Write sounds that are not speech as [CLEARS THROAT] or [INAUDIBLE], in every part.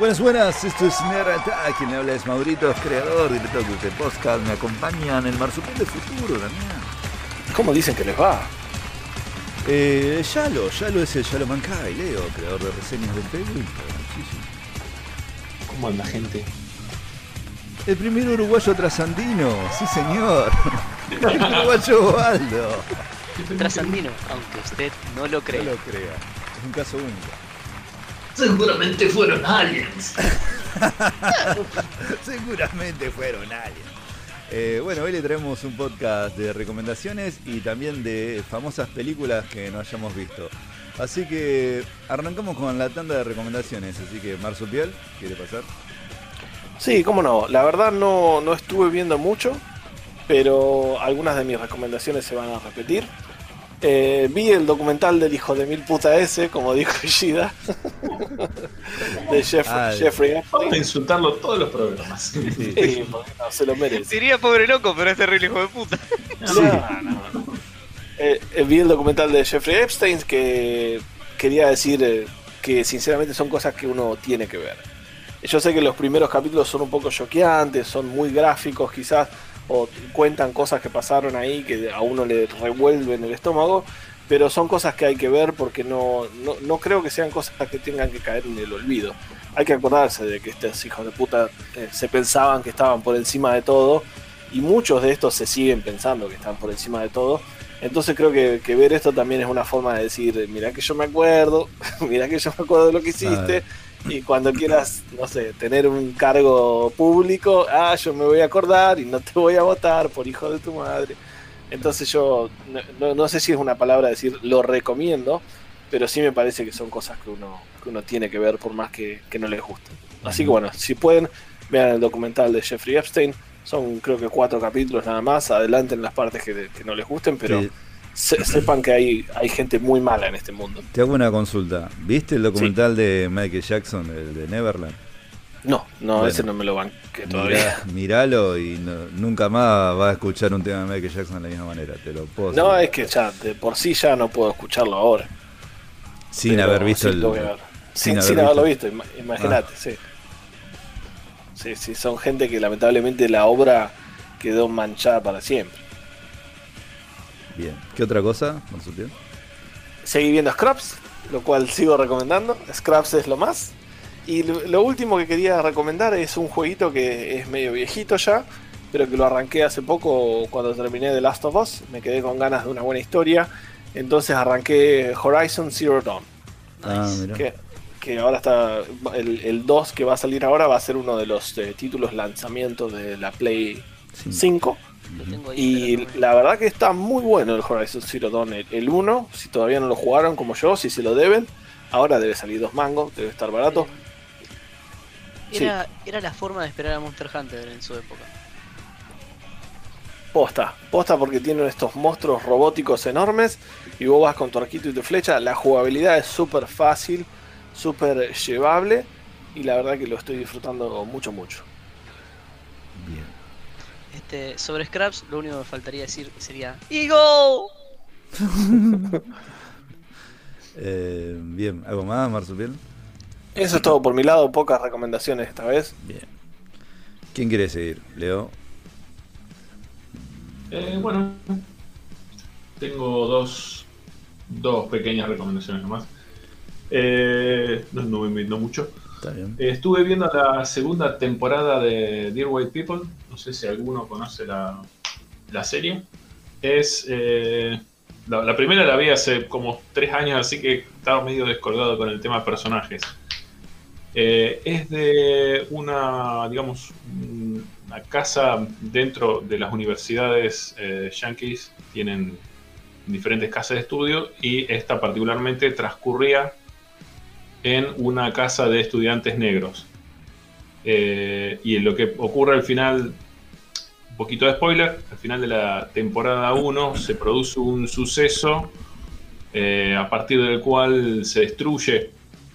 Buenas, buenas, esto es Nerd quien le habla es Maurito, creador, director de este podcast, me acompaña en el Marsupial de Futuro, Damián. ¿Cómo dicen que les va? Eh, Yalo, Yalo es el Yalo Mankai, Leo, creador de reseñas de Facebook. Sí, sí. ¿Cómo anda gente? El primer uruguayo trasandino, sí señor. [LAUGHS] El uruguayo Waldo. Trasandino, aunque usted no lo crea. No lo crea, es un caso único. Seguramente fueron aliens. [LAUGHS] Seguramente fueron aliens. Eh, bueno, hoy le traemos un podcast de recomendaciones y también de famosas películas que no hayamos visto. Así que arrancamos con la tanda de recomendaciones. Así que Marsupial, ¿quiere pasar? Sí, cómo no. La verdad no, no estuve viendo mucho, pero algunas de mis recomendaciones se van a repetir. Eh, vi el documental del hijo de mil puta ese, como dijo [LAUGHS] Ishida, de Jeff, Ah, Jeffrey Vamos Epstein. a insultarlo todos los programas. Sí, porque [LAUGHS] no, se lo merece. Diría pobre loco, pero es terrible hijo de puta. No, no, no. Eh, eh, vi el documental de Jeffrey Epstein que quería decir eh, que sinceramente son cosas que uno tiene que ver. Yo sé que los primeros capítulos son un poco choqueantes, son muy gráficos quizás, o cuentan cosas que pasaron ahí que a uno le revuelven el estómago, pero son cosas que hay que ver porque no, no, no creo que sean cosas que tengan que caer en el olvido. Hay que acordarse de que estos hijos de puta eh, se pensaban que estaban por encima de todo y muchos de estos se siguen pensando que están por encima de todo. Entonces creo que, que ver esto también es una forma de decir, mirá que yo me acuerdo, [LAUGHS] mirá que yo me acuerdo de lo que hiciste, y cuando quieras, no sé, tener un cargo público, ah, yo me voy a acordar y no te voy a votar por hijo de tu madre. Entonces yo no, no- no sé si es una palabra decir lo recomiendo, pero sí me parece que son cosas que uno, que uno tiene que ver por más que, que no les guste. Así que bueno, si pueden, vean el documental de Jeffrey Epstein. Son creo que cuatro capítulos nada más. Adelanten las partes que, que no les gusten, pero Sí. Se- sepan que hay, hay gente muy mala en este mundo. Te hago una consulta. ¿Viste el documental de Michael Jackson, el de Neverland? No, no, Bueno. ese no me lo banqué todavía. Mirá- míralo y no- nunca más vas a escuchar un tema de Michael Jackson de la misma manera, te lo puedo No, es que ya de por sí ya no puedo escucharlo ahora. Sin Pero haber visto sí el. sin Sin, haber sin visto. haberlo visto, ima- imagínate, sí. Sí, sí, son gente que lamentablemente la obra quedó manchada para siempre. Bien. ¿Qué otra cosa, Marsupial? Seguí viendo Scraps, lo cual sigo recomendando. Scraps es lo más. Y lo, último que quería recomendar es un jueguito que es medio viejito ya, pero que lo arranqué hace poco cuando terminé The Last of Us. Me quedé con ganas de una buena historia. Entonces arranqué Horizon Zero Dawn. Ah, mira. Que, que ahora está. El, el 2 que va a salir ahora va a ser uno de los eh, títulos lanzamientos de la Play Sí. 5. Lo tengo ahí, Y no- la verdad que está muy bueno el Horizon Zero Dawn. El, el 1, si todavía no lo jugaron como yo, si se lo deben, ahora debe salir dos mangos, debe estar barato. Era, era la forma de esperar a Monster Hunter en su época. Posta, posta porque tienen estos monstruos robóticos enormes y vos vas con tu arquito y tu flecha. La jugabilidad es súper fácil, súper llevable y la verdad que lo estoy disfrutando mucho, mucho. Este, sobre Scraps, lo único que me faltaría decir sería ¡Eagle! [LAUGHS] Eh, bien. ¿Algo más, Marsupial? Eso es todo por mi lado, pocas recomendaciones esta vez. Bien. ¿Quién quiere seguir? Leo. Eh, bueno, tengo dos, dos pequeñas recomendaciones nomás. Eh, no, no me no mucho. Está bien. Eh, estuve viendo la segunda temporada de Dear White People. No sé si alguno conoce la, la serie. Es. eh, la, la primera la vi hace como tres años, así que estaba medio descolgado con el tema de personajes. Eh, es de una, digamos, una casa dentro de las universidades eh, yankees. Tienen diferentes casas de estudio y esta particularmente transcurría en una casa de estudiantes negros. Eh, y lo que ocurre al final, un poquito de spoiler, al final de la temporada 1 se produce un suceso eh, a partir del cual se destruye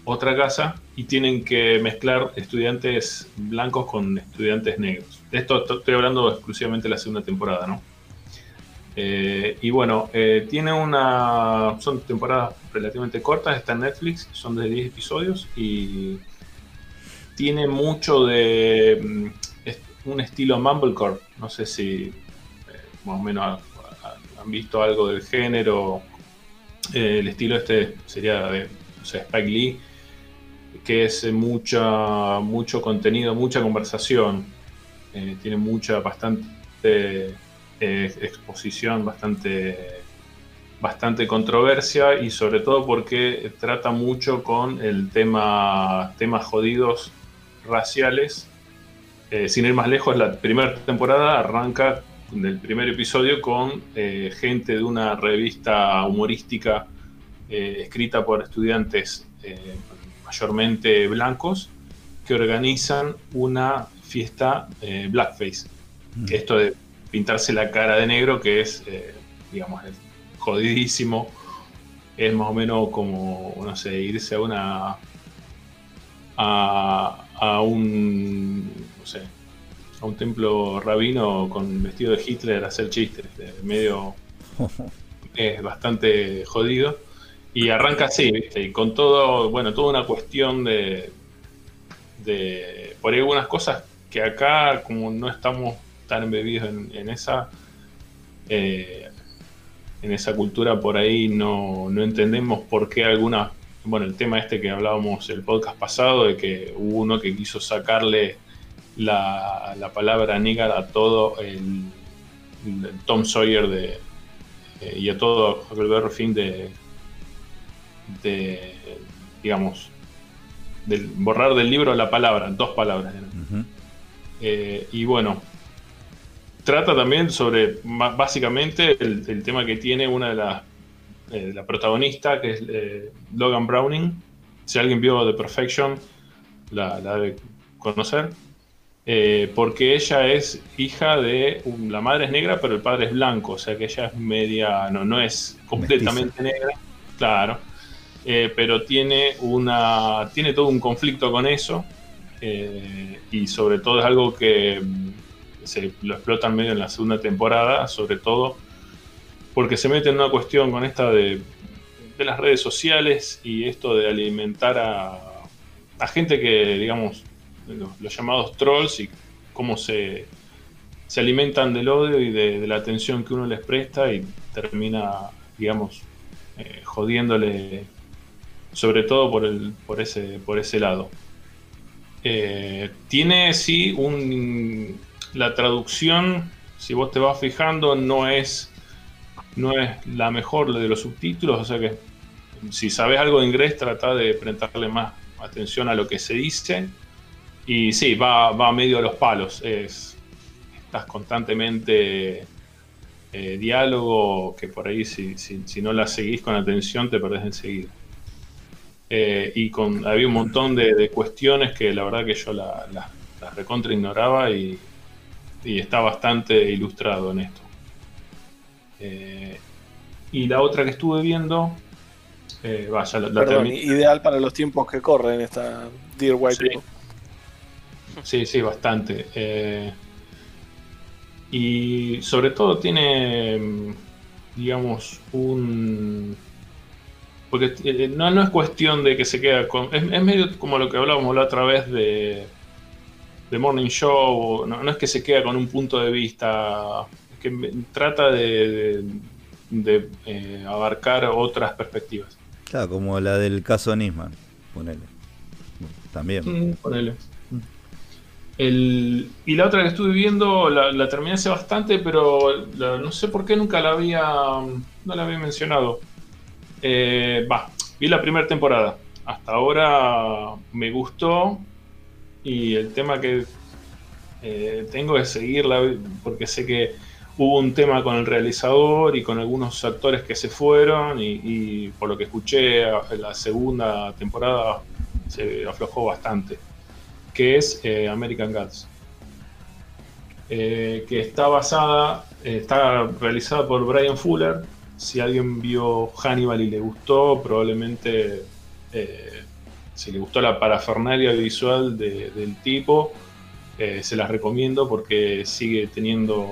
otra casa y tienen que mezclar estudiantes blancos con estudiantes negros. De esto to- estoy hablando exclusivamente de la segunda temporada, ¿no? Eh, y bueno, eh, tiene una. Son temporadas relativamente cortas, está en Netflix, son de 10 episodios y. tiene mucho de mm, un estilo mumblecore. No sé si eh, más o menos ha- ha- han visto algo del género. El estilo este sería de Spike Lee, que es mucha, mucho contenido, mucha conversación. Tiene mucha, bastante eh, exposición, bastante bastante controversia y sobre todo porque trata mucho con el tema temas jodidos raciales. Eh, sin ir más lejos, la primera temporada arranca del primer episodio con eh, gente de una revista humorística eh, escrita por estudiantes mayormente blancos que organizan una fiesta blackface. Mm. Esto de pintarse la cara de negro, que es, eh, digamos, es jodidísimo. Es más o menos como, no sé, irse a una. a, a un. no sé. a un templo rabino con vestido de Hitler a hacer chistes. medio. [LAUGHS] es bastante jodido. Y arranca así, ¿viste? Y con todo, bueno, toda una cuestión de. de. por ahí algunas cosas que acá, como no estamos tan embebidos en, en esa. eh, en esa cultura por ahí no, no entendemos por qué algunas. Bueno, el tema este que hablábamos el podcast pasado, de que hubo uno que quiso sacarle la, la palabra negar a todo el, el Tom Sawyer de, eh, y a todo Huckleberry Finn de, de, digamos, del, borrar del libro la palabra, dos palabras. Eh, y bueno, trata también sobre básicamente el, el tema que tiene una de las eh, la protagonista, que es eh, Logan Browning. Si alguien vio The Perfection, la, la debe conocer. Eh, porque ella es hija de. la madre es negra, pero el padre es blanco. O sea que ella es media. No, no es completamente negra. Claro. Eh, pero tiene una. Tiene todo un conflicto con eso. y sobre todo es algo que se lo explotan medio en la segunda temporada, sobre todo porque se mete en una cuestión con esta de, de las redes sociales y esto de alimentar a, a gente que, digamos, los, llamados trolls y cómo se, se alimentan del odio y de, de la atención que uno les presta y termina, digamos, eh, jodiéndole, sobre todo por, el, por, ese, por ese lado. Eh, tiene, sí, un, la traducción, si vos te vas fijando, no es, no es la mejor de los subtítulos, o sea que si sabes algo de inglés, trata de prestarle más atención a lo que se dice. Y sí, va, va medio a los palos. Es, estás constantemente eh, diálogo que por ahí si, si, no la seguís con atención te perdés enseguida. Eh, y con, había un montón de, de, cuestiones que la verdad que yo las la, la recontra ignoraba y, y, está bastante ilustrado en esto. Eh, y la otra que estuve viendo, eh, vaya, la, la Perdón, ideal para los tiempos que corren esta Dear White sí. People. Sí, sí, bastante. Eh, y sobre todo tiene, digamos, un... Porque no, no es cuestión de que se queda con... Es, es, medio como lo que hablábamos la otra vez de, de Morning Show. No, no, es que se queda con un punto de vista... Es que trata de, de, de eh, abarcar otras perspectivas. Claro, como la del caso Nisman, ponele. También. Mm, ponele. El, y la otra que estuve viendo la, la terminé hace bastante, pero la, no sé por qué nunca la había, no la había mencionado. Va, eh, vi la primera temporada. Hasta ahora me gustó y el tema que eh, tengo es seguirla porque sé que hubo un tema con el realizador y con algunos actores que se fueron y, por lo que escuché la segunda temporada se aflojó bastante que es eh, American Gods, eh, que está basada, está realizada por Brian Fuller. Si alguien vio Hannibal y le gustó, probablemente si le gustó la parafernalia visual de, del tipo, eh, se las recomiendo porque sigue teniendo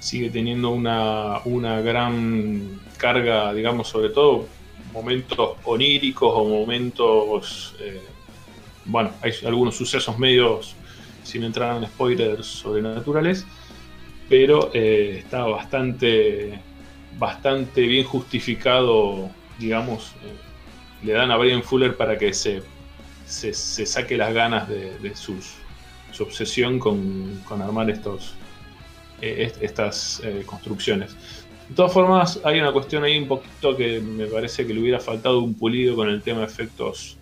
sigue teniendo una, una gran carga, digamos, sobre todo momentos oníricos o momentos eh, bueno, hay algunos sucesos medios, sin entrar en spoilers sobrenaturales, pero eh, está bastante, bastante bien justificado, digamos, eh, le dan a Brian Fuller para que se, se, saque las ganas de, su obsesión con, con armar estos, eh, est- estas eh, construcciones. De todas formas, hay una cuestión ahí un poquito que me parece que le hubiera faltado un pulido con el tema de efectos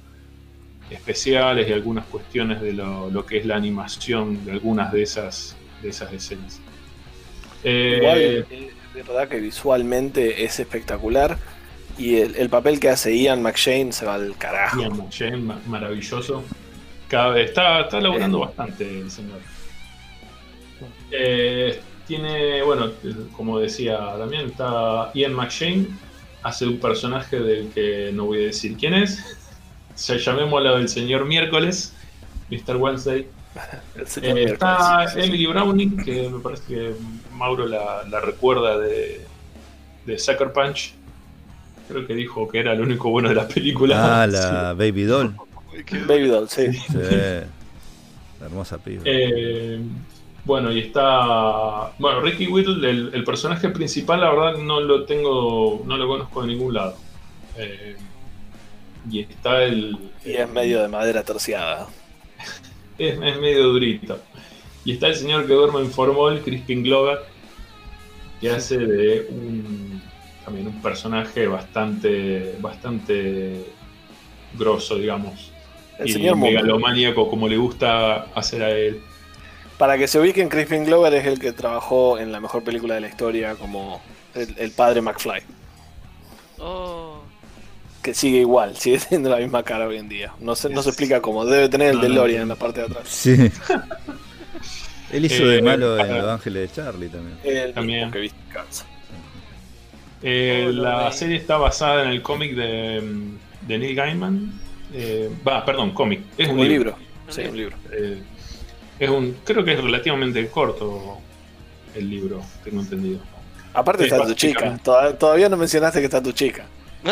especiales y algunas cuestiones de lo, lo que es la animación de algunas de esas, de esas escenas. Eh, Igual, de verdad que visualmente es espectacular. Y el, el papel que hace Ian McShane se va al carajo. Ian McShane, ma- maravilloso. Cada vez está, está laburando bastante el señor. Eh, tiene, bueno, como decía Damián, está Ian McShane, hace un personaje del que no voy a decir quién es. Se llamémoslo [LAUGHS] el señor miércoles, Mr. Wednesday. Eh, está. Emily Browning, que me parece que Mauro la, la recuerda de, de Sucker Punch. Creo que dijo que era lo único bueno de la película. Ah, [LAUGHS] la Baby Doll. Baby Doll, sí. Sí. La hermosa piba. Eh, bueno, y está. Bueno, Ricky Whittle, el, el personaje principal, la verdad no lo tengo. No lo conozco de ningún lado. Eh, y está el. Y es medio de madera terciada. [LAUGHS] Es, es medio durito. Y está el señor que duerme en Formol, Crispin Glover, que hace de un. También un personaje bastante. Bastante. grosso, digamos. El y señor megalomaníaco, como le gusta hacer a él. Para que se ubiquen, Crispin Glover es el que trabajó en la mejor película de la historia como el, el padre McFly. Oh, Que sigue igual, [LAUGHS] sigue teniendo la misma cara hoy en día. No se, no se explica cómo. Debe tener el No, no. DeLorean en la parte de atrás. Sí. [LAUGHS] Él hizo de Eh, malo en para- Los Ángeles de Charlie también. El También. mismo que viste cansa. Eh, la serie está basada en el cómic de, de Neil Gaiman. Eh, Va, perdón, cómic. Es un, Un libro. libro. Sí, un libro. Eh, es un, creo que es relativamente corto el libro, tengo entendido. Aparte está tu chica. Todavía no mencionaste que está tu chica. [LAUGHS]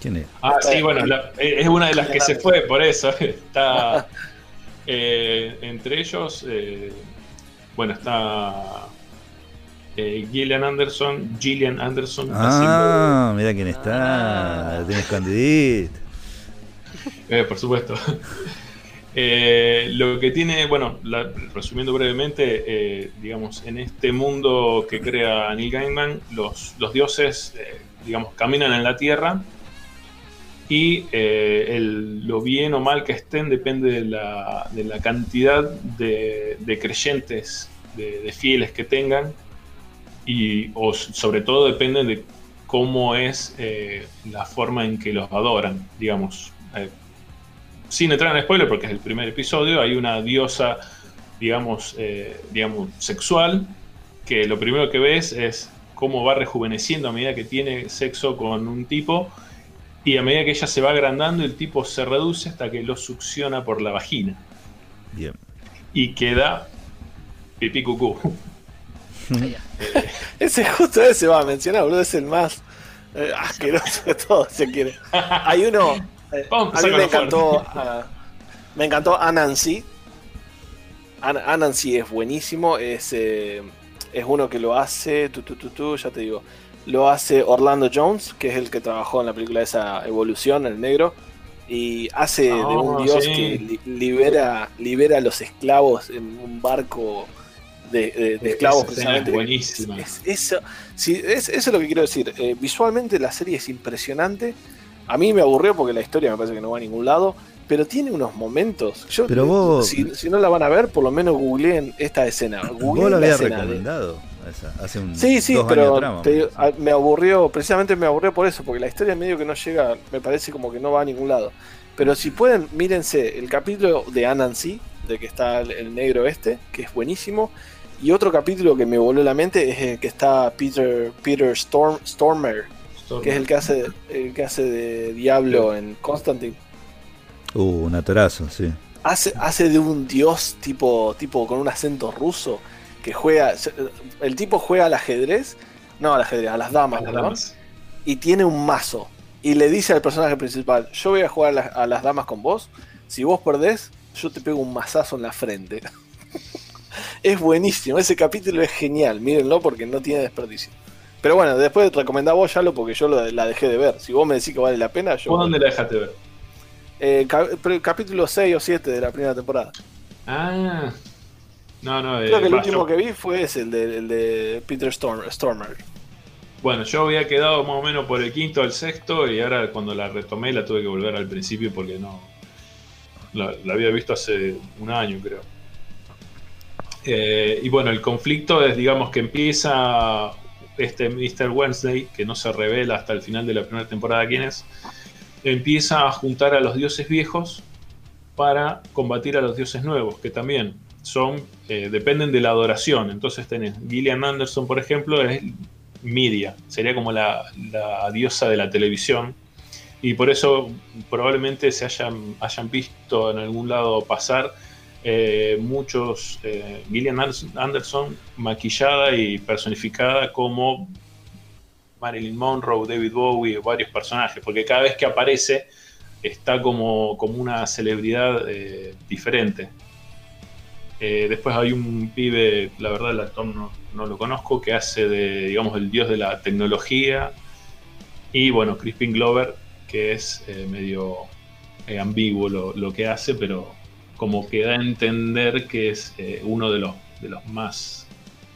¿Quién es? Ah, Está- sí, bueno, la- es una de las que se fue, por eso. [LAUGHS] Está [LAUGHS] eh, entre ellos, eh, bueno, está eh, Gillian Anderson, Gillian Anderson Ah, mira quién está. Ah. La tiene escondidito. Eh, por supuesto. [LAUGHS] Eh, lo que tiene, bueno, la- resumiendo brevemente, digamos, en este mundo que crea Neil Gaiman, los, los dioses, digamos, caminan en la tierra y eh, el- lo bien o mal que estén depende de la, de la cantidad de, de creyentes, de, de fieles que tengan y o sobre todo depende de cómo es eh, la forma en que los adoran, digamos. Eh, sin entrar en spoiler, porque es el primer episodio, hay una diosa, digamos, eh, digamos, sexual, que lo primero que ves es cómo va rejuveneciendo a medida que tiene sexo con un tipo, y a medida que ella se va agrandando, el tipo se reduce hasta que lo succiona por la vagina, Bien. y queda pipí cucú. [LAUGHS] Ese justo ese va a mencionar, boludo. Es el más eh, asqueroso de todos, si quiere. Hay uno. eh, a a mí me encantó. fuerte. ah, me encantó Anansi. An- Anansi es buenísimo. Es, eh, es uno que lo hace. Tu, tu, tu, tu, ya te digo. Lo hace Orlando Jones, que es el que trabajó en la película esa Evolución, el negro. Y hace de un Ah, dios sí. que li- libera, libera a los esclavos en un barco de, de- de esclavos es precisamente. buenísima. Es- eso, sí, es, eso es lo que quiero decir. Eh, visualmente la serie es impresionante. A mí me aburrió porque la historia me parece que no va a ningún lado. Pero tiene unos momentos. Yo, Pero vos- si, si no la van a ver, por lo menos googleen esta escena. Vos Googleen lo la habías escena de- recomendado. esa, hace un Sí, sí, dos pero te- me aburrió, precisamente me aburrió por eso, porque la historia medio que no llega, me parece como que no va a ningún lado. Pero si pueden, mírense el capítulo de Anansi, de que está el, el negro este, que es buenísimo. Y otro capítulo que me voló la mente es el que está Peter, Peter Storm, Stormer, que es el que hace, el que hace de Diablo en Constantine. Uh, un atorazo, sí. Hace, hace de un dios tipo, tipo con un acento ruso que juega. El tipo juega al ajedrez. No al ajedrez, a las damas, Las ¿verdad? damas. Y tiene un mazo. y le dice al personaje principal, yo voy a jugar a las, a las damas con vos, si vos perdés, yo te pego un mazazo en la frente. [LAUGHS] es buenísimo, ese capítulo es genial, mírenlo porque no tiene desperdicio. Pero bueno, después recomendá vos, Yalo, porque yo lo- la dejé de ver. Si vos me decís que vale la pena, yo... ¿Vos dónde la dejaste ver? Eh, capítulo 6 o 7 de la primera temporada. Ah. No, no, Creo eh, que el va, último yo- que vi fue ese, el de, el de Peter Storm, Stormer. Bueno, yo había quedado más o menos por el quinto al sexto y ahora cuando la retomé la tuve que volver al principio porque no. La, la había visto hace un año, creo. Eh, y bueno, el conflicto es, digamos, que empieza este Mr. Wednesday, que no se revela hasta el final de la primera temporada quién es, empieza a juntar a los dioses viejos para combatir a los dioses nuevos, que también son, eh, dependen de la adoración. Entonces tenés Gillian Anderson, por ejemplo, es Midia, sería como la, la diosa de la televisión. Y por eso probablemente se hayan, hayan visto en algún lado pasar eh, muchos eh, Gillian Anderson maquillada y personificada como Marilyn Monroe, David Bowie, varios personajes, porque cada vez que aparece está como, como una celebridad eh, diferente. Después hay un pibe, la verdad el actor no, no lo conozco, que hace de, digamos, el dios de la tecnología. Y bueno, Crispin Glover, que es medio ambiguo lo, lo que hace, pero como que da a entender que es eh, uno de los, de los más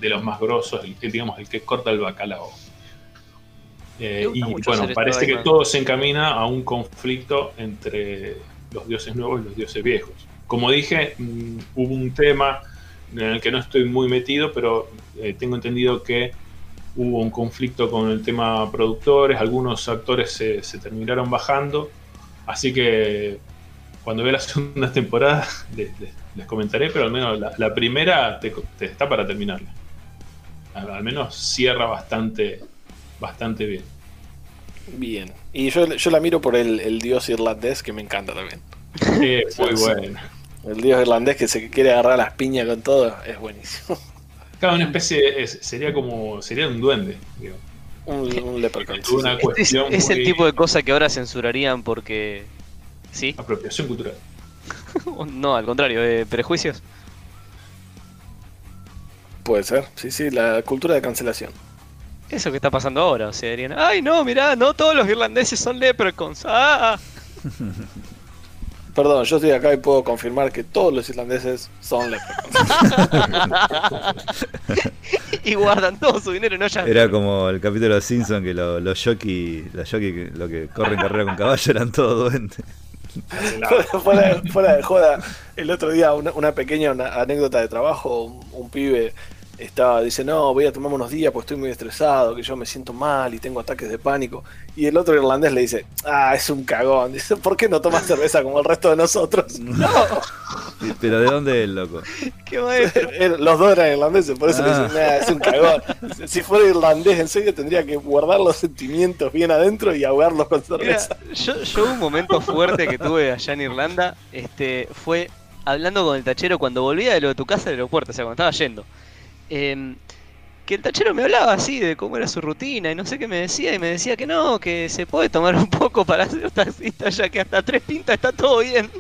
de los más grosos, el digamos el que corta el bacalao. Eh, y bueno, parece que todo se encamina a un conflicto entre los dioses nuevos y los dioses viejos. Como dije, mm, hubo un tema en el que no estoy muy metido, pero eh, tengo entendido que hubo un conflicto con el tema productores, algunos actores se, se terminaron bajando, así que cuando vea la [LAUGHS] segunda temporada les, les- les comentaré, pero al menos la, la primera te- te está para terminarla. Al, al menos cierra bastante, bastante bien. Bien. Y yo, yo la miro por el, el dios irlandés que me encanta también. Eh, muy [LAUGHS] bueno. El dios irlandés que se quiere agarrar las piñas con todo es buenísimo. Cada una especie es- sería como sería un duende. digo. Un, un leprechaun. Es una Este es, el tipo de cosa que ahora censurarían porque... ¿Sí? apropiación cultural. [LAUGHS] No, al contrario, eh, prejuicios. Puede ser. Sí, sí, la cultura de cancelación. Eso que está pasando ahora, o sea, dirían, ay no, mirá, no todos los irlandeses son leprechauns. Ah, [LAUGHS] Perdón, yo estoy acá y puedo confirmar que todos los irlandeses son leprechauns. [LAUGHS] y guardan todo su dinero, no ya. Era como el capítulo de Simpson que lo- los jockey, los jockey lo que corren carrera con caballo eran todos duendes. [LAUGHS] fuera, de joda, el otro día una, una pequeña anécdota de trabajo, un pibe estaba, dice, no, voy a tomarme unos días porque estoy muy estresado, que yo me siento mal y tengo ataques de pánico. Y el otro irlandés le dice, ah, es un cagón. [LAUGHS] Dice, ¿por qué no tomas cerveza como el resto de nosotros? [LAUGHS] No, [LAUGHS] Pero ¿de dónde es el loco? Qué los dos eran irlandeses, por eso le Ah. dicen, nah, es un cagón. Si fuera irlandés, en serio, tendría que guardar los sentimientos bien adentro y ahogarlos con Mira, cerveza. yo, yo un momento fuerte que tuve allá en Irlanda, este, fue hablando con el tachero cuando volvía de lo de tu casa del aeropuerto, o sea, cuando estaba yendo. Em, que el tachero me hablaba así de cómo era su rutina y no sé qué me decía, y me decía que no, que se puede tomar [LAUGHS] un poco para ser taxista, ya que hasta tres pintas está todo bien.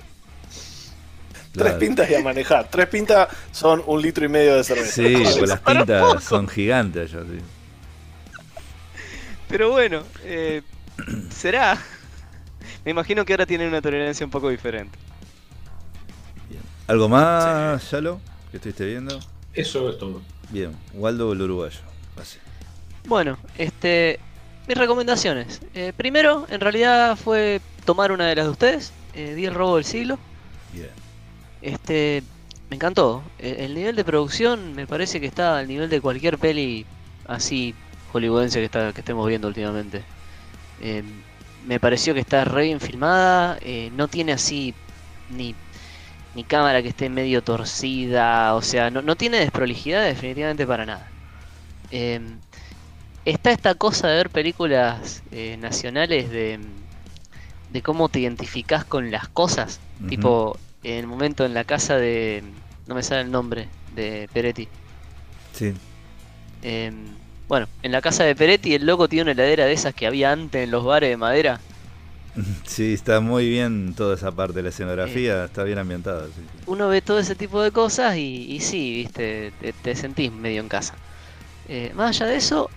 Tres pintas y a manejar. Tres pintas son un litro y medio de cerveza. Sí, pues las [LAUGHS] pintas son gigantes sí. Pero bueno, eh, será. Me imagino que ahora tienen una tolerancia un poco diferente. ¿Algo más, Yalo, que estuviste viendo? Eso es todo. Bien, Waldo el uruguayo. Así. Bueno, este. Mis recomendaciones. Eh, primero, en realidad fue tomar una de las de ustedes. Eh, vi el robo del siglo. Bien. Este. Me encantó. Eh, el nivel de producción me parece que está al nivel de cualquier peli así hollywoodense que, está, que estemos viendo últimamente. Eh, me pareció que está re bien filmada. eh, no tiene así ni, ni cámara que esté medio torcida. O sea, no, no tiene desprolijidad definitivamente para nada. Em, está esta cosa de ver películas eh, nacionales de, de cómo te identificás con las cosas. Tipo, en el momento en la casa de. No me sale el nombre de Peretti. Sí. Em, bueno, en la casa de Peretti el loco tiene una heladera de esas que había antes en los bares de madera. Sí, está muy bien toda esa parte de la escenografía, está bien ambientada. sí. Uno ve todo ese tipo de cosas y, y sí, viste, te, te sentís medio en casa. Eh, más allá de eso,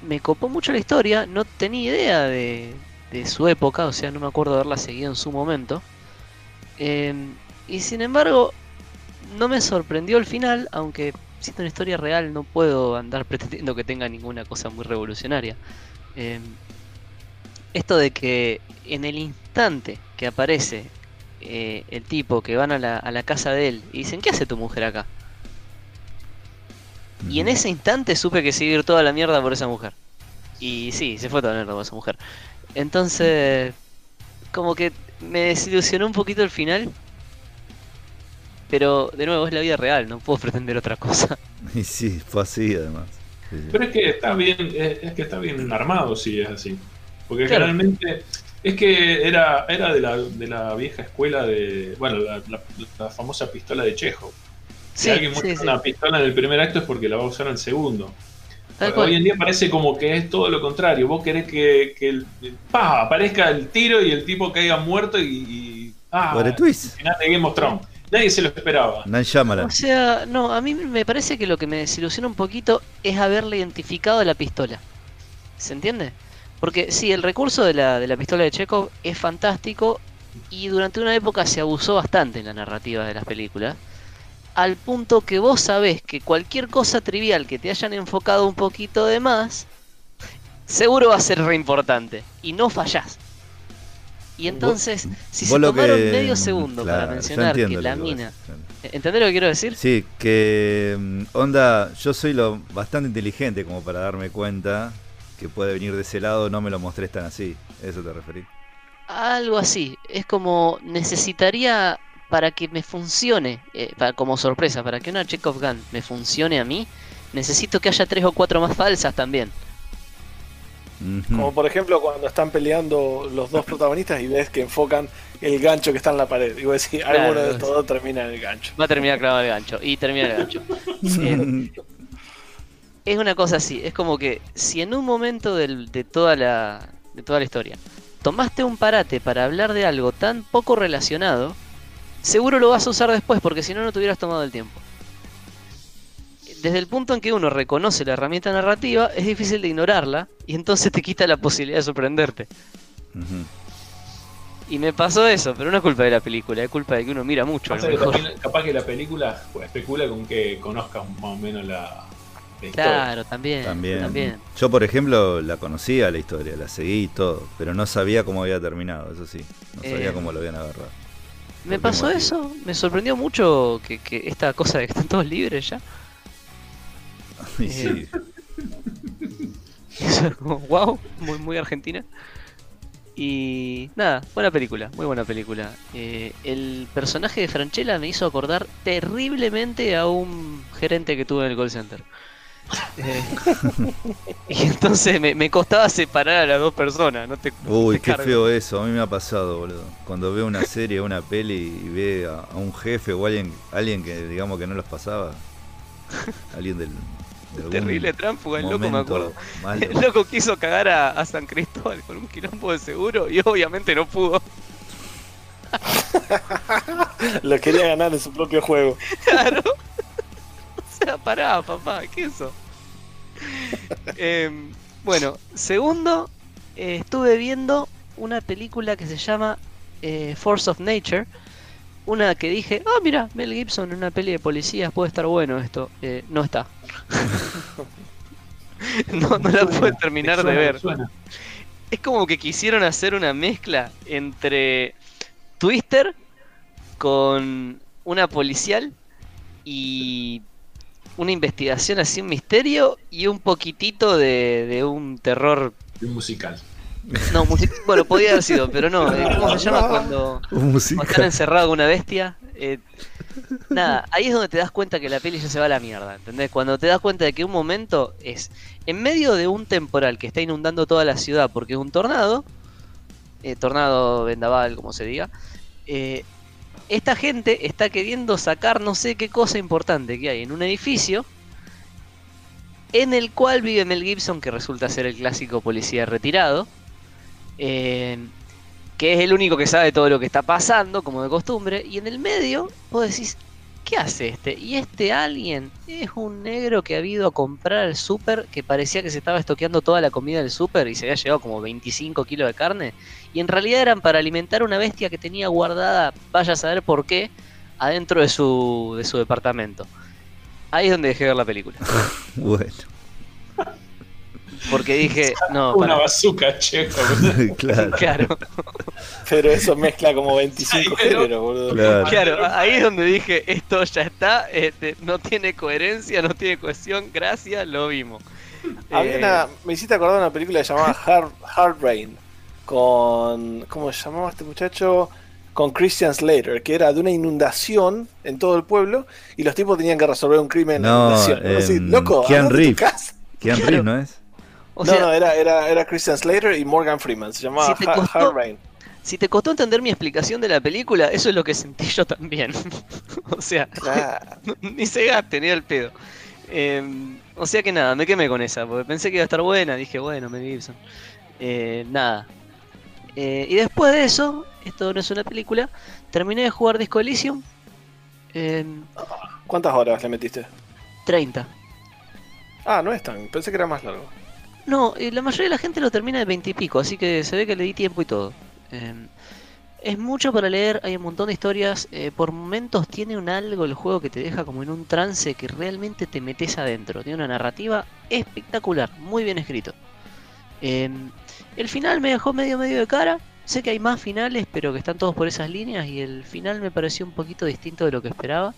me copó mucho la historia, no tenía idea de, de su época, o sea, no me acuerdo de haberla seguido en su momento. Eh, y sin embargo, no me sorprendió el final, aunque siendo una historia real no puedo andar [LAUGHS] pretendiendo que tenga ninguna cosa muy revolucionaria. Esto de que en el instante que aparece eh, el tipo que van a la, a la casa de él y dicen, ¿qué hace tu mujer acá? Y en ese instante supe que se iba a ir toda la mierda por esa mujer. Y sí, se fue toda la mierda por esa mujer. Entonces, como que me desilusionó un poquito el final. Pero de nuevo es la vida real, no puedo [LAUGHS] pretender otra cosa. Y sí, fue así además. Sí, sí. Pero es que está bien, es, es que está bien armado si es así. Porque Claro. generalmente es que era, era de, la, de la vieja escuela de. Bueno, la, la- la famosa pistola de Chejo. Si Sí, alguien sí, muestra sí. una pistola en el primer acto es porque la va a usar en el segundo. Hoy en día parece como que es todo lo contrario. Vos querés que, que el, ¡pah! aparezca el tiro y el tipo caiga muerto y. y ¡ah! Por el twist. Final de Game of Thrones. Nadie se lo esperaba. Shyamalan. O sea, no, a mí me parece que lo que me desilusiona un poquito es haberle identificado la pistola. ¿Se entiende? Porque sí, el recurso de la, de la pistola de Chekhov es fantástico y durante una época se abusó bastante en la narrativa de las películas. Al punto que vos sabés que cualquier cosa trivial que te hayan enfocado un poquito de más, seguro va a ser re importante. Y no fallás. Y entonces, si se tomaron que- medio segundo claro, para mencionar que la que mina... ¿Entendés lo que quiero decir? Sí, que mm, onda, yo soy lo bastante inteligente como para darme cuenta que puede venir de ese lado, no me lo mostrés tan así. ¿Eso te referís? Algo así. Es como necesitaría para que me funcione, eh, para, como sorpresa, para que una Chekhov Gun me funcione a mí, necesito que haya tres o cuatro más falsas también. Como por ejemplo cuando están peleando los dos protagonistas y ves que enfocan el gancho que está en la pared. Y vos decís, Claro. alguno de estos dos termina en el gancho. Va a terminar clavado el gancho. Y termina el gancho. [LAUGHS] Eh, [LAUGHS] es una cosa así, es como que si en un momento del- de, toda la, de toda la historia tomaste un parate para hablar de algo tan poco relacionado, seguro lo vas a usar después porque si no no te hubieras tomado el tiempo. Desde el punto en que uno reconoce la herramienta narrativa, es difícil de ignorarla y entonces te quita la posibilidad de sorprenderte. Y me pasó eso, pero no es culpa de la película, es culpa de que uno mira mucho. A lo Pasa que mejor. también, capaz que la película pues, especula con que conozcas más o menos la. Claro, también, También. también. Yo, por ejemplo, la conocía la historia, la seguí y todo, pero no sabía cómo había terminado, eso sí. No sabía Eh, cómo lo habían agarrado. Me ¿Por qué pasó motivo? eso, me sorprendió mucho que, que esta cosa de que están todos libres ya. [LAUGHS] Y sí, [LAUGHS] Eso es como, wow, muy, muy argentina. Y nada, buena película, muy buena película. Eh, el personaje de Franchella me hizo acordar terriblemente a un gerente que tuve en el call center. Eh, [LAUGHS] y entonces me, me costaba separar a las dos personas, no te Uy, te qué cargo. feo eso, a mí me ha pasado, boludo. Cuando veo una serie, una peli y ve a, a un jefe o alguien, alguien que digamos que no los pasaba. Alguien del... de algún Terrible tránsfuga, el loco me momento acuerdo. malo. El loco quiso cagar a, a San Cristóbal con un quilombo de seguro y obviamente no pudo. [LAUGHS] Lo quería ganar en su propio juego. [LAUGHS] Claro. Sea, [LAUGHS] pará, papá, ¿qué es eso? Em, bueno, segundo, eh, estuve viendo una película que se llama eh, Force of Nature. Una que dije, ah, mira, Mel Gibson en una peli de policías, puede estar bueno esto. Eh, no está. [LAUGHS] no, no la pude terminar de ver. suena. Es como que quisieron hacer una mezcla entre Twister con una policial y una investigación así, un misterio y un poquitito de, de un terror. Un musical. No, musi- bueno, podía haber sido, pero no. eh, ¿Cómo se llama cuando, [LAUGHS] cuando están encerrados con una bestia? Eh, nada, ahí es donde te das cuenta que la peli ya se va a la mierda, ¿entendés? Cuando te das cuenta de que un momento es en medio de un temporal que está inundando toda la ciudad porque es un tornado, eh, tornado, vendaval, como se diga, eh, esta gente está queriendo sacar no sé qué cosa importante que hay en un edificio en el cual vive Mel Gibson, que resulta ser el clásico policía retirado. que es el único que sabe todo lo que está pasando, como de costumbre, y en el medio vos decís, ¿qué hace este? Y este alguien es un negro que ha ido a comprar al súper, que parecía que se estaba estoqueando toda la comida del súper y se había llevado como 25 kilos de carne, y en realidad eran para alimentar una bestia que tenía guardada, vaya a saber por qué, adentro de su, de su departamento. Ahí es donde dejé ver la película. [LAUGHS] Bueno, Porque dije, no, Una para, bazooka, che. [LAUGHS] claro. claro, Pero eso mezcla como 25 Sí, pero- géneros, boludo. Claro. claro, ahí es donde dije, esto ya está, este, no tiene coherencia, no tiene cohesión, gracias, lo vimos. Había Eh, una, me hiciste acordar de una película llamada Hard, Hard Rain con ¿cómo se llamaba este muchacho? Con Christian Slater, que era de una inundación en todo el pueblo y los tipos tenían que resolver un crimen en la No, inundación. em, Así, loco, Keanu Reeves. casa. Keanu Claro. Reeves, ¿no es? o no, sea, no, era, era, era Christian Slater y Morgan Freeman. Se llamaba Si costó- Hard Rain. si te costó entender mi explicación de la película, eso es lo que sentí yo también. [LAUGHS] o sea, [LAUGHS] ni se gaste, ni al pedo. Eh, o sea que nada, me quemé con esa, porque pensé que iba a estar buena, dije, bueno, Mel Gibson. Eh, nada. Eh, y después de eso, esto no es una película, terminé de jugar Disco Elysium. eh, ¿Cuántas horas le metiste? 30. Ah, no es tan. Pensé que era más largo. No, eh, la mayoría de la gente lo termina de 20 y pico, así que se ve que le di tiempo y todo. Eh, es mucho para leer, hay un montón de historias. eh, por momentos tiene un algo el juego que te deja como en un trance que realmente te metes adentro. Tiene una narrativa espectacular, muy bien escrito. Eh, el final me dejó medio medio de cara. Sé que hay más finales, pero que están todos por esas líneas. Y el final me pareció un poquito distinto de lo que esperaba.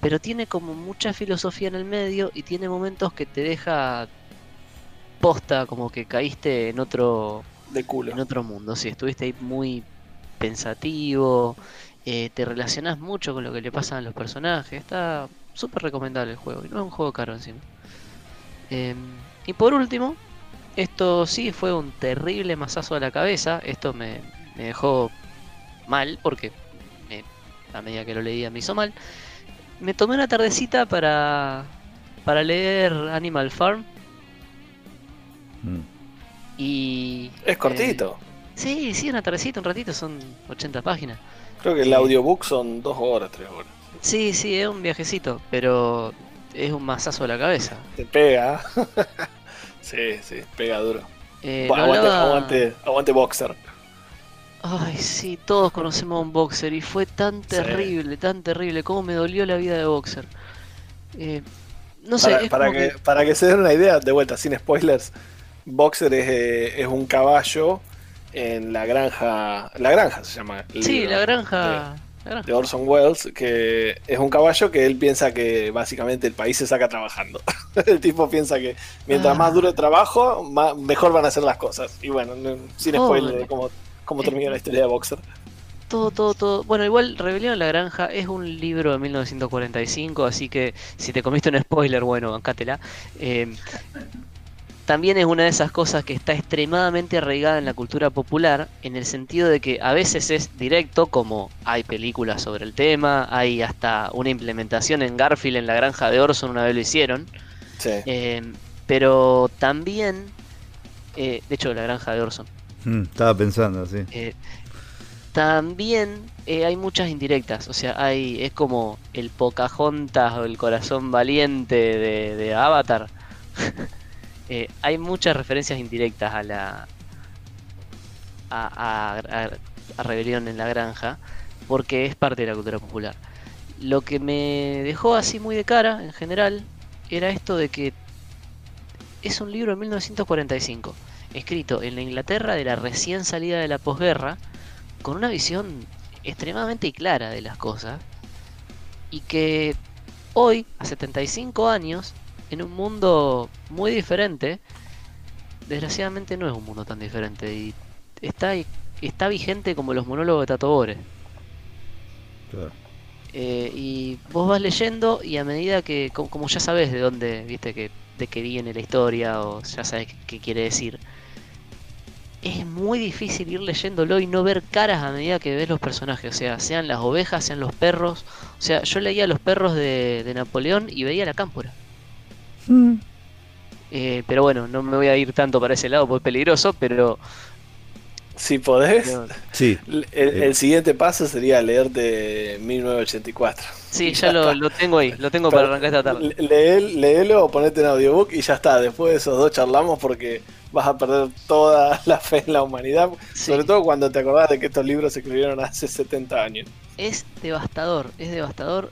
Pero tiene como mucha filosofía en el medio y tiene momentos que te deja posta, como que caíste en otro, De culo. en otro mundo. Sí, estuviste ahí muy pensativo, eh, te relacionás mucho con lo que le pasan a los personajes. Está súper recomendable el juego y no es un juego caro encima. Em, y por último, esto sí fue un terrible mazazo a la cabeza. Esto me, me dejó mal porque me- a medida que lo leía me hizo mal. Me tomé una tardecita para, para leer Animal Farm Mm. y... Es cortito. eh, sí, sí, una tardecita, un ratito, son 80 páginas. Creo que el audiobook son dos horas, tres horas. Sí, sí, es un viajecito, pero es un mazazo a la cabeza. Te pega. Sí, sí, pega duro. Eh, aguante, aguante, aguante Boxer. Ay, sí, todos conocemos a un boxer y fue tan terrible, tan terrible, cómo me dolió la vida de boxer. Eh, no sé, Para, que, que- para que se den una idea, de vuelta, sin spoilers, Boxer es, eh, es un caballo en la granja. La granja se llama. el Sí, libro la granja... de Orson Welles, que es un caballo que él piensa que básicamente el país se saca trabajando. [LAUGHS] el tipo piensa que mientras Ah. más dure el trabajo, más, mejor van a ser las cosas. Y bueno, no- sin Joder. spoiler de cómo, cómo termina la historia de Boxer. Todo, todo, todo. Bueno, igual Rebelión en la Granja es un libro de 1945, así que si te comiste un spoiler, bueno, bancátela. Eh, también es una de esas cosas que está extremadamente arraigada en la cultura popular, en el sentido de que a veces es directo, como hay películas sobre el tema, hay hasta una implementación en Garfield en la Granja de Orson, una vez lo hicieron. Sí. Eh, pero también, eh, de hecho, la Granja de Orson. Mm, Estaba pensando, sí. Eh, también eh, hay muchas indirectas, o sea, hay es como el Pocahontas o el corazón valiente de, de Avatar. [LAUGHS] Eh, hay muchas referencias indirectas a la a, a- a- a Rebelión en la Granja, porque es parte de la cultura popular. Lo que me dejó así muy de cara, en general, era esto de que es un libro de 1945 escrito en la Inglaterra de la recién salida de la posguerra, con una visión extremadamente clara de las cosas, y que hoy, a 75 años, en un mundo muy diferente, desgraciadamente no es un mundo tan diferente, y está, está vigente como los monólogos de Tato Bores. Claro. Eh, y vos vas leyendo y a medida que, co- como, ya sabes de dónde, viste, que de qué viene la historia o ya sabes qué, qué quiere decir, es muy difícil ir leyéndolo y no ver caras a medida que ves los personajes, o sea, sean las ovejas, sean los perros, o sea, yo leía los perros de, de Napoleón y veía la cámpora. Eh, pero bueno, no me voy a ir tanto para ese lado porque es peligroso, pero Si podés, Sí. el, el siguiente paso sería leerte 1984. Sí, ya lo, lo tengo ahí, lo tengo para arrancar esta tarde. le- leel- Leelo o ponete en audiobook y ya está. Después de esos dos charlamos porque vas a perder toda [LAUGHS] la fe en la humanidad. Sí. Sobre todo cuando te acordás de que estos libros se escribieron hace 70 años. Es devastador, es devastador,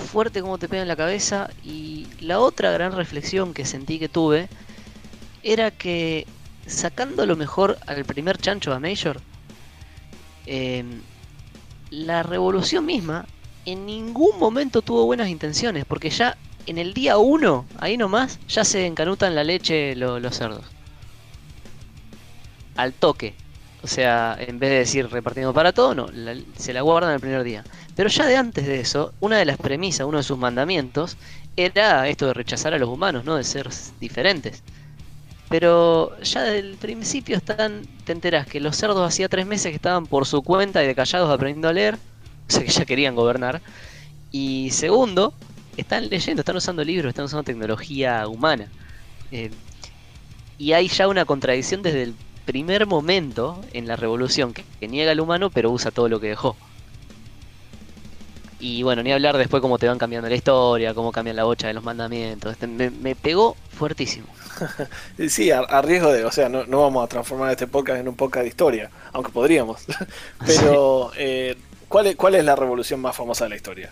fuerte como te pega en la cabeza y la otra gran reflexión que sentí que tuve era que sacando lo mejor al primer chancho a Major, eh, la revolución misma en ningún momento tuvo buenas intenciones, porque ya en el día 1, ahí nomás, ya se encanutan la leche lo- los cerdos. Al toque. O sea, en vez de decir repartiendo para todo, no, la- se la guardan el primer día. Pero ya de antes de eso, una de las premisas, uno de sus mandamientos, era esto de rechazar a los humanos, ¿no? De ser diferentes. Pero ya desde el principio están, te enteras que los cerdos hacía tres meses que estaban por su cuenta y de callados aprendiendo a leer, [LAUGHS] o sea que ya querían gobernar. Y segundo, están leyendo, están usando libros, están usando tecnología humana. Eh, y hay ya una contradicción desde el primer momento en la revolución que, que niega al humano pero usa todo lo que dejó. Y bueno, ni hablar después cómo te van cambiando la historia, cómo cambian la bocha de los mandamientos. Este, me, me pegó fuertísimo. [LAUGHS] Sí, a, a riesgo de, o sea, no, no vamos a transformar este podcast en un podcast de historia, aunque podríamos. [LAUGHS] Pero, eh, ¿cuál, es, ¿cuál es la revolución más famosa de la historia?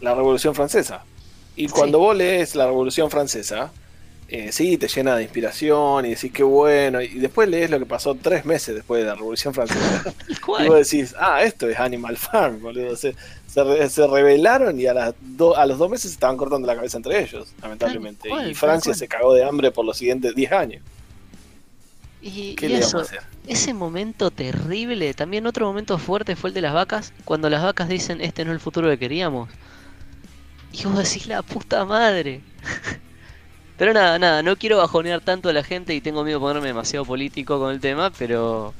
La Revolución Francesa. Y cuando Sí. vos lees la Revolución Francesa, eh, sí, te llena de inspiración y decís qué bueno. Y después lees lo que pasó tres meses después de la Revolución Francesa. [LAUGHS] Y vos decís, ah, esto es Animal Farm, boludo. Se, se, re- se rebelaron y a, las do- a los dos meses se estaban cortando la cabeza entre ellos, lamentablemente. Cual, y Francia se cagó de hambre por los siguientes 10 años. Y, ¿Qué y le eso, ese momento terrible, también otro momento fuerte fue el de las vacas, cuando las vacas dicen este no es el futuro que queríamos. Y vos decís la puta madre. [LAUGHS] pero nada, nada, no quiero bajonear tanto a la gente y tengo miedo de ponerme demasiado político con el tema, pero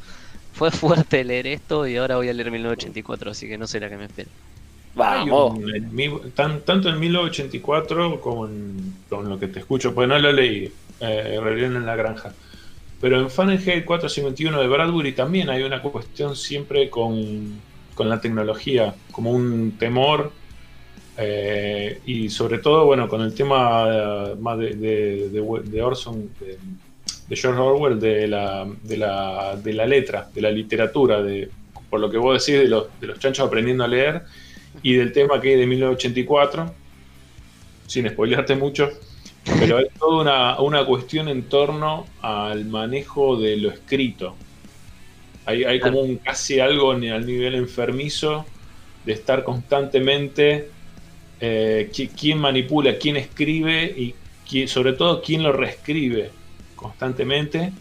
fue [LAUGHS] fuerte leer esto y ahora voy a leer 1984, así que no sé la que me espera. Vamos. un- en mi- tan- tanto en 1984 como en, con lo que te escucho, pues no lo leí, eh, Rebelión en la Granja. Pero en Fahrenheit 451 de Bradbury también hay una cuestión siempre con, con la tecnología, como un temor. Eh, y sobre todo, bueno, con el tema eh, más de, de, Orson, de, George Orwell, de la, de, la, de la letra, de la literatura, de, por lo que vos decís de los, de los chanchos aprendiendo a leer y del tema que hay de 1984, sin spoilearte mucho, pero hay toda una, una cuestión en torno al manejo de lo escrito. Hay, hay como un casi algo al nivel enfermizo de estar constantemente eh, qui- quién manipula, quién escribe y sobre todo quién lo reescribe constantemente.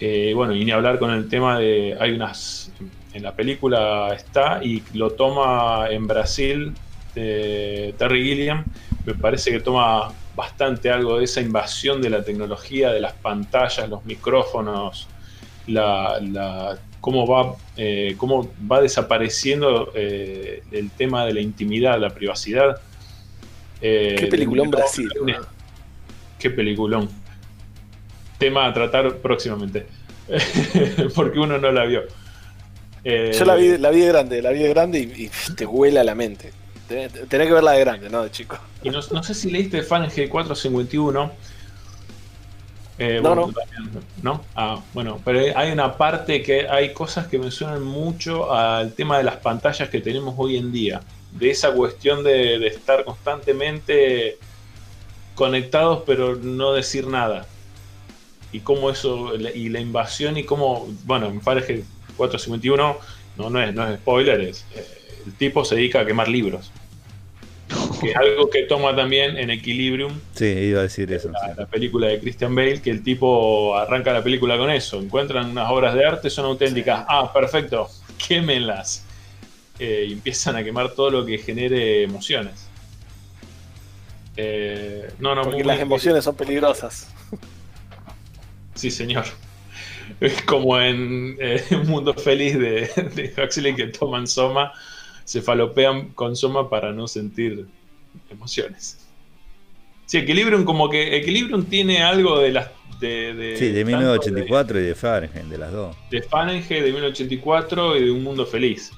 Eh, bueno, y ni hablar con el tema de. Hay unas. En la película está y lo toma en Brasil de Terry Gilliam. Me parece que toma bastante algo de esa invasión de la tecnología, de las pantallas, los micrófonos, la- cómo, va, eh, cómo va desapareciendo eh, el tema de la intimidad, la privacidad. Eh, Qué peliculón de- Brasil. Qué peliculón. Tema a tratar próximamente. [LAUGHS] Porque uno no la vio. Yo la vi, la vi de grande, la vi de grande y, y te huela la mente. Tenés, tenés que verla de grande, ¿no? De chico. Y no, no sé si leíste Fahrenheit 451. Eh, No, bueno, no. ¿no? Ah, bueno, pero hay una parte que hay cosas que me suenan mucho al tema de las pantallas que tenemos hoy en día. De esa cuestión de, de estar constantemente conectados pero no decir nada. Y cómo eso, y la invasión y cómo, bueno, en Fahrenheit 451 no, no, es, no es spoiler, es, eh, el tipo se dedica a quemar libros. Que es algo que toma también en Equilibrium, Sí, iba a decir eso. la, sí. la película de Christian Bale, que el tipo arranca la película con eso. Encuentran unas obras de arte, son auténticas. Ah, perfecto, quémenlas. Eh, y empiezan a quemar todo lo que genere emociones. Eh, no, no, Porque muy- las emociones son peligrosas. Sí, señor. Es como en eh, [LAUGHS] Un Mundo Feliz de, de Huxley que toman soma, se falopean con soma para no sentir emociones. Sí, Equilibrium como que Equilibrium tiene algo de las, de de, de, Sí, de tanto 1984 y de Fahrenheit, de las dos. De, de Fahrenheit de 1984 y de Un Mundo Feliz.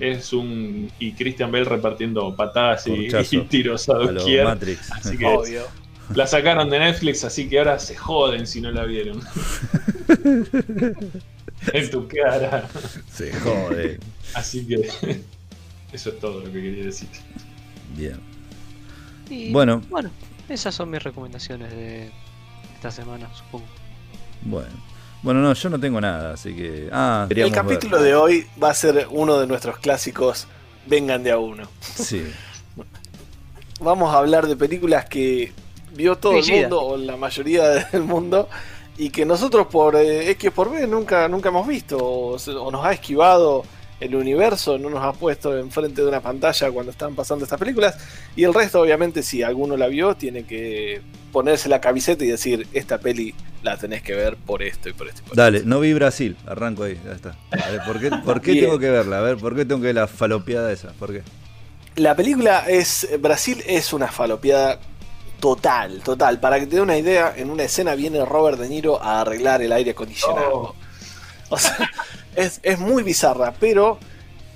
Es un. Y Christian Bell repartiendo patadas y, [LAUGHS] y tiros a A. Matrix. Así que [LAUGHS] Obvio. la sacaron de Netflix, así que ahora se joden si no la vieron. [LAUGHS] en tu cara. Se jode. Así que. Eso es todo lo que quería decir. Bien. Y, Bueno. Bueno, esas son mis recomendaciones de esta semana, supongo. Bueno. Bueno, no, yo no tengo nada, así que. Ah, El ver. capítulo de hoy va a ser uno de nuestros clásicos Vengan de a uno. Sí. [LAUGHS] Vamos a hablar de películas que vio todo el mundo o la mayoría [LAUGHS] del mundo y que nosotros por eh, X por B nunca, nunca hemos visto o nos ha esquivado el universo, no nos ha puesto enfrente de una pantalla cuando están pasando estas películas y el resto obviamente si alguno la vio tiene que ponerse la camiseta y decir esta peli la tenés que ver por esto y por esto. y por Dale, esto". no vi Brasil, arranco ahí, ya está. A ver, ¿por qué, por qué Bien. tengo que verla? A ver, ¿por qué tengo que ver la falopeada esa? ¿Por qué? La película es. Brasil es una falopeada total, total. Para que te dé una idea, en una escena viene Robert De Niro a arreglar el aire acondicionado. Oh. O sea, es, es muy bizarra, pero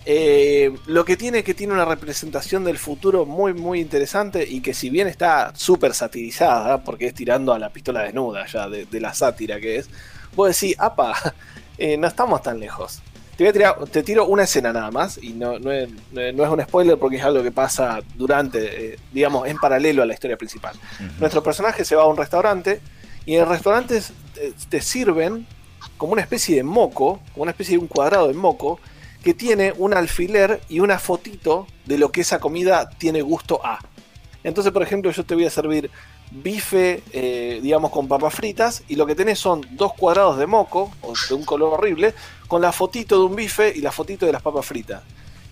eh, lo que tiene es que tiene una representación del futuro muy, muy interesante y que si bien está súper satirizada, porque es tirando a la pistola desnuda ya de, de la sátira que es, vos decís, apa, [LAUGHS] eh, no estamos tan lejos. Te, voy a tirar- te tiro una escena nada más, y no, no es, no es- un spoiler porque es algo que pasa durante, eh, digamos, en paralelo a la historia principal. Ujú. Nuestro personaje se va a un restaurante y en el restaurante te, te sirven como una especie de moco, como una especie de un cuadrado de moco, que tiene un alfiler y una fotito de lo que esa comida tiene gusto a. Entonces, por ejemplo, yo te voy a servir bife, eh, digamos, con papas fritas, y lo que tenés son dos cuadrados de moco, o de un color horrible, con la fotito de un bife y la fotito de las papas fritas.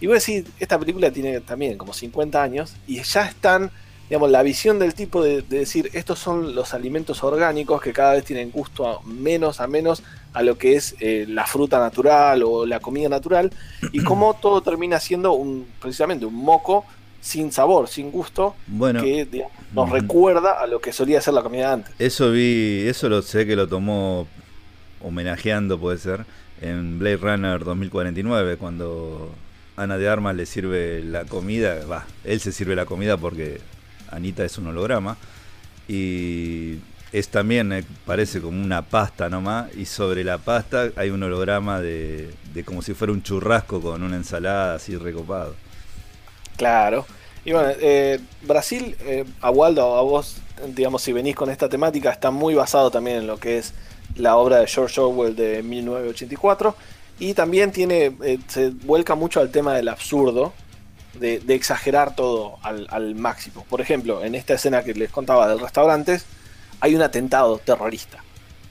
Y voy a decir, esta película tiene también como 50 años, y ya están, digamos, la visión del tipo de, de decir, estos son los alimentos orgánicos que cada vez tienen gusto a menos a menos a lo que es eh, la fruta natural o la comida natural, y [CLEARS THROAT] cómo todo termina siendo un, precisamente un moco sin sabor, sin gusto, Bueno, que digamos, nos Ujú. recuerda a lo que solía ser la comida antes. eso vi, eso lo sé que lo tomó homenajeando, puede ser, en Blade Runner 2049, cuando Ana de Armas le sirve la comida, va, él se sirve la comida porque Anita es un holograma, y es también, eh, parece como una pasta nomás, y sobre la pasta hay un holograma de, de como si fuera un churrasco con una ensalada así recopado. Claro. Y bueno, eh, Brasil, eh, a Waldo, a vos, digamos, si venís con esta temática, está muy basado también en lo que es la obra de George Orwell de 1984. Y también tiene, eh, se vuelca mucho al tema del absurdo, de, exagerar todo al, al máximo. Por ejemplo, en esta escena que les contaba del restaurante, hay un atentado terrorista.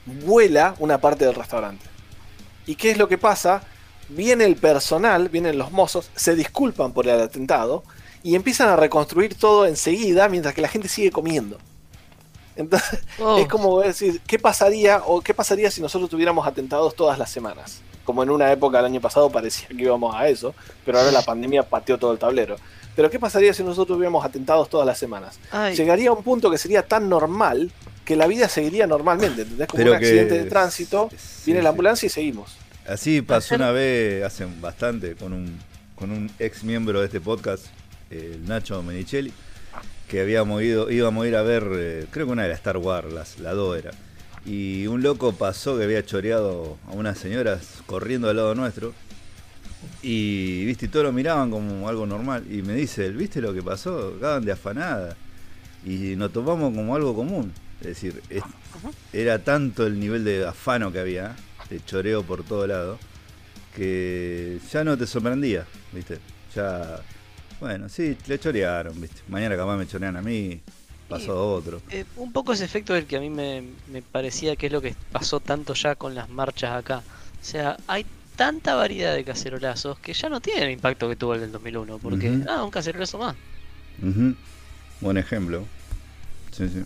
Vuela una parte del restaurante. ¿Y qué es lo que pasa? Viene el personal, vienen los mozos, se disculpan por el atentado y empiezan a reconstruir todo enseguida mientras que la gente sigue comiendo. Entonces, Oh, es como decir, ¿qué pasaría o qué pasaría si nosotros tuviéramos atentados todas las semanas? Como en una época el año pasado parecía que íbamos a eso, pero ahora la pandemia pateó todo el tablero. Pero ¿qué pasaría si nosotros tuviéramos atentados todas las semanas? ay, Llegaría a un punto que sería tan normal que la vida seguiría normalmente, ¿entendés? Como Pero un que- accidente de tránsito, sí, viene la ambulancia y seguimos. Así pasó una vez, hace bastante, con un, con un ex miembro de este podcast, el Nacho Menicelli, que habíamos ido, íbamos a ir a ver, eh, creo que una de las Star Wars, las, la 2 era. Y un loco pasó que había choreado a unas señoras corriendo al lado nuestro. Y viste, y todos lo miraban como algo normal. Y me dice, ¿viste lo que pasó? Acaban de afanada. Y nos tomamos como algo común. Es decir, es- era tanto el nivel de afano que había, de choreo por todo lado, que ya no te sorprendía, ¿viste? Ya, bueno, sí, le chorearon, ¿viste? Mañana capaz me chorean a mí, pasó otro. eh, un poco ese efecto del que a mí me, me parecía que es lo que pasó tanto ya con las marchas acá. O sea, hay tanta variedad de cacerolazos que ya no tiene el impacto que tuvo el del 2001, porque, Ujú. ah, un cacerolazo más. Ujú. Buen ejemplo. Sí, sí.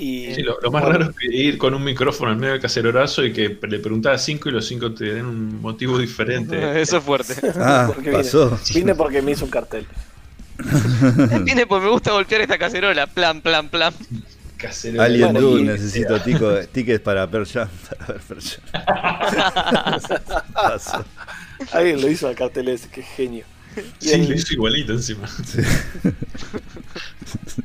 Y Sí, lo, lo más raro es que ir con un micrófono en medio del cacerolazo y que le preguntás a cinco y los cinco te den un motivo diferente. [LAUGHS] Eso es fuerte. [LAUGHS] Ah, Porque vine. pasó. Vine porque me hizo un cartel. [LAUGHS] Viene pues me gusta golpear esta cacerola, plan, plan, plan. Casero Alien Bueno, Dude, necesito tico- tickets para Pearl Jam. Para ver Pearl Jam. Paso. Alguien lo hizo al cartel ese, qué genio. Sí, el- lo hizo igualito encima. [LAUGHS]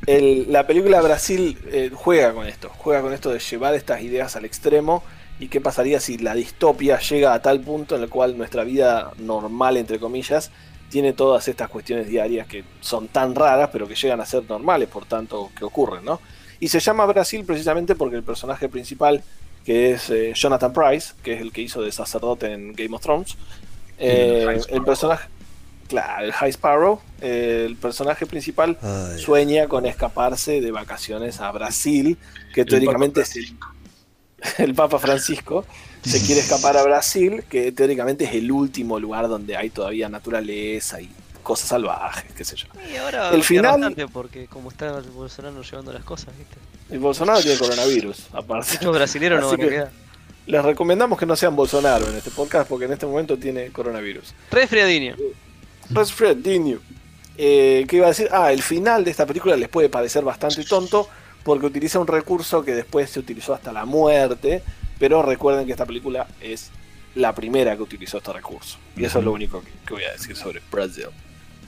el- la película Brasil eh, juega con esto, juega con esto de llevar estas ideas al extremo y qué pasaría si la distopia llega a tal punto en el cual nuestra vida normal, entre comillas, tiene todas estas cuestiones diarias que son tan raras pero que llegan a ser normales por tanto que ocurren, ¿no? Y se llama Brasil precisamente porque el personaje principal, que es eh, Jonathan Price, que es el que hizo de sacerdote en Game of Thrones, eh, el personaje, claro, el High Sparrow, eh, el personaje principal Ay, sueña con escaparse de vacaciones a Brasil, que teóricamente es el, [LAUGHS] el Papa Francisco, se quiere escapar a Brasil, que teóricamente es el último lugar donde hay todavía naturaleza y cosas salvajes, qué sé yo. Y ahora El el final- porque como está el Bolsonaro llevando las cosas, ¿viste? Y Bolsonaro tiene coronavirus, aparte. Muchos brasileños no van a que- quedar. Les recomendamos que no sean Bolsonaro en este podcast porque en este momento tiene coronavirus. Resfriadinho. Resfriadinho. Eh, ¿Qué iba a decir? Ah, el final de esta película les puede parecer bastante tonto porque utiliza un recurso que después se utilizó hasta la muerte, pero recuerden que esta película es la primera que utilizó este recurso. Y eso es lo único que, que voy a decir sobre Brazil.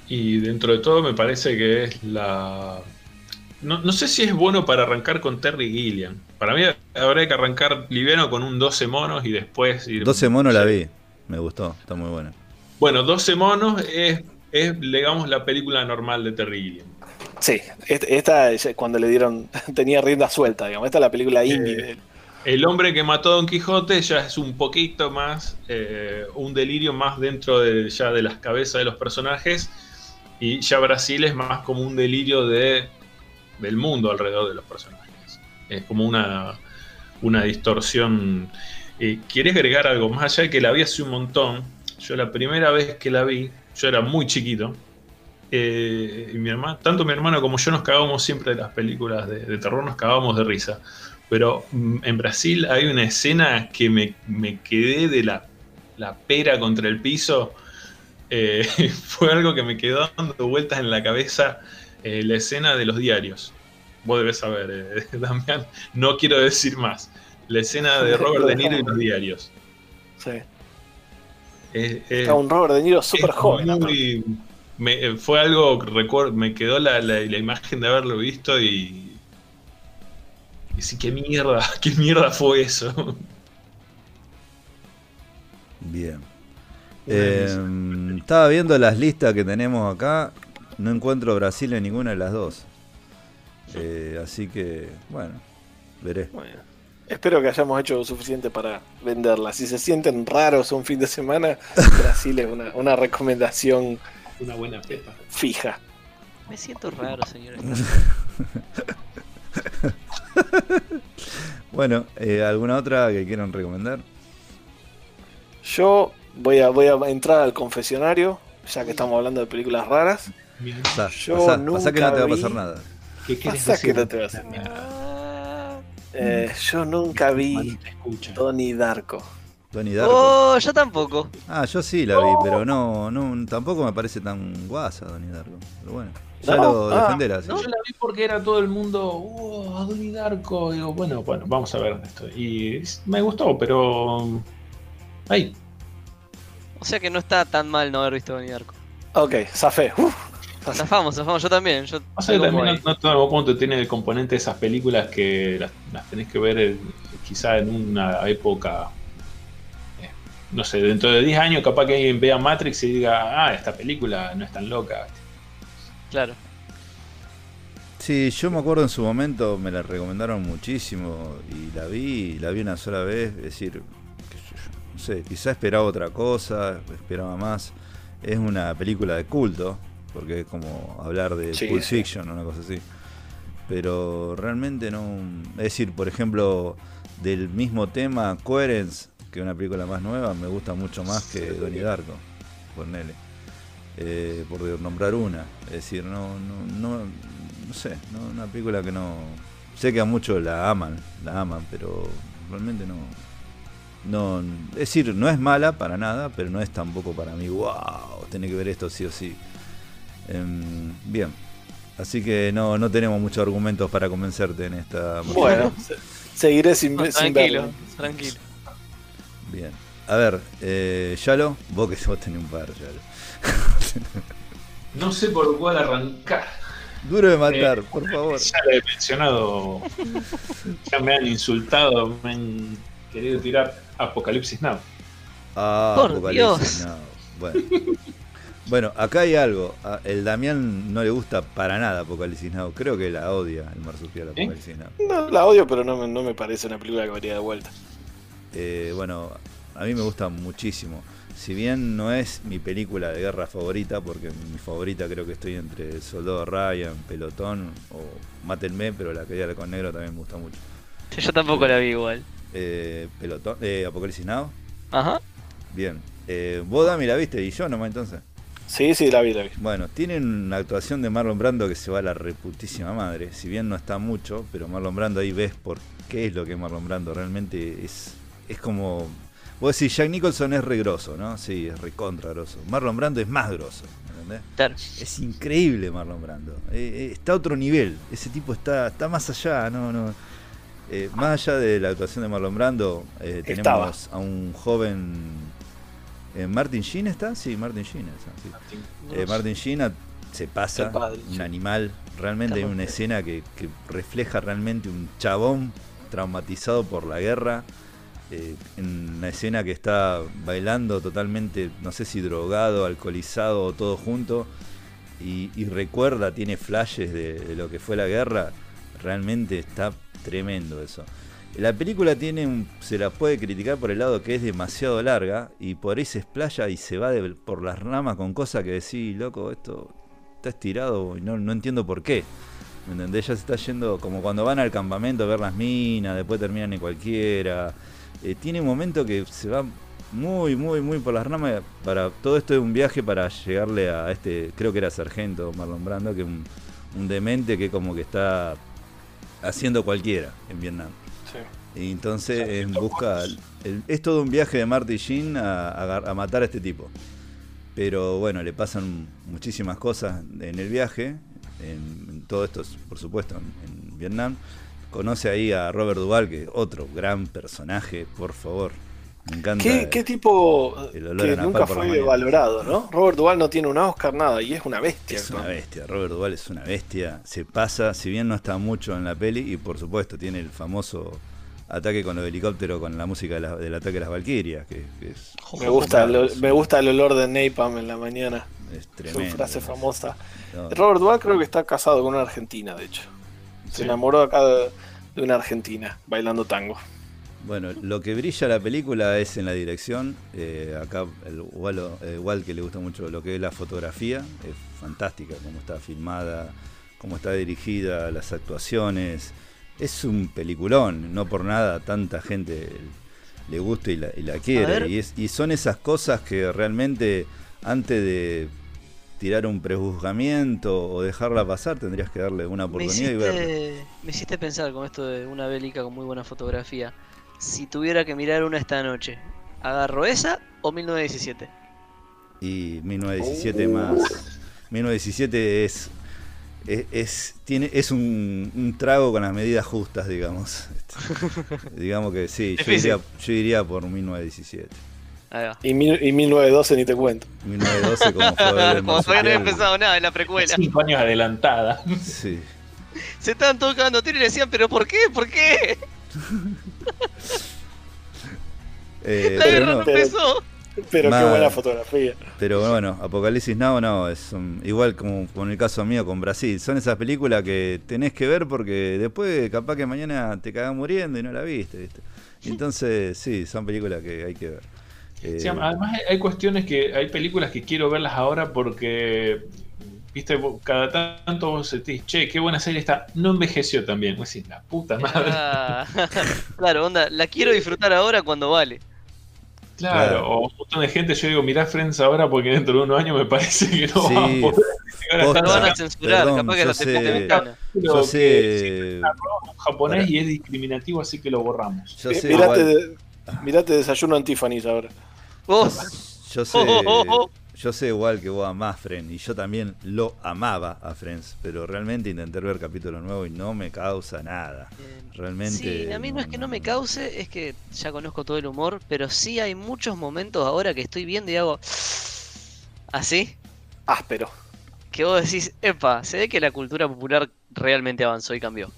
Y dentro de todo me parece que es la... No, no sé si es bueno para arrancar con Terry Gilliam. Para mí habría que arrancar liviano con un 12 monos y después ir... 12 monos la vi. Me gustó, está muy buena. Bueno, 12 monos es, es, digamos, la película normal de Terry Gilliam. Sí, est- esta es cuando le dieron, [LAUGHS] tenía rienda suelta, digamos. Esta es la película indie. Eh, él. El hombre que mató a Don Quijote ya es un poquito más, eh, un delirio más dentro de, ya de las cabezas de los personajes. Y ya Brasil es más como un delirio de, del mundo alrededor de los personajes. Es como una, una distorsión. Eh, ¿Quieres agregar algo? Más allá de que la vi hace un montón, yo la primera vez que la vi, yo era muy chiquito. eh, y mi hermano, tanto mi hermano como yo nos cagábamos siempre de las películas de, de terror, nos cagábamos de risa. Pero mm, en Brasil hay una escena que me, me quedé de la, la pera contra el piso. [LAUGHS] Eh, fue algo que me quedó dando vueltas en la cabeza. eh, la escena de los diarios. Vos debés saber, eh, [LAUGHS] Damián. No quiero decir más. La escena de [LAUGHS] Robert De Niro y los diarios. Sí. Es- es- Está un Robert De Niro súper joven. muy- me- fue algo me quedó la, la- la imagen de haberlo visto y. Y sí, qué mierda, [LAUGHS] qué mierda fue eso. Bien. Eh, estaba viendo las listas que tenemos acá. No encuentro Brasil en ninguna de las dos. Eh, así que, bueno, veré. Bueno, espero que hayamos hecho lo suficiente para venderla. Si se sienten raros un fin de semana, [LAUGHS] Brasil es una, una recomendación Una buena pepa. fija. Me siento raro, señores. [LAUGHS] Bueno, eh, ¿alguna otra que quieran recomendar? Yo voy a, voy a entrar al confesionario, ya que estamos hablando de películas raras. Pasá, Yo pasá, nunca pasá que no te va a vi- pasar nada. ¿Qué Pasa que decir? no te va a hacer Eh, yo nunca vi. Donnie Darko. Donnie Darko. Oh, yo tampoco. Ah, yo sí la vi, pero no, no tampoco me parece tan guasa Donnie Darko. Pero bueno, ya No, lo ah, defenderás. sí. No, yo la vi porque era todo el mundo, oh, Donnie Darko. Digo, bueno, bueno, vamos a ver esto. Y me gustó, pero. Ay, O sea que no está tan mal no haber visto Donnie Darko. Ok, Zafé. Uf, Zafamos, zafamos, yo también. Yo algo también ahí. no, no todo el punto tiene el componente de esas películas que las, las tenés que ver eh, quizá en una época. eh, No sé, dentro de 10 años capaz que alguien vea Matrix y diga, ah, esta película no es tan loca. Claro. Sí, yo me acuerdo en su momento, me la recomendaron muchísimo y la vi, la vi una sola vez, es decir, no sé, quizá esperaba otra cosa, esperaba más. Es una película de culto, porque es como hablar de Sí, Pulp. Fiction, una cosa así. Pero realmente no. Es decir, por ejemplo, del mismo tema, Coherence, que es una película más nueva, me gusta mucho más que Donnie Darko, ponele. Eh, por nombrar una. Es decir, no, no, no, no sé, no, una película que no. Sé que a muchos la aman, la aman, pero realmente no. No, es decir, no es mala para nada, pero no es tampoco para mí, wow, tiene que ver esto sí o sí. Em, bien. Así que no, no tenemos muchos argumentos para convencerte en esta. Bueno, se- seguiré sin, No, sin tranquilo, verlo. tranquilo. Bien. A ver, eh, Yalo, vos que vos tenés un par, Yalo. No sé por cuál arrancar. Duro de matar, por favor. Ya lo he mencionado. Ya me han insultado, me han querido tirar Apocalipsis Now. Ah, Por Apocalipsis Dios. Now. Bueno. Bueno, acá hay algo. A- El Damián no le gusta para nada Apocalipsis Now. Creo que la odia el marsupial ¿Eh? Apocalipsis Now. No, la odio, pero no, me- no me parece una película que varía de vuelta. Eh, bueno, a mí me gusta muchísimo. Si bien no es mi película de guerra favorita, porque mi favorita creo que estoy entre El Soldado Ryan, Pelotón o Mátenme, pero la caída con negro también me gusta mucho. Yo tampoco la vi igual. Eh, Pelotón, eh, Apocalipsis Now, Ajá. bien. Eh, vos Dami la viste y yo nomás entonces. Sí, sí, la vi, la vi. Bueno, tienen una actuación de Marlon Brando que se va a la reputísima madre. Si bien no está mucho, pero Marlon Brando ahí ves por qué es lo que es Marlon Brando. Realmente es, es como. Vos decís, Jack Nicholson es re grosso, ¿no? Sí, es recontra grosso. Marlon Brando es más grosso, ¿entendés? Claro. Es increíble Marlon Brando. Eh, eh, está a otro nivel. Ese tipo está, está más allá, no, no. Eh, más allá de la actuación de Marlon Brando, eh, tenemos Estaba. a un joven. Eh, ¿Martin Sheen está? Sí, Martin Sheen está, sí. Eh, Martin Sheen se pasa, padre, un animal. Realmente hay una escena que, que refleja realmente un chabón traumatizado por la guerra. eh, en una escena que está bailando totalmente, no sé si drogado, alcoholizado o todo junto. Y, y recuerda, tiene flashes de, de lo que fue la guerra. Realmente está tremendo eso. La película tiene un, se la puede criticar por el lado que es demasiado larga y por ahí se explaya y se va por las ramas con cosas que decís, loco, esto está estirado y no, no entiendo por qué. ¿Me entendés? Ya se está yendo como cuando van al campamento a ver las minas, después terminan en cualquiera. Eh, tiene un momento que se va muy, muy, muy por las ramas. Para, todo esto es un viaje para llegarle a este, creo que era sargento Marlon Brando, que es un, un demente que como que está haciendo cualquiera en Vietnam. Y entonces en busca. el- es todo un viaje de Marty Sheen a, a- matar a este tipo. Pero bueno, le pasan muchísimas cosas en el viaje. En, todo esto, por supuesto, en, en Vietnam. Conoce ahí a Robert Duvall, que es otro gran personaje, por favor. Me encanta. ¿Qué, qué tipo el olor que nunca fue valorado, ¿no? Robert Duvall no tiene un Oscar, nada, y es una bestia. Es una bestia, Robert Duvall es una bestia. Se pasa, si bien no está mucho en la peli, y por supuesto tiene el famoso ataque con los helicópteros con la música de la- del ataque de las Valquirias, que, que es, Me gusta, el, me gusta el olor de Napalm en la mañana. es Su tremendo. frase famosa. No, Robert Duvall creo que está casado con una argentina, de hecho. Se Sí. enamoró acá de, de una argentina bailando tango. Bueno, lo que brilla la película es en la dirección. eh, acá el Walo, eh, Wal, que le gusta mucho lo que es la fotografía, es fantástica, cómo está filmada, cómo está dirigida, las actuaciones. Es un peliculón, no por nada tanta gente le gusta y la, y la quiere. Y, es- y son esas cosas que realmente antes de tirar un prejuzgamiento o dejarla pasar, tendrías que darle una Me oportunidad y verla. hiciste, me hiciste pensar con esto de una bélica con muy buena fotografía. Si tuviera que mirar una esta noche, ¿agarro esa o 1917? Y 1917 Uh. más. 1917 es. Es, es- tiene, es un, un trago con las medidas justas, digamos. [LAUGHS] Digamos que sí, yo diría, yo iría por 1917. Ahí va. Y, mil- y 1912 ni te cuento. 1912 como [LAUGHS] fue Como todavía no había empezado nada en la precuela. Cinco años adelantada. Sí. Se estaban tocando tiro y le decían, ¿pero por qué? ¿Por qué? [LAUGHS] Eh, La pero, guerra no, no empezó. Pero Mal. qué buena fotografía. pero bueno, Apocalipsis Now no, es un- igual como con el caso mío con Brasil. Son esas películas que tenés que ver porque después capaz que mañana te cagan muriendo y no la viste. ¿viste? Entonces, sí, son películas que hay que ver. Eh, Sí, además hay- hay cuestiones que hay películas que quiero verlas ahora porque viste cada tanto vos sentís, che, qué buena serie está, no envejeció también. Vos decís, la puta madre. Ah, [LAUGHS] claro, onda, la quiero disfrutar ahora cuando vale. Claro, Claro. o un montón de gente, yo digo, mirá Friends ahora porque dentro de unos años me parece que no Sí, va a poder posta. van a censurar, perdón, capaz que la sé- de ventana. yo que sé, en japonés y es discriminativo, así que lo borramos. yo sé, mirate, de- mirate desayuno en Tiffany's ahora. Vos, yo sé, Oh, oh, oh, oh. Yo sé igual que vos amás Friends y yo también lo amaba a Friends, pero realmente intenté ver capítulo nuevo y no me causa nada. Realmente. Sí, a mí no, es que no me cause, es que ya conozco todo el humor, pero sí hay muchos momentos ahora que estoy viendo y hago así, Áspero. que vos decís, epa, se ve que la cultura popular realmente avanzó y cambió.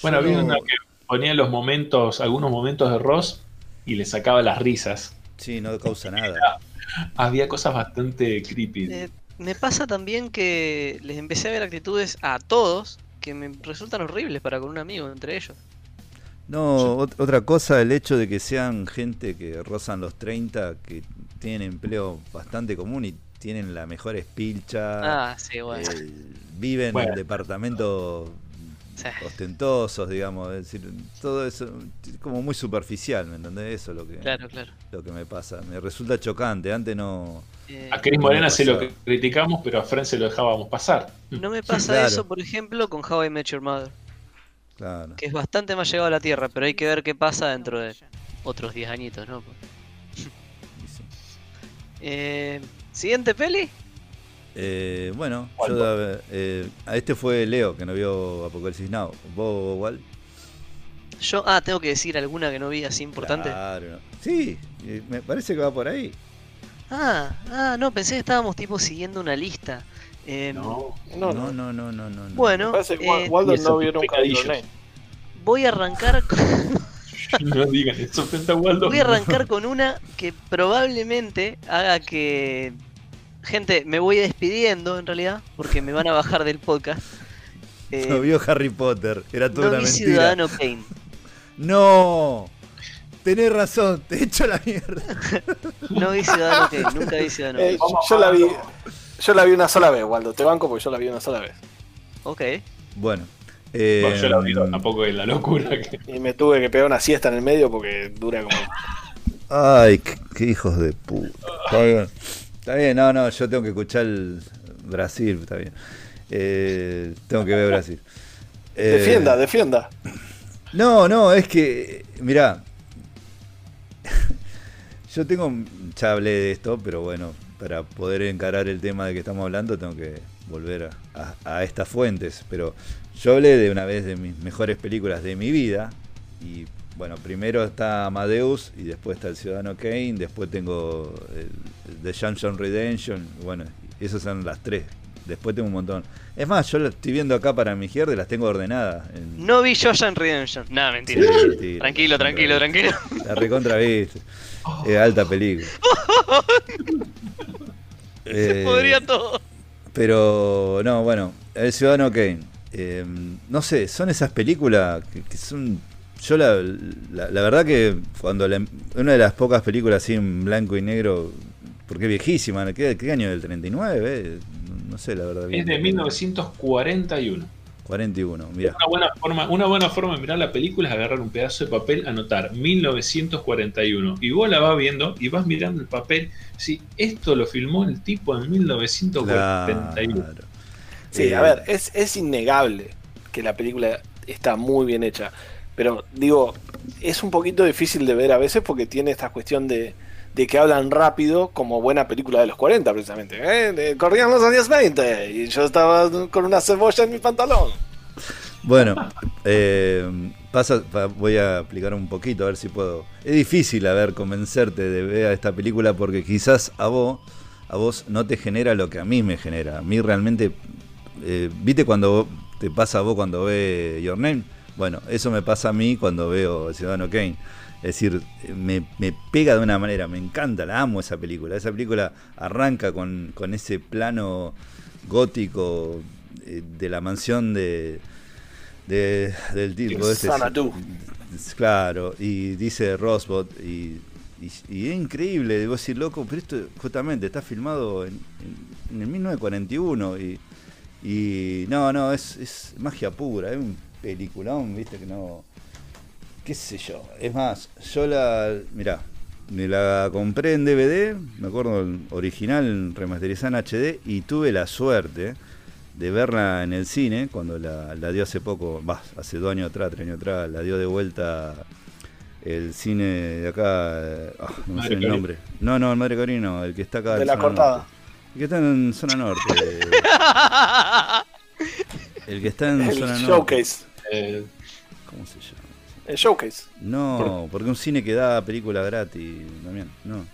Bueno, había una que ponía los momentos, algunos momentos de Ross y le sacaba las risas. Sí, no causa nada. Había cosas bastante creepy. Eh, me pasa también que les empecé a ver actitudes a todos que me resultan horribles para con un amigo entre ellos. No, ot- otra cosa, el hecho de que sean gente que rozan los 30, que tienen empleo bastante común y tienen la mejor espilcha, Ah, sí, bueno. eh, viven Bueno. en departamentos Sí. ostentosos, digamos, es decir, todo eso es como muy superficial, ¿me entendés? Eso es lo que, Claro, claro. lo que me pasa. Me resulta chocante, antes no... Eh, A Chris no Morena me se lo criticamos, pero a Fren se lo dejábamos pasar. no me pasa Claro. eso, por ejemplo, con How I Met Your Mother, Claro. que es bastante más llegado a la Tierra, pero hay que ver qué pasa dentro de otros 10 añitos, ¿no? sí. Eh, Siguiente peli. Eh, bueno, ¿Cuál, yo, eh, a este fue Leo, que no vio Apocalipsis Now. ¿Vos, Wal? Yo, ah, tengo que decir alguna que no vi así importante. Claro. Sí, eh, me parece que va por ahí. Ah, ah, no, pensé que estábamos tipo siguiendo una lista. Em, No. No, No, no. no, no, no, no. no. Bueno, Parece que eh, Waldo no vio nunca voy a arrancar con, [LAUGHS] No digan eso, Waldo. voy a arrancar con una que probablemente haga que gente me voy despidiendo en realidad porque me van a bajar del podcast. [LAUGHS] Eh, No vio Harry Potter, era toda no una vi mentira. Ciudadano Kane. [LAUGHS] No, tenés razón, te echo la mierda. [LAUGHS] No vi Ciudadano Kane, nunca vi Ciudadano Eh, Kane. yo la vi. Yo la vi una sola vez, Waldo. Te banco porque yo la vi una sola vez. Ok. Bueno, eh, Bueno, yo la vi, tampoco es la locura que. Y me tuve que pegar una siesta en el medio porque dura como. Ay, qué, qué hijos de puta. Está bien. No, no, yo tengo que escuchar el Brasil, está bien. Eh, tengo que ver Brasil. [LAUGHS] Eh, Defienda, defienda. No, no, es que, mirá, [LAUGHS] yo tengo, ya hablé de esto, pero bueno, para poder encarar el tema de que estamos hablando tengo que volver a, a- a estas fuentes, pero yo hablé de una vez de mis mejores películas de mi vida, y bueno, primero está Amadeus, y después está El Ciudadano Kane, después tengo el, The Shawshank Redemption, bueno, esas son las tres. Después tengo un montón. Es más, yo las estoy viendo acá para mi izquierda y las tengo ordenadas. en- No vi Shawshank Redemption. Nada, mentira. Sí, mentira. Tranquilo, tranquilo, tranquilo. La recontra viste. Es alta película. [LAUGHS] Se Eh, podría todo. Pero, no, bueno, El Ciudadano Kane. eh, no sé, son esas películas que, que son. Yo la, la, la verdad que cuando la- una de las pocas películas así en blanco y negro, porque es viejísima, ¿qué, qué año del 39? eh? No sé, la verdad. bien. Es de 1941. 41, mira. Una buena forma, una buena forma de mirar la película es agarrar un pedazo de papel, anotar 1941. Y vos la vas viendo y vas mirando el papel. Si esto lo filmó el tipo en 1941. Claro. Sí, Eh, a ver, es, es innegable que la película está muy bien hecha. Pero digo, es un poquito difícil de ver a veces porque tiene esta cuestión de, de que hablan rápido como buena película de los 40 precisamente. ¿eh? Corrían los años 20 y yo estaba con una cebolla en mi pantalón. Bueno, eh, pasa, pa- voy a aplicar un poquito a ver si puedo. Es difícil a ver convencerte de ver esta película porque quizás a vos, a vos no te genera lo que a mí me genera. A mí realmente, eh, ¿viste cuando te pasa a vos cuando ve Your Name? Bueno, eso me pasa a mí cuando veo Ciudadano Kane. Es decir, me, me pega de una manera, me encanta, la amo esa película. Esa película arranca con, con ese plano gótico eh, de la mansión de, de- del tipo este. Claro, y dice Rosbot y, y, y es increíble, debo decir, loco, pero esto justamente está filmado en, en- en el 1941 y, y no, no, es, es magia pura, es un peliculón, viste que no, qué sé yo, es más, yo la, mirá, me la compré en DVD, me acuerdo el original remasterizada en HD y tuve la suerte de verla en el cine cuando la, la dio hace poco, va, hace dos años atrás, tres años atrás, la dio de vuelta el cine de acá, ah, no Madre sé el nombre. No, no, el Madre Cari no, el que está acá. De en la zona cortada. norte. El que está en zona norte. [LAUGHS] el que está en El zona norte. showcase. Eh, ¿Cómo se llama? El showcase. No, porque un cine que da película gratis también, no.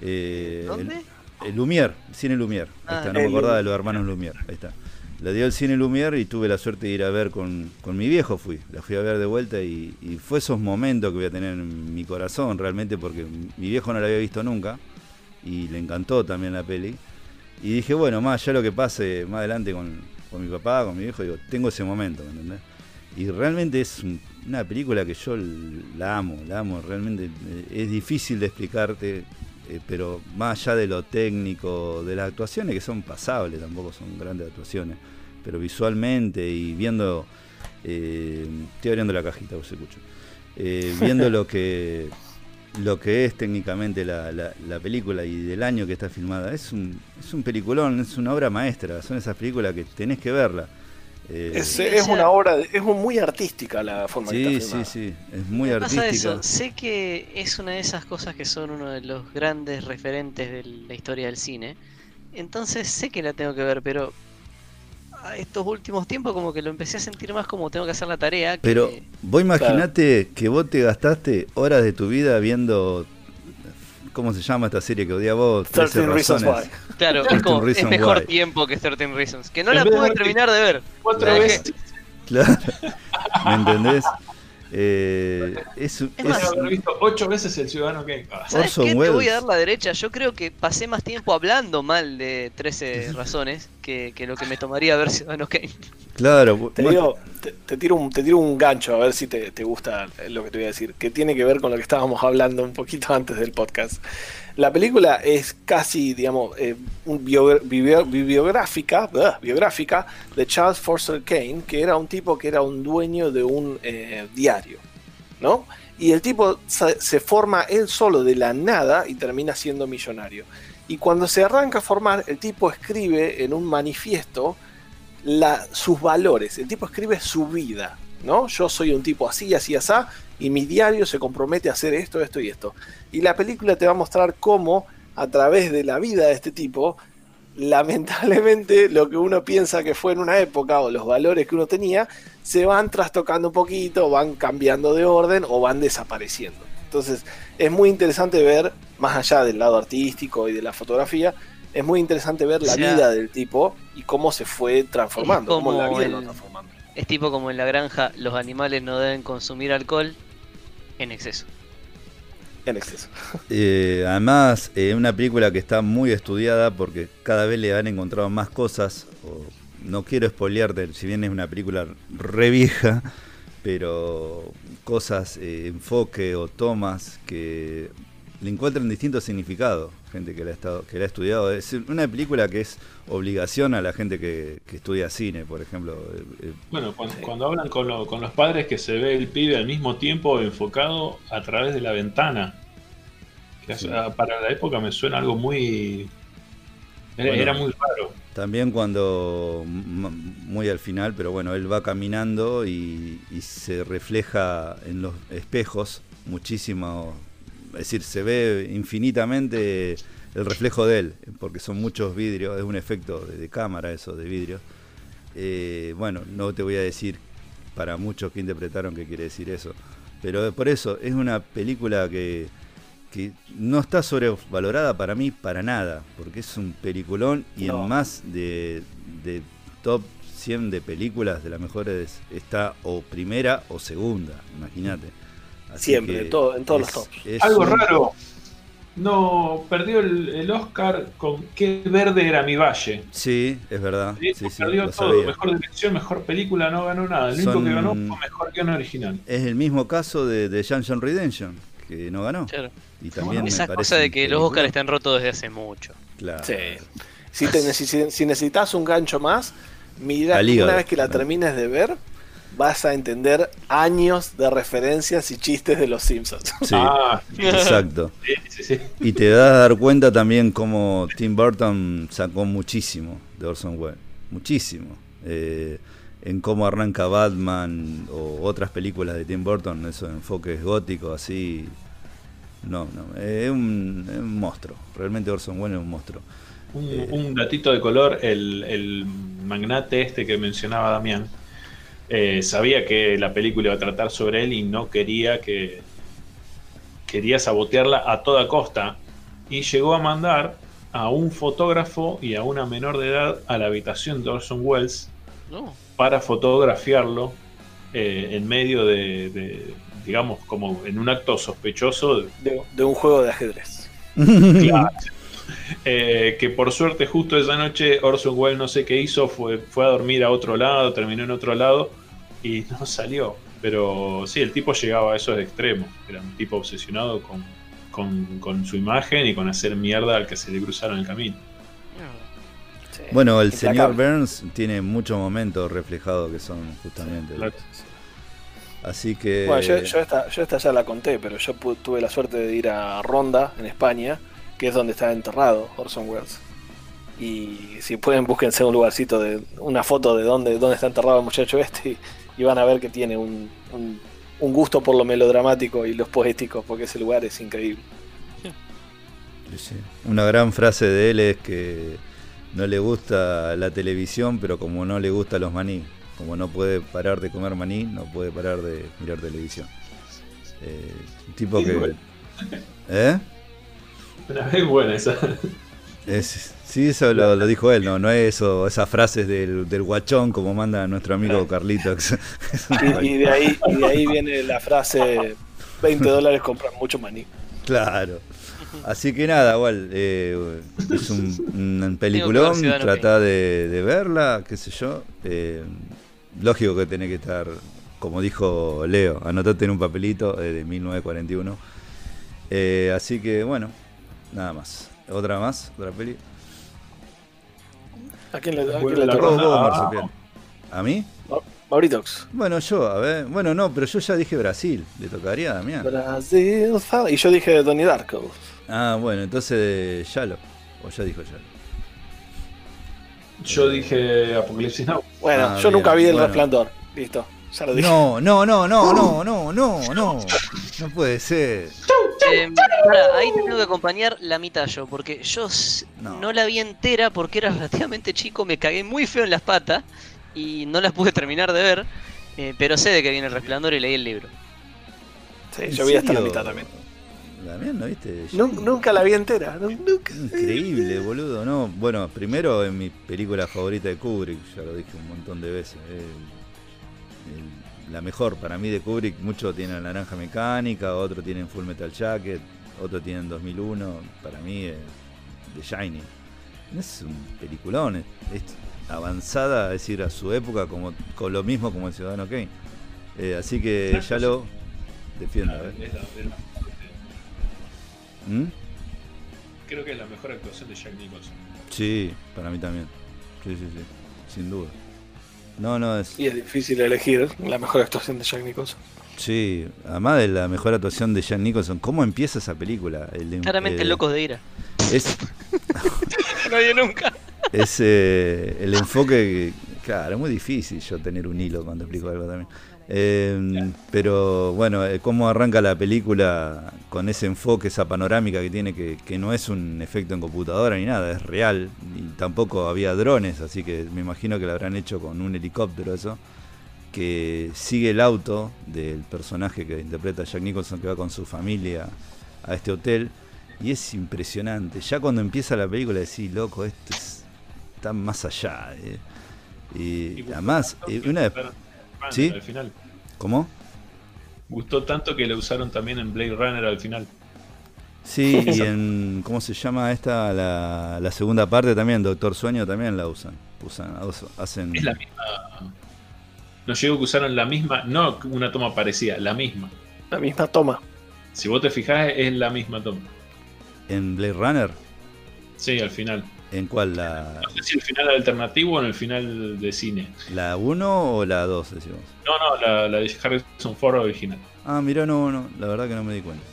Eh, ¿Dónde? El, el Lumière, Cine Lumière. Ahí Ah, está, no el me acordaba de los hermanos Lumière. Ahí está. La dio el Cine Lumière y tuve la suerte de ir a ver con, con mi viejo, fui. La fui a ver de vuelta y, y fue esos momentos que voy a tener en mi corazón realmente porque mi viejo no la había visto nunca y le encantó también la peli. Y dije, bueno, más allá lo que pase más adelante con, con mi papá, con mi viejo, digo, tengo ese momento, ¿me entendés? Y realmente es un- una película que yo la amo, la amo, realmente eh, es difícil de explicarte, eh, pero más allá de lo técnico, de las actuaciones que son pasables, tampoco son grandes actuaciones, pero visualmente y viendo, eh, estoy abriendo la cajita, vos escucho, eh, viendo [LAUGHS] lo que lo que es técnicamente la, la- la película y del año que está filmada, es un, es un peliculón, es una obra maestra, son esas películas que tenés que verla. Eh, Es, es o sea- una obra, de- es muy artística la forma que Sí, está sí, filmada. sí, es muy Me pasa artística. eso, sé que es una de esas cosas que son uno de los grandes referentes de la historia del cine. Entonces sé que la tengo que ver, pero a estos últimos tiempos como que lo empecé a sentir más como tengo que hacer la tarea. que- Pero vos imaginate que vos te gastaste horas de tu vida viendo, ¿cómo se llama esta serie que odia vos? 13 13 Reasons razones. Why. claro, es, 13 como, es mejor Why. tiempo que 13 Reasons. Que no En la de pude terminar de ver. cuatro veces. Claro, ¿me entendés? Eh, es, es- más, haber visto ocho veces el Ciudadano Kane. Ah, ¿Sabes Orson qué? Te voy a dar la derecha. Yo creo que pasé más tiempo hablando mal de 13 [LAUGHS] razones que, que lo que me tomaría ver Ciudadano Kane. claro, Te, digo, te, te tiro un, te tiro un gancho a ver si te, te gusta lo que te voy a decir, que tiene que ver con lo que estábamos hablando un poquito [LAUGHS] antes del podcast. La película es casi, digamos, eh, un bio- bio- bibliográfica, biográfica de Charles Forster Kane, que era un tipo que era un dueño de un eh, diario, ¿no? Y el tipo se, se forma él solo de la nada y termina siendo millonario. Y cuando se arranca a formar, el tipo escribe en un manifiesto sus valores. El tipo escribe su vida, ¿no? Yo soy un tipo así, así, así, y mi diario se compromete a hacer esto, esto y esto. Y la película te va a mostrar cómo, a través de la vida de este tipo, lamentablemente lo que uno piensa que fue en una época o los valores que uno tenía, se van trastocando un poquito, van cambiando de orden o van desapareciendo. Entonces, es muy interesante ver, más allá del lado artístico y de la fotografía, es muy interesante ver la O sea, vida del tipo y cómo se fue transformando, cómo la vida lo el- transformando. Es tipo como en la granja, los animales no deben consumir alcohol en exceso. En exceso. [LAUGHS] Eh, además, es una película que está muy estudiada porque cada vez le han encontrado más cosas. o- no quiero spoilearte, si bien es una película re vieja, pero cosas, eh, enfoque o tomas que le encuentran distintos significados. Gente que la, ha estado, que la ha estudiado. Es una película que es obligación a la gente que, que estudia cine, por ejemplo. Eh, eh, Bueno, cuando, cuando hablan con, lo- con los padres que se ve el pibe al mismo tiempo enfocado a través de la ventana. Que Sí. para la época me suena algo muy... Era, Bueno. era muy raro. También cuando, muy al final, pero bueno, él va caminando y, y se refleja en los espejos muchísimo, es decir, se ve infinitamente el reflejo de él, porque son muchos vidrios, es un efecto de, de cámara eso, de vidrio. Eh, bueno, no te voy a decir para muchos que interpretaron qué quiere decir eso, pero por eso es una película que, que no está sobrevalorada para mí para nada, porque es un peliculón y No. en más de, de top 100 de películas de las mejores está o primera o segunda, imagínate. Así Siempre, que todo- en todos los tops. es Algo un- raro. No, perdió el, el Oscar con Qué verde era mi valle. Sí, es verdad. Sí, Sí, sí, perdió todo. sabía. Mejor dirección, mejor película, no ganó nada. El único Son- que ganó fue mejor guion original. Es el mismo caso de, de Junction Redemption, que no ganó. Claro. Y también me Esa cosa de que los. Oscars están rotos desde hace mucho. Claro. Sí. Si, te si necesitas un gancho más, mira, una vez que la termines de ver, vas a entender años de referencias y chistes de los Simpsons. [LAUGHS] Sí, Ah, exacto. [LAUGHS] sí, sí, sí. Y te das a dar cuenta también cómo Tim Burton sacó muchísimo de Orson Welles. Muchísimo. Eh, en cómo arranca Batman o otras películas de Tim Burton, esos enfoques góticos así. No, no, es un, es un monstruo. Realmente Orson Welles es un monstruo. Un, Eh. un datito de color, el, el magnate este que mencionaba Damián, eh, sabía que la película iba a tratar sobre él y no quería que quería sabotearla a toda costa y llegó a mandar a un fotógrafo y a una menor de edad a la habitación de Orson Welles No. para fotografiarlo eh, en medio de, de, digamos, como en un acto sospechoso De, de un juego de ajedrez. [LAUGHS] Claro. Eh, que por suerte justo esa noche Orson Welles no sé qué hizo, fue, fue a dormir a otro lado, terminó en otro lado y [LAUGHS] no salió. Pero sí, el tipo llegaba a esos extremos. Era un tipo obsesionado con, con, con su imagen y con hacer mierda al que se le cruzaron el camino. Sí. Bueno, el señor Burns tiene muchos momentos reflejados que son justamente. Claro. Así que. Bueno, yo, yo esta, yo esta ya la conté, pero yo tuve la suerte de ir a Ronda, en España, que es donde está enterrado Orson Welles. Y si pueden, búsquense un lugarcito de una foto de dónde, dónde está enterrado el muchacho este y, y van a ver que tiene un, un- un gusto por lo melodramático y los poéticos, porque ese lugar es increíble. Sí. Una gran frase de él es que no le gusta la televisión, pero como no le gusta los maní, como no puede parar de comer maní, no puede parar de mirar televisión. Eh, un tipo que. ¿Eh? Una vez buena esa. Es- sí, eso lo, lo dijo él, no, no es eso, esas frases del, del guachón como manda nuestro amigo Carlito. [LAUGHS] Y, y de ahí, y de ahí viene la frase: 20 dólares compran mucho maní. Claro. Así que nada, igual, eh, es un, peliculón, trata de, de verla, qué sé yo. eh, lógico que tiene que estar, como dijo Leo, anotate en un papelito eh, de 1941. Eh, así que bueno, nada más. ¿Otra más? ¿Otra peli? ¿A quién le, a quién le la ronda. vos, Ah. ¿A mí? Mauritox. Bueno, yo, a ver. Bueno, no, pero yo ya dije Brasil. ¿Le tocaría a Damián? Brasil. Y yo dije Donnie Darko. Ah, bueno, entonces Yalo. O ya dijo Yalo. Yo dije Apocalipsis Now. Bueno, Ah, yo bien, nunca vi el bueno. resplandor. Listo, ya lo dije. No, no, no, no, no, no, no, no. No puede ser. Eh, pará, ahí te tengo que acompañar la mitad yo, porque yo No. no. la vi entera porque era [LAUGHS] relativamente chico, me cagué muy feo en las patas y no las pude terminar de ver, eh, pero sé de que viene el resplandor y leí el libro. Sí, ¿En yo vi hasta la mitad también. Damián, ¿no viste? Nun- Nunca la vi entera. nun- Nunca. Increíble, boludo, ¿no? Bueno, primero en mi película favorita de Kubrick, ya lo dije un montón de veces. eh, el- la mejor para mí de Kubrick, muchos tienen Naranja Mecánica, otros tienen Full Metal Jacket, otros tienen 2001. Para mí, eh, The Shining. Es un peliculón, es, es avanzada, es decir, a su época, como con lo mismo como el Ciudadano Kane. Eh, así que ya lo defiendo. ¿eh? es es ¿Mm? creo que es la mejor actuación de Jack Nicholson. Sí, para mí también. Sí, sí, sí. Sin duda. No, no, es. Y es difícil elegir la mejor actuación de Jack Nicholson. Sí, además de la mejor actuación de Jack Nicholson, ¿cómo empieza esa película? El, Claramente eh, locos de ira. Es, [LAUGHS] Nadie nunca. es eh, el enfoque. que- Claro, es muy difícil yo tener un hilo cuando explico algo también. Eh, pero bueno, eh, cómo arranca la película con ese enfoque, esa panorámica que tiene, que, que no es un efecto en computadora ni nada, es real. Y tampoco había drones, así que me imagino que lo habrán hecho con un helicóptero eso. Que sigue el auto del personaje que interpreta Jack Nicholson, que va con su familia a este hotel. Y es impresionante. Ya cuando empieza la película decís, loco, esto es, está más allá. eh". Y, además, eh, una lo ¿Sí? Al final. ¿Cómo? Gustó tanto que lo usaron también en Blade Runner al final. Sí, [LAUGHS] y en. ¿Cómo se llama esta? La, la segunda parte también, Doctor Sueño también la usan. usan hacen. Es la misma. No llegó que usaron la misma, no una toma parecida, la misma. La misma toma. Si vos te fijás, es la misma toma. En Blade Runner. Sí, al final. ¿En cuál? ¿La, No sé si el final alternativo o en el final de cine. la 1 o la 2? Decimos. No, no, la, la de Harrison Ford original. Ah, mira, no, no, la verdad que no me di cuenta.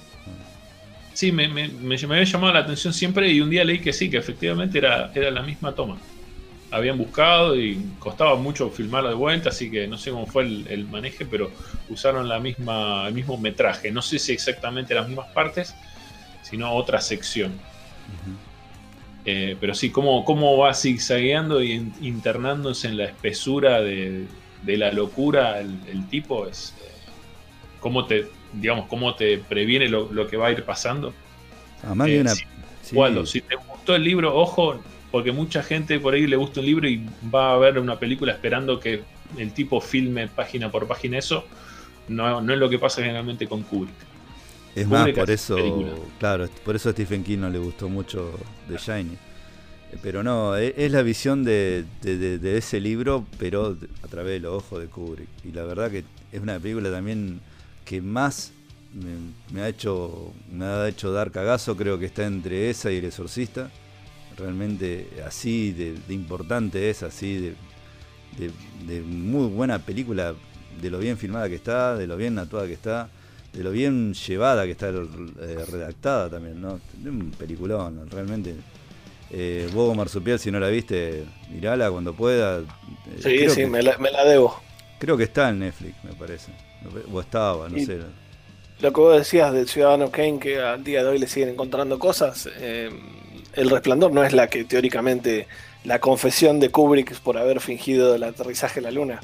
Sí, me, me, me- me había llamado la atención siempre y un día leí que sí, que efectivamente era, era la misma toma. habían buscado y costaba mucho filmarlo de vuelta, así que no sé cómo fue el, el maneje, pero usaron la misma, el mismo metraje. No sé si exactamente las mismas partes, sino otra sección. Eh, pero sí, cómo, cómo va zigzagueando y in- internándose en la espesura de, de la locura el, el tipo, es eh, cómo te, digamos, cómo te previene lo, lo que va a ir pasando. Además Eh, una... sí. Waldo, si te gustó el libro, ojo, porque mucha gente por ahí le gusta un libro y va a ver una película esperando que el tipo filme página por página eso. No, no es lo que pasa generalmente con Kubrick. Es más, por eso, claro, por eso a Stephen King no le gustó mucho The Shining. Eh, Pero no, e- es la visión de, de- de- de ese libro, pero a través de los ojos de Kubrick. Y la verdad que es una película también que más me, me ha hecho me ha hecho dar cagazo, creo que está entre esa y El Exorcista. Realmente así de, importante es, así de, de- de muy buena película, de lo bien filmada que está, de lo bien actuada que está, de lo bien llevada que está eh, redactada también, ¿no? Un peliculón, realmente. Eh, vos, Marsupial, si no la viste, mirala cuando pueda. Eh, Sí, sí, que, me la, me la debo. creo que está en Netflix, me parece. O estaba, no Y- sé. Lo que vos decías del Ciudadano Kane, que al día de hoy le siguen encontrando cosas, eh, El Resplandor no es la que teóricamente la confesión de Kubrick por haber fingido el aterrizaje a la luna.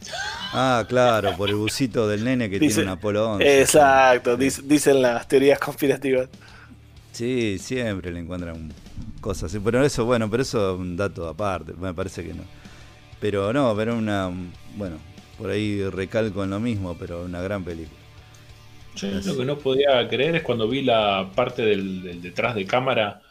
[LAUGHS] Ah, claro, por el busito del nene que Dice- tiene un Apolo 11. Exacto, dic- dicen las teorías conspirativas. Sí, siempre le encuentran cosas así. Pero eso, bueno, pero eso es un dato aparte, me parece que no. Pero no, pero una, bueno, por ahí recalco en lo mismo, pero una gran película. Yo lo que no podía creer es cuando vi la parte del, del detrás de cámara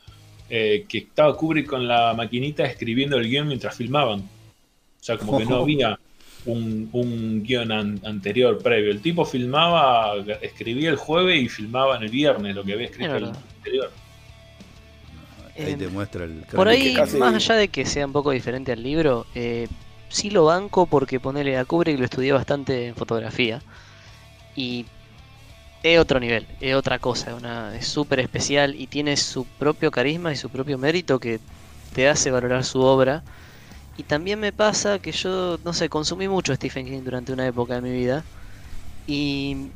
eh, que estaba Kubrick con la maquinita escribiendo el guion mientras filmaban. O sea, como que no [LAUGHS] había un, un guion an- anterior, previo. El tipo filmaba, escribía el jueves y filmaba en el viernes lo que había escrito el anterior. Ahí Eh, te muestra el Por ahí, casi- más allá de que sea un poco diferente al libro, eh, sí lo banco porque ponele a Kubrick lo estudié bastante en fotografía y es otro nivel, es otra cosa, una, es súper especial y tiene su propio carisma y su propio mérito que te hace valorar su obra. Y también me pasa que yo, no sé, consumí mucho Stephen King durante una época de mi vida y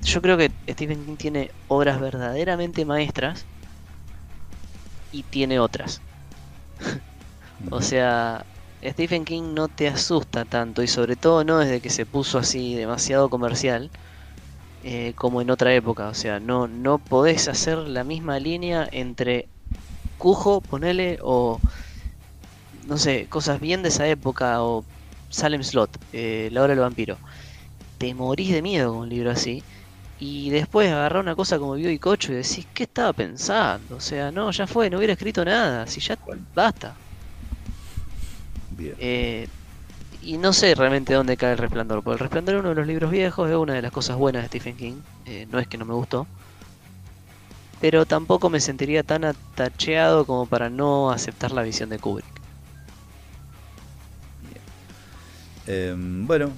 yo creo que Stephen King tiene obras verdaderamente maestras y tiene otras. [LAUGHS] O sea, Stephen King no te asusta tanto y sobre todo no desde que se puso así demasiado comercial eh, como en otra época. O sea, no, no podés hacer la misma línea entre Cujo, ponele, o no sé, cosas bien de esa época, o Salem Slot, eh, La Hora del Vampiro. Te morís de miedo con un libro así. Y después agarrar una cosa como Bio y Cocho y decís, ¿qué estaba pensando? O sea, no, ya fue, no hubiera escrito nada, si ya basta. Bien. Eh, y no sé realmente dónde cae el resplandor, porque el resplandor es uno de los libros viejos, es una de las cosas buenas de Stephen King, eh, no es que no me gustó, pero tampoco me sentiría tan atacheado como para no aceptar la visión de Kubrick. Eh, bueno,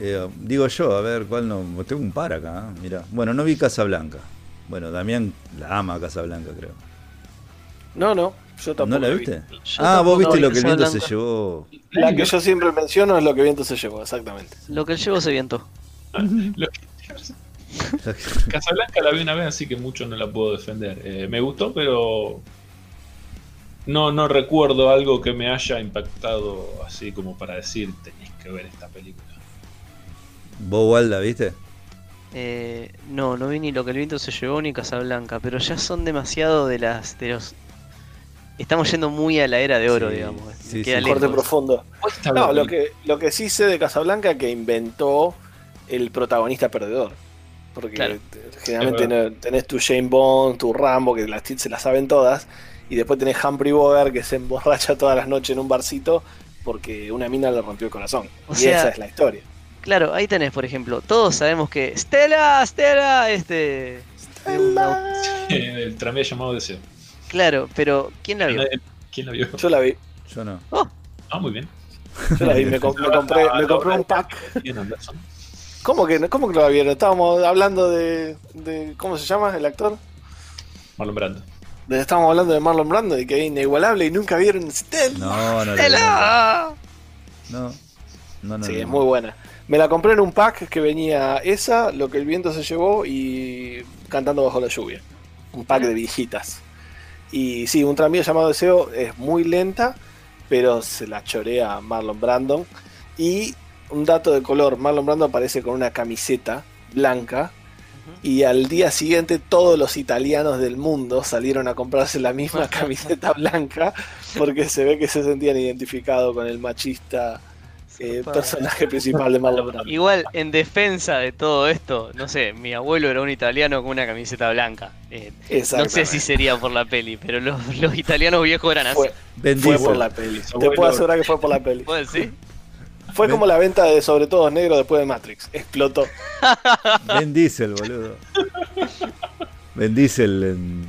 eh, digo yo, a ver cuál no. Tengo un par acá, ¿eh? mira. Bueno, no vi Casablanca. Bueno, Damián la ama a Casablanca, creo. No, no, yo tampoco. ¿No la vi. viste? Ah, vos viste vi lo que el viento se llevó. La que yo siempre menciono es lo que viento se llevó, exactamente. Lo que él llevó se viento. Lo que- [LAUGHS] Casablanca la vi una vez, así que mucho no la puedo defender. Eh, me gustó, pero no, no recuerdo algo que me haya impactado así como para decir tenés que ver esta película. ¿Vos, Wal, la viste? Eh, no, no vi ni lo que el viento se llevó ni Casablanca, pero ya son demasiado de las de los estamos yendo muy a la era de oro, Sí, digamos. sí, sí. Corte profundo. No, lo que, lo que sí sé de Casablanca que inventó el protagonista perdedor. Porque Claro. generalmente tenés tu Jane Bond, tu Rambo, que las se las saben todas, y después tenés Humphrey Bogart que se emborracha todas las noches en un barcito porque una mina le rompió el corazón. O y sea- esa es la historia. Claro, ahí tenés, por ejemplo, todos sabemos que Stella, Stella, este el tranvía llamado Deseo. Claro, pero ¿quién la vio? ¿Quién la vio? Yo la vi, Yo no. Ah, muy bien. yo la vi, me, com- me compré, me compré un pack. ¿Cómo que, no- ¿Cómo que lo la vieron? Estábamos hablando de, de- ¿Cómo se llama el actor? Marlon Brando. Estamos hablando de Marlon Brando y que es inigualable y nunca vieron Stella. No, no, no. ¡Stella! No, no, no. sí, no. es muy buena. Me la compré en un pack que venía esa, lo que el viento se llevó y cantando bajo la lluvia. Un pack de viejitas. Y sí, un tranvía llamado Deseo es muy lenta, pero se la chorea Marlon Brandon. Y un dato de color, Marlon Brando aparece con una camiseta blanca y al día siguiente todos los italianos del mundo salieron a comprarse la misma [LAUGHS] camiseta blanca porque se ve que se sentían identificados con el machista eh, personaje principal de Marlon Brando. Igual, en defensa de todo esto, no sé, mi abuelo era un italiano con una camiseta blanca. Eh, no sé si sería por la peli, pero los, los italianos viejos eran así. Fue, fue por la peli. Te puedo asegurar que fue por la peli. ¿Puede Fue como la venta de sobre todo negros después de Matrix. Explotó. [LAUGHS] Vin Diesel, boludo. Vin Diesel en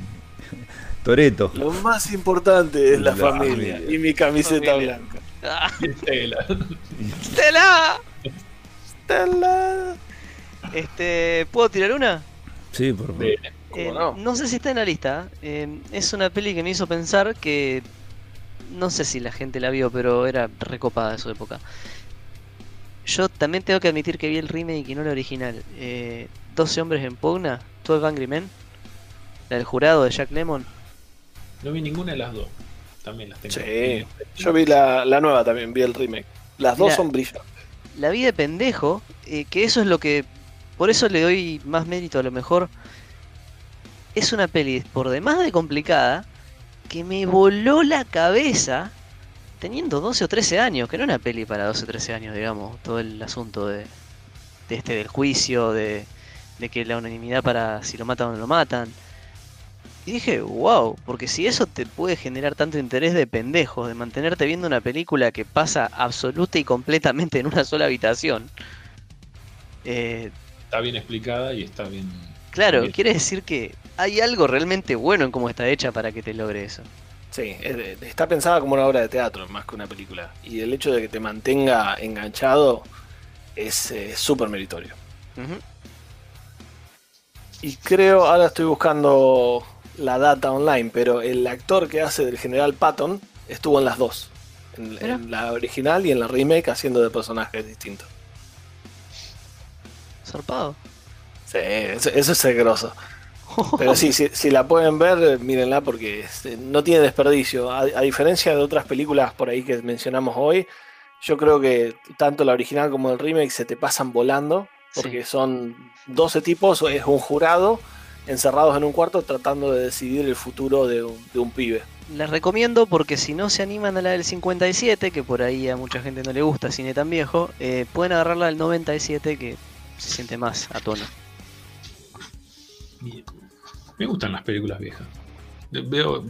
Toreto. Lo más importante es la, La familia, familia. y mi camiseta Familia. blanca. ¡Ah, Estela. ¡Stella! Stella. Este, ¿Puedo tirar una? Sí, por favor. De- ¿Cómo Eh, no? no sé si está en la lista. eh, es una peli que me hizo pensar que. No sé si la gente la vio, pero era recopada de su época. Yo también tengo que admitir que vi el remake y no el original. Eh, 12 hombres en pugna, 12 Angry Men. La del jurado de Jack Lemmon. No vi ninguna de las dos. También las tengo. Sí. Yo vi la, la nueva también, vi el remake. Las dos son brillantes. La vi de pendejo, eh, que eso es lo que. Por eso le doy más mérito a lo mejor. Es una peli por demás de complicada que me voló la cabeza teniendo 12 o 13 años, que no era una peli para 12 o 13 años, digamos, todo el asunto de, de este del juicio, de, de que la unanimidad para si lo matan o no lo matan. Y dije, wow, porque si eso te puede generar tanto interés de pendejos, de mantenerte viendo una película que pasa absoluta y completamente en una sola habitación, eh, Está bien explicada y está bien. claro, Bien. quiere decir que hay algo realmente bueno en cómo está hecha para que te logre eso. Sí, está pensada como una obra de teatro más que una película. Y el hecho de que te mantenga enganchado es eh, súper meritorio. Y creo, ahora estoy buscando la data online, pero el actor que hace del general Patton estuvo en las dos. En, la original y en la remake haciendo de personajes distintos. Zarpado. Sí, eso, eso es grosso. Pero sí, si, si la pueden ver, eh, mírenla porque este, no tiene desperdicio. A, a diferencia de otras películas por ahí que mencionamos hoy, yo creo que tanto la original como el remake se te pasan volando porque son 12 tipos, es un jurado encerrados en un cuarto tratando de decidir el futuro de un, de un pibe. Les recomiendo porque si no se animan a la del 57, que por ahí a mucha gente no le gusta cine tan viejo, eh, pueden agarrar la del 97 que se siente más a tono. Bien. Me gustan las películas viejas. Veo,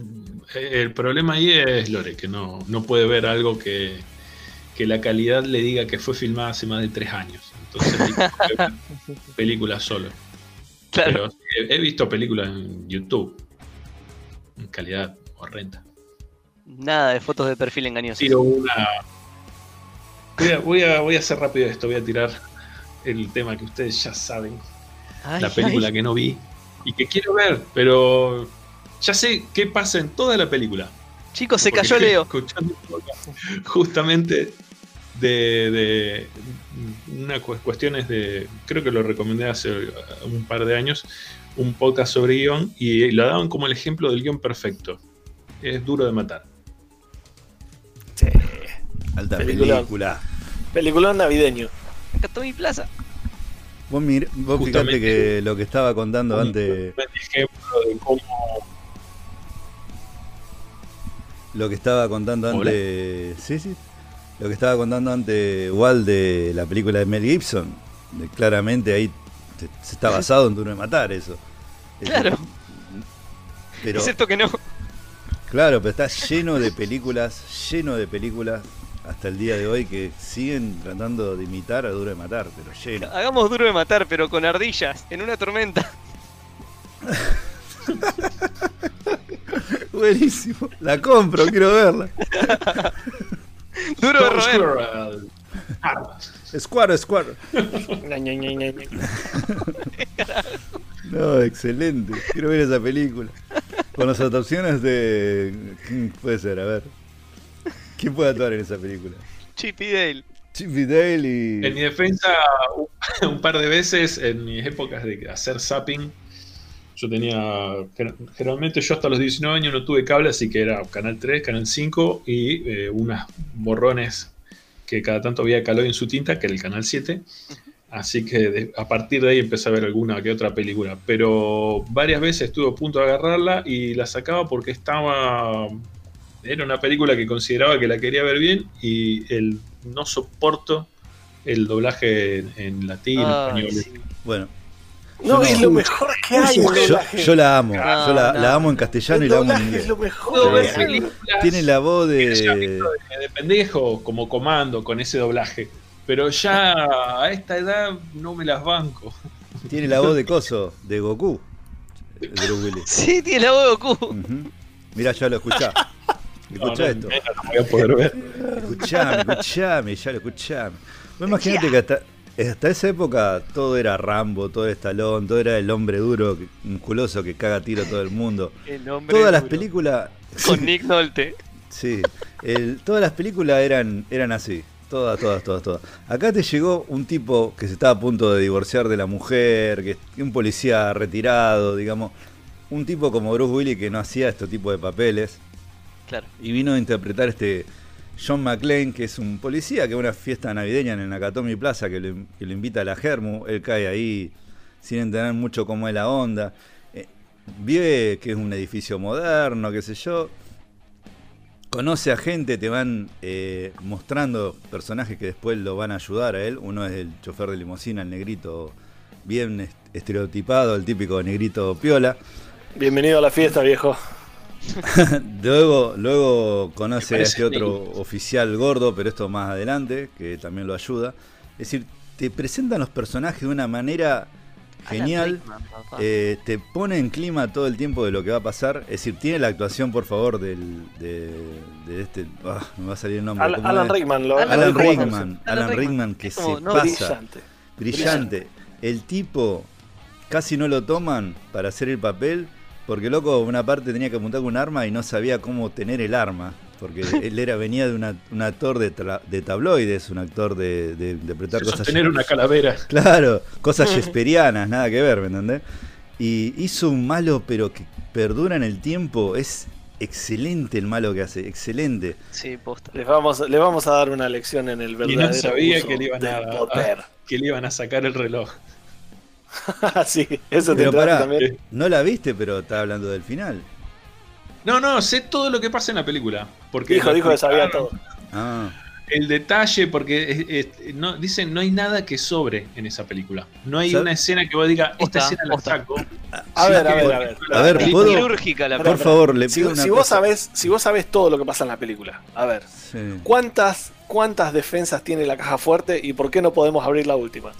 eh, el problema ahí es Lore, que no, no puede ver algo que, que la calidad le diga que fue filmada hace más de tres años. Entonces [LAUGHS] [LAUGHS] películas solo. Pero he, he visto películas en YouTube en calidad horrenda. Nada de fotos de perfil engañosas. Tiro una. Voy a, voy, a, voy a hacer rápido esto, voy a tirar el tema que ustedes ya saben. Ay, la película ay. que no vi y que quiero ver, pero ya sé qué pasa en toda la película. Chicos, se cayó Leo. escuchando un podcast justamente de, de una cu- cuestiones de, creo que lo recomendé hace un par de años, un podcast sobre guion y lo daban como el ejemplo del guion perfecto. Es duro de matar. Sí. Alta Película. película. Peliculón navideño. Acá está mi plaza. Vos, mir- vos fijate Justamente. que lo que estaba contando Un antes, buen ejemplo de cómo lo que estaba contando Hola. antes, sí, sí, lo que estaba contando antes igual de la película de Mel Gibson, de- claramente ahí se, se está basado en Duro de Matar eso. Eso- Claro, Pero, excepto que no. claro, pero está lleno de películas, lleno de películas hasta el día de hoy que siguen tratando de imitar a Duro de Matar, pero lleno. Hagamos duro de matar, pero con ardillas, en una tormenta. [LAUGHS] Buenísimo, la compro, quiero verla. Duro de roer. Square, Square. No, excelente. Quiero ver esa película. Con las adaptaciones de. ¿Quién puede ser? A ver. ¿Quién puede actuar en esa película? Chip y Dale. Chip y Dale y. En mi defensa, un, [LAUGHS] par de veces en mis épocas de hacer zapping, yo tenía. gener- Generalmente yo hasta los 19 años no tuve cable, así que era Canal 3, Canal 5 y eh, unas borrones que cada tanto había calor en su tinta, que era el Canal 7. Así que de- a partir de ahí empecé a ver alguna que otra película. Pero varias veces estuve a punto de agarrarla y la sacaba porque estaba. Era una película que consideraba que la quería ver bien y el no soporto el doblaje en, en latín, Ay, español. sí. Bueno, No, es lo mejor que hay yo, yo la amo. No, yo la, no. la amo en castellano y la amo en inglés. es lo mejor. Películas Tiene la voz de. de, de pendejo como comando con ese doblaje. Pero ya a esta edad no me las banco. Tiene la voz de Coso, de Goku. De Willis. Sí, tiene la voz de Goku. Ujú. Mirá, ya lo escuchá. [LAUGHS] Escuchá no, esto. no voy a poder ver. Escuchame, escuchame, ya lo escuchame. Vos imaginate que hasta, hasta esa época todo era Rambo, todo era Stallone, todo era el hombre duro, musculoso que caga tiro a todo el mundo. El hombre Todas las películas. [LAUGHS] Con Nick Nolte. Sí, el- todas las películas eran, eran así. Todas, todas, todas, todas. Acá te llegó un tipo que se estaba a punto de divorciar de la mujer, que un policía retirado, digamos. Un tipo como Bruce Willis que no hacía este tipo de papeles. Claro. Y vino a interpretar este John McClane, que es un policía que va a una fiesta navideña en el Nakatomi Plaza, que lo, que lo invita a la Germu. Él cae ahí sin entender mucho cómo es la onda. Eh, vive que es un edificio moderno, qué sé yo. Conoce a gente, te van eh, mostrando personajes que después lo van a ayudar a él. Uno es el chofer de limusina, el negrito bien est- estereotipado, el típico negrito piola. Bienvenido a la fiesta, viejo. [LAUGHS] luego, luego conoce a este otro oficial gordo, pero esto más adelante, que también lo ayuda. Es decir, te presentan los personajes de una manera genial. Eh, te pone en clima todo el tiempo de lo que va a pasar. Es decir, tiene la actuación, por favor, del, de, de este. ah, me va a salir el nombre. Al- ¿cómo Alan? Rickman, lo Alan Alan Rickman. Alan Alan Rickman que se no, pasa. Brillante. Brillante. El tipo casi no lo toman para hacer el papel porque loco una parte tenía que apuntar con un arma y no sabía cómo tener el arma. Porque [LAUGHS] él era venía de una- un actor de, tra- de tabloides, un actor de, de interpretar cosas. Sostener una calavera. [LAUGHS] Claro, cosas [LAUGHS] shakespearianas, nada que ver, ¿me entendés? Y hizo un malo, pero que perdura en el tiempo. Es excelente el malo que hace, excelente. Sí, posta. Les vamos, les vamos a dar una lección en el Y verdadero no sabía uso que le, iban a, poder. a- que le iban a sacar el reloj. [LAUGHS] sí, eso te Pero pará, también. no la viste, pero está hablando del final. No, no, sé todo lo que pasa en la película. Porque Dijo, dijo que sabía todo. Ah, El detalle, porque es- es- no, dicen no hay nada que sobre en esa película. No hay ¿Sabe? una escena que vos digas, esta escena la posta. saco. A Sí, ver, a ver, a ver. A ver, Es ¿puedo? quirúrgica la por favor, le Si, pido una si vos sabés, si vos sabés todo lo que pasa en la película, a ver, Sí. ¿cuántas, ¿cuántas defensas tiene la caja fuerte y por qué no podemos abrir la última?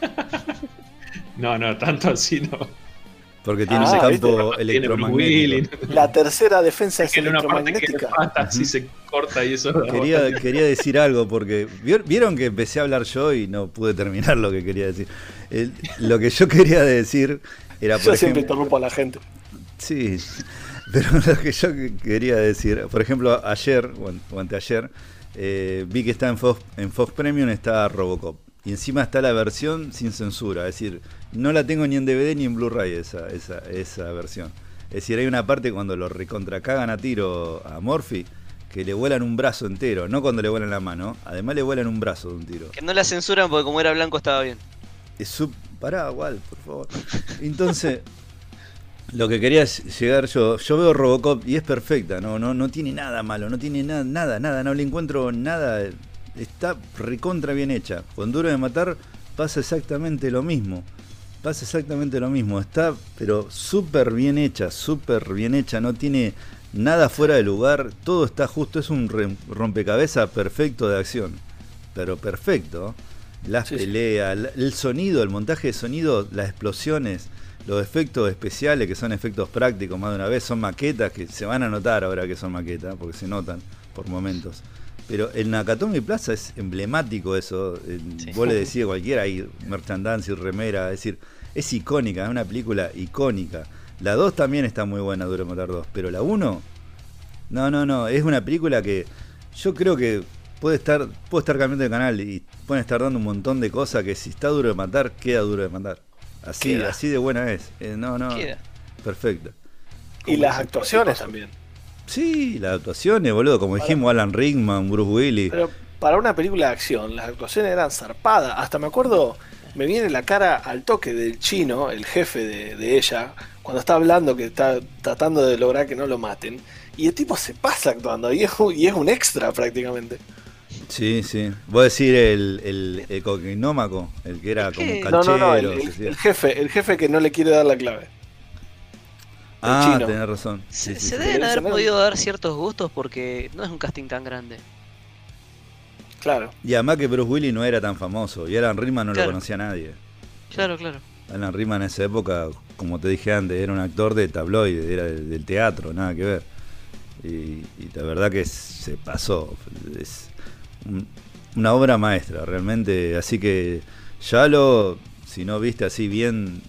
[LAUGHS] No, no, tanto así no. Porque tiene Ah, un campo Tiene electromagnético. La tercera defensa es En una parte que le electromagnética. así se corta y eso. Quería, decir algo porque ¿vier- vieron que empecé a hablar yo y no pude terminar lo que quería decir. El- lo que yo quería decir era, por Yo siempre ejemplo, interrumpo a la gente. Sí, pero lo que yo que- quería decir, por ejemplo, ayer o anteayer, eh, vi que está en Fox, en Fox Premium está Robocop. Y encima está la versión sin censura, es decir, no la tengo ni en DVD ni en Blu-ray esa, esa, esa versión. Es decir, hay una parte cuando lo recontracagan a tiro a Morphy que le vuelan un brazo entero, no cuando le vuelan la mano, además le vuelan un brazo de un tiro. Que no la censuran porque como era blanco estaba bien. Es sub... Pará, igual, por favor. Entonces, lo que quería es llegar yo, yo veo Robocop y es perfecta, no, no, no tiene nada malo, no tiene nada, nada, nada, no le encuentro nada. Está recontra bien hecha. Con Duro de Matar pasa exactamente lo mismo. Pasa exactamente lo mismo. Está, pero súper bien hecha, súper bien hecha. No tiene nada fuera de lugar. Todo está justo. Es un rompecabezas perfecto de acción. Pero perfecto. Las Sí, peleas, el sonido, el montaje de sonido, las explosiones, los efectos especiales que son efectos prácticos más de una vez, son maquetas que se van a notar ahora que son maquetas, porque se notan por momentos. Pero el Nakatomi Plaza es emblemático eso. Sí. Vos le decís a cualquiera, hay merchandise y remera, es decir, es icónica, es una película icónica. La 2 también está muy buena, Duro de Matar 2. Pero la 1, no, no, no. Es una película que yo creo que puede estar, puede estar cambiando de canal y pueden estar dando un montón de cosas que si está duro de matar, queda duro de matar. Así, Queda. así de buena es. Eh, no, no. Queda. Perfecta. Y las actuaciones también. Sí, las actuaciones, boludo. Como dijimos, Alan Rickman, Bruce Willis. Pero para una película de acción, las actuaciones eran zarpadas. Hasta me acuerdo, me viene la cara al toque del chino, el jefe de, de ella, cuando está hablando que está tratando de lograr que no lo maten. Y el tipo se pasa actuando y es, un- y es un extra prácticamente. Sí, sí. Vos decir el, el, el coquinómaco, el que era como canchero. no, no, el, se el- decía. el jefe, el jefe que no le quiere dar la clave. Ah, chino. tenés razón. Se, Sí, sí, se sí. deben haber podido dar ciertos gustos porque no es un casting tan grande. Claro. Y además que Bruce Willis no era tan famoso. Y Alan Rickman no Claro. lo conocía nadie. Claro, claro. Alan Rickman en esa época, como te dije antes, era un actor de tabloide, era del, del teatro, nada que ver. Y, y la verdad que se pasó. Es un- una obra maestra, realmente. Así que ya lo, si no viste así bien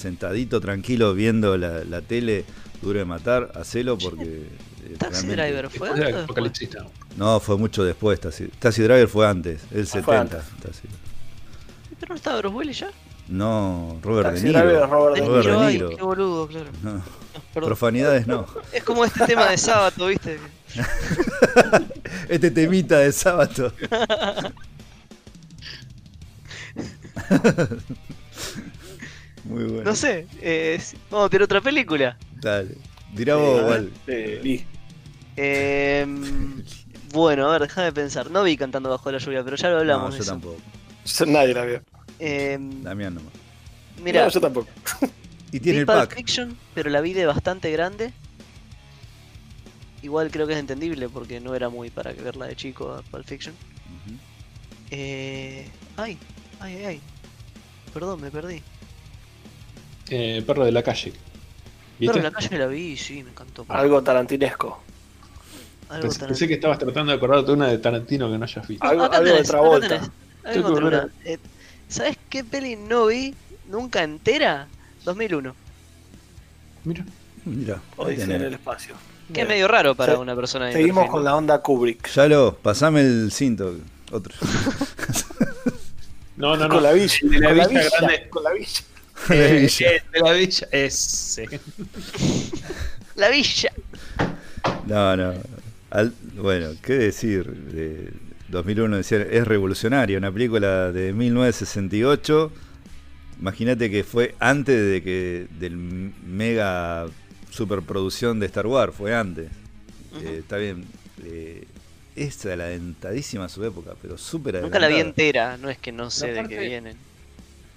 sentadito, tranquilo, viendo la, la tele, duro de matar, hacelo porque... eh, Taxi Driver fue antes de? Apocalipsis Now. No, fue mucho después. Taxi, Taxi Driver fue antes, el fue 70. antes. Taxi. Pero no estaba Bruce Willis ya. No, Robert Taxi De Niro. Driver, Robert De Robert Niro, De ay, Niro. qué boludo, claro. No, No, profanidades no. [LAUGHS] Es como este tema de sábado, ¿viste? [LAUGHS] este temita de sábado. [LAUGHS] Muy bueno. No sé, eh, vamos a tirar otra película. Dale. Dirá vos, Eh, Lee. Eh, bueno, a ver, déjame pensar. No vi cantando bajo la lluvia, pero ya lo hablamos. No, yo eso. tampoco. Yo- Nadie la vio. Eh, Damián nomás. mira, No, yo tampoco. Y tiene vi el Pulp pack. Fiction, pero la vi de bastante grande. Igual creo que es entendible porque no era muy para verla de chico a Pulp Fiction. Eh, ay, ay, ay, ay. Perdón, me perdí. Eh, perro de la calle. ¿Viste? en la calle la vi, sí, me encantó. Algo tarantinesco. Algo Pensé, que estabas tratando de acordarte de una de Tarantino que no hayas visto. Algo, Acá algo de tenés, Travolta. una. una- Eh, ¿Sabes qué peli no vi nunca entera? 2001. Mira. Mira. Odisea en el espacio. Que es medio raro para una persona de Seguimos perfil, con ¿no? la onda Kubrick. Ya lo, pasame el cinto. Otro. [LAUGHS] No, no, no. Con la villa. De con la villa villa, grande. Con la villa. [LAUGHS] Eh, eh, de la villa. Ese. La villa. No, no. Al- bueno, ¿qué decir? De 2001 decía, es revolucionaria, una película de 1968. Imagínate que fue antes de que del mega superproducción de Star Wars, fue antes. Eh, está bien. Eh, es adelantadísima su época, pero súper Nunca la vi adelantada. entera, no es que no sé de qué vienen.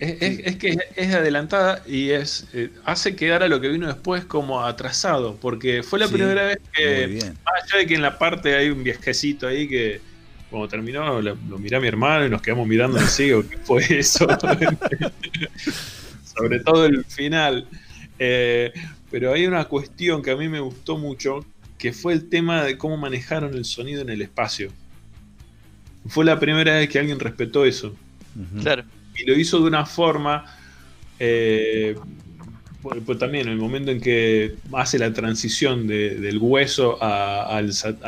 Es, es- es que es adelantada y es eh, hace quedar a lo que vino después como atrasado, porque fue la Sí, primera vez que, más allá de que en la parte hay un viejecito ahí que cuando terminó lo, lo miré a mi hermano y nos quedamos mirando así, o ¿qué fue eso? [LAUGHS] Sobre todo el final. Eh, pero hay una cuestión que a mí me gustó mucho, que fue el tema de cómo manejaron el sonido en el espacio. Fue la primera vez que alguien respetó eso. Claro. Y lo hizo de una forma eh, pues, también en el momento en que hace la transición de- del hueso a,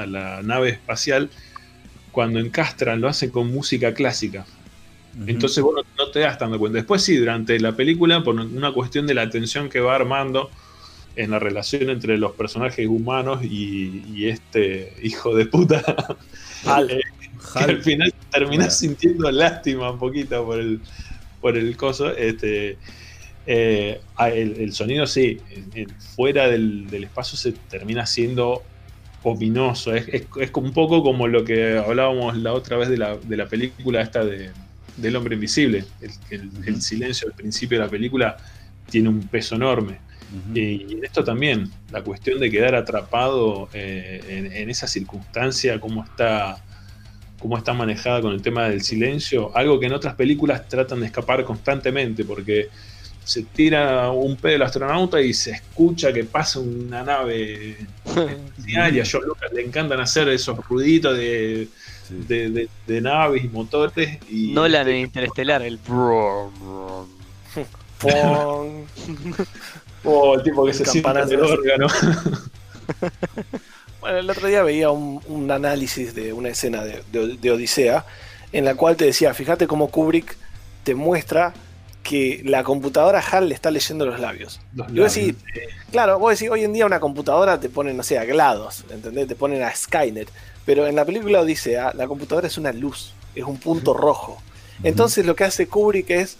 la nave espacial cuando encastran lo hacen con música clásica. Entonces vos no, no te das dando cuenta. Después sí durante la película por una cuestión de la tensión que va armando en la relación entre los personajes humanos y, y este hijo de puta Al. [LAUGHS] Que al final terminás Bueno. sintiendo lástima un poquito por el, por el coso. Este, eh, ah, el, el sonido, sí, fuera del, del espacio se termina siendo ominoso. Es, es- un poco como lo que hablábamos la otra vez de la, de la película esta de, del hombre invisible. El, el- el Ujú. silencio al principio de la película tiene un peso enorme. Y en esto también, la cuestión de quedar atrapado eh, en, en esa circunstancia, cómo está, cómo está manejada con el tema del silencio, algo que en otras películas tratan de escapar constantemente, porque se tira un pedo el astronauta y se escucha que pasa una nave diaria. A George Lucas le encantan hacer esos ruiditos de, Sí. de, de- de naves y motores. Y Nolan en Interestelar, el. [LAUGHS] Oh, el tipo que se siente Campanazo. el órgano. [LAUGHS] Bueno, el otro día veía un, un análisis de una escena de, de- de Odisea en la cual te decía, fíjate cómo Kubrick te muestra que la computadora HAL le está leyendo los labios. Los Y vos labios. decís, claro, vos decís, hoy en día una computadora te pone, no sé, a GLaDOS, ¿entendés? Te ponen a Skynet. Pero en la película Odisea, la computadora es una luz, es un punto [LAUGHS] rojo. Entonces lo que hace Kubrick es,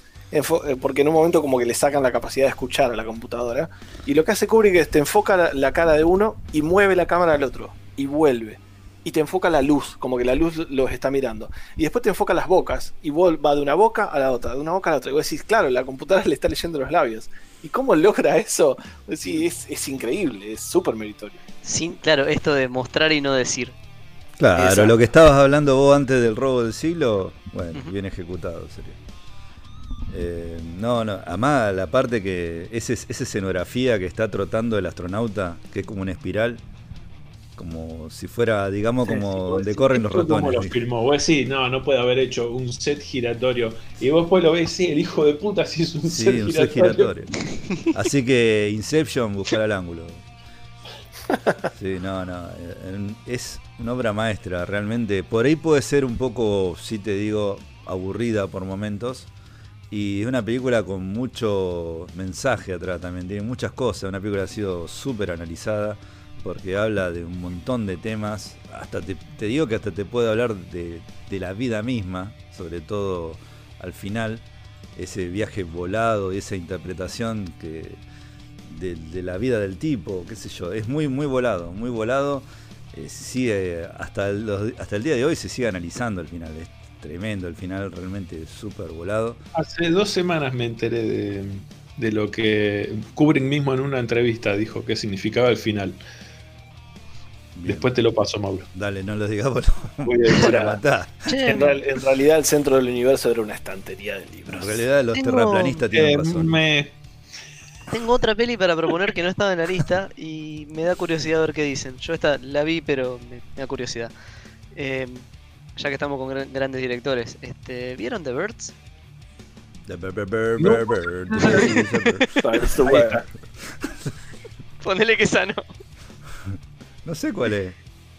porque en un momento como que le sacan la capacidad de escuchar a la computadora, y lo que hace Kubrick es te enfoca la, la cara de uno y mueve la cámara al otro, y vuelve. Y te enfoca la luz, como que la luz los está mirando. Y después te enfoca las bocas, y va de una boca a la otra, de una boca a la otra. Y vos decís, claro, la computadora [LAUGHS] le está leyendo los labios. ¿Y cómo logra eso? Vos decís, es, es increíble, es súper meritorio. Sin, claro, esto de mostrar y no decir. Claro, Exacto. lo que estabas hablando vos antes del robo del siglo, bueno, bien ejecutado sería. Eh, no, no, además la parte que ese, esa escenografía que está trotando el astronauta, que es como una espiral, como si fuera, digamos, como Vos donde corren los ¿esto ¿Cómo ratones. lo filmó? Vos decís, no, no puede haber hecho un set giratorio. Y vos después lo ves, sí, el hijo de puta sí es un Sí, set un set giratorio. giratorio. [LAUGHS] Así que Inception, buscar al ángulo. [LAUGHS] Sí, no, no. Es una obra maestra, realmente. Por ahí puede ser un poco, si te digo, aburrida por momentos. Y es una película con mucho mensaje atrás también. Tiene muchas cosas. Una película que ha sido súper analizada porque habla de un montón de temas. Hasta te, te digo que hasta te puede hablar de, la vida misma, sobre todo al final. Ese viaje volado y esa interpretación que de, la vida del tipo, qué sé yo. Es muy, muy volado, muy volado. Eh, sigue hasta hasta el día de hoy se sigue analizando el final. Tremendo el final, realmente súper volado. Hace dos semanas me enteré de, de lo que Kubrick mismo en una entrevista dijo que significaba el final. Bien. Después te lo paso, Mauro. Dale, no lo digamos, Voy a matar. En, real- en realidad el centro del universo era una estantería de libros. En realidad los Tengo- terraplanistas tienen Eh, razón. me- Tengo otra peli para proponer que no estaba en la lista y me da curiosidad ver qué dicen. Yo esta la vi, pero me, me da curiosidad. Eh, ya que estamos con gran- grandes directores, este, ¿vieron The Birds? The está. Ponele que sano. No sé cuál es.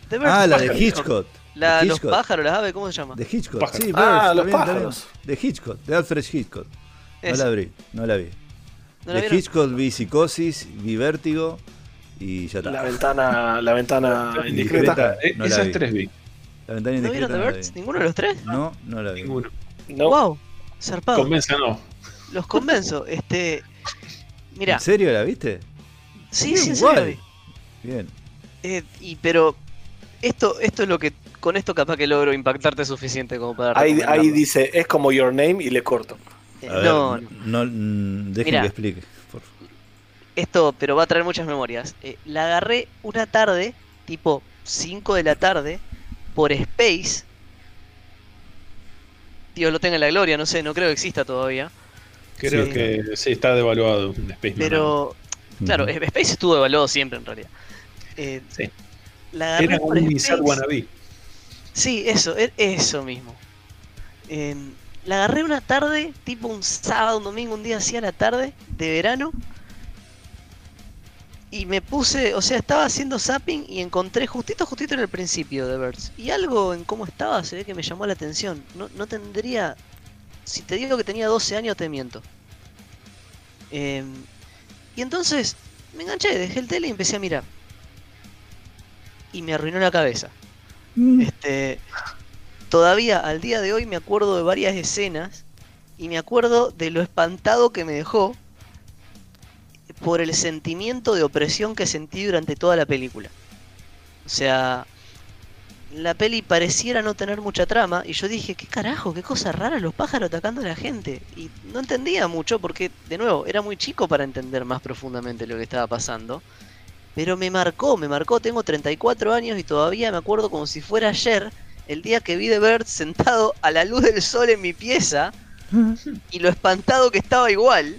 The Birds, Ah, la de. Hitchcock. La- De los Hitchcock. pájaros, las aves, ¿cómo se llama? De Hitchcock. Pájaros. Sí, Ah, Birds, los bien, está bien. pájaros. De Hitchcock, de Alfred Hitchcock. No la vi, no la vi. ¿No la de vieron? Hitchcock vi Psicosis, vi Vértigo y ya está. La ventana, la ventana [LAUGHS] Indiscreta. indiscreta. Eh, no la esas vi. tres vi. La ventana ¿No vieron indiscreta The no Birds? ¿Ninguno de los tres? No, no la vi. Ninguno. No, Wow, zarpado. Convenza no. Los convenzo. Este, mira, ¿En serio la viste? sí, Bien, sí, en serio la guay. vi. Bien. Eh, y pero esto, esto es lo que con esto capaz que logro impactarte suficiente como para ahí, ahí dice, es como Your Name y le corto. Eh, ver, no, no, mm, dejen Mirá. que explique. por favor. esto, pero va a traer muchas memorias. Eh, la agarré una tarde, tipo 5 de la tarde, por Space. Dios lo tenga en la gloria, no sé, no creo que exista todavía. Creo Sí. que sí está devaluado en Space. Pero, claro. Space estuvo evaluado siempre en realidad. Eh, Sí. La Era un Space. Wannabe. Sí, eso, e- eso mismo. Em, la agarré una tarde, tipo un sábado, un domingo, un día así a la tarde, de verano. Y me puse, o sea, estaba haciendo zapping y encontré justito, justito en el principio de Birds. Y algo en cómo estaba se ve que me llamó la atención. No, no tendría. Si te digo que tenía 12 años, te miento. Em, y entonces me enganché, dejé el tele y empecé a mirar. Y me arruinó la cabeza. Este, todavía al día de hoy me acuerdo de varias escenas y me acuerdo de lo espantado que me dejó por el sentimiento de opresión que sentí durante toda la película. O sea, la peli pareciera no tener mucha trama y yo dije, ¿qué carajo? ¿Qué cosa rara los pájaros atacando a la gente? Y no entendía mucho porque, de nuevo, era muy chico para entender más profundamente lo que estaba pasando. Pero me marcó, me marcó, tengo 34 años y todavía me acuerdo como si fuera ayer, el día que vi The Bird sentado a la luz del sol en mi pieza [LAUGHS] y lo espantado que estaba igual,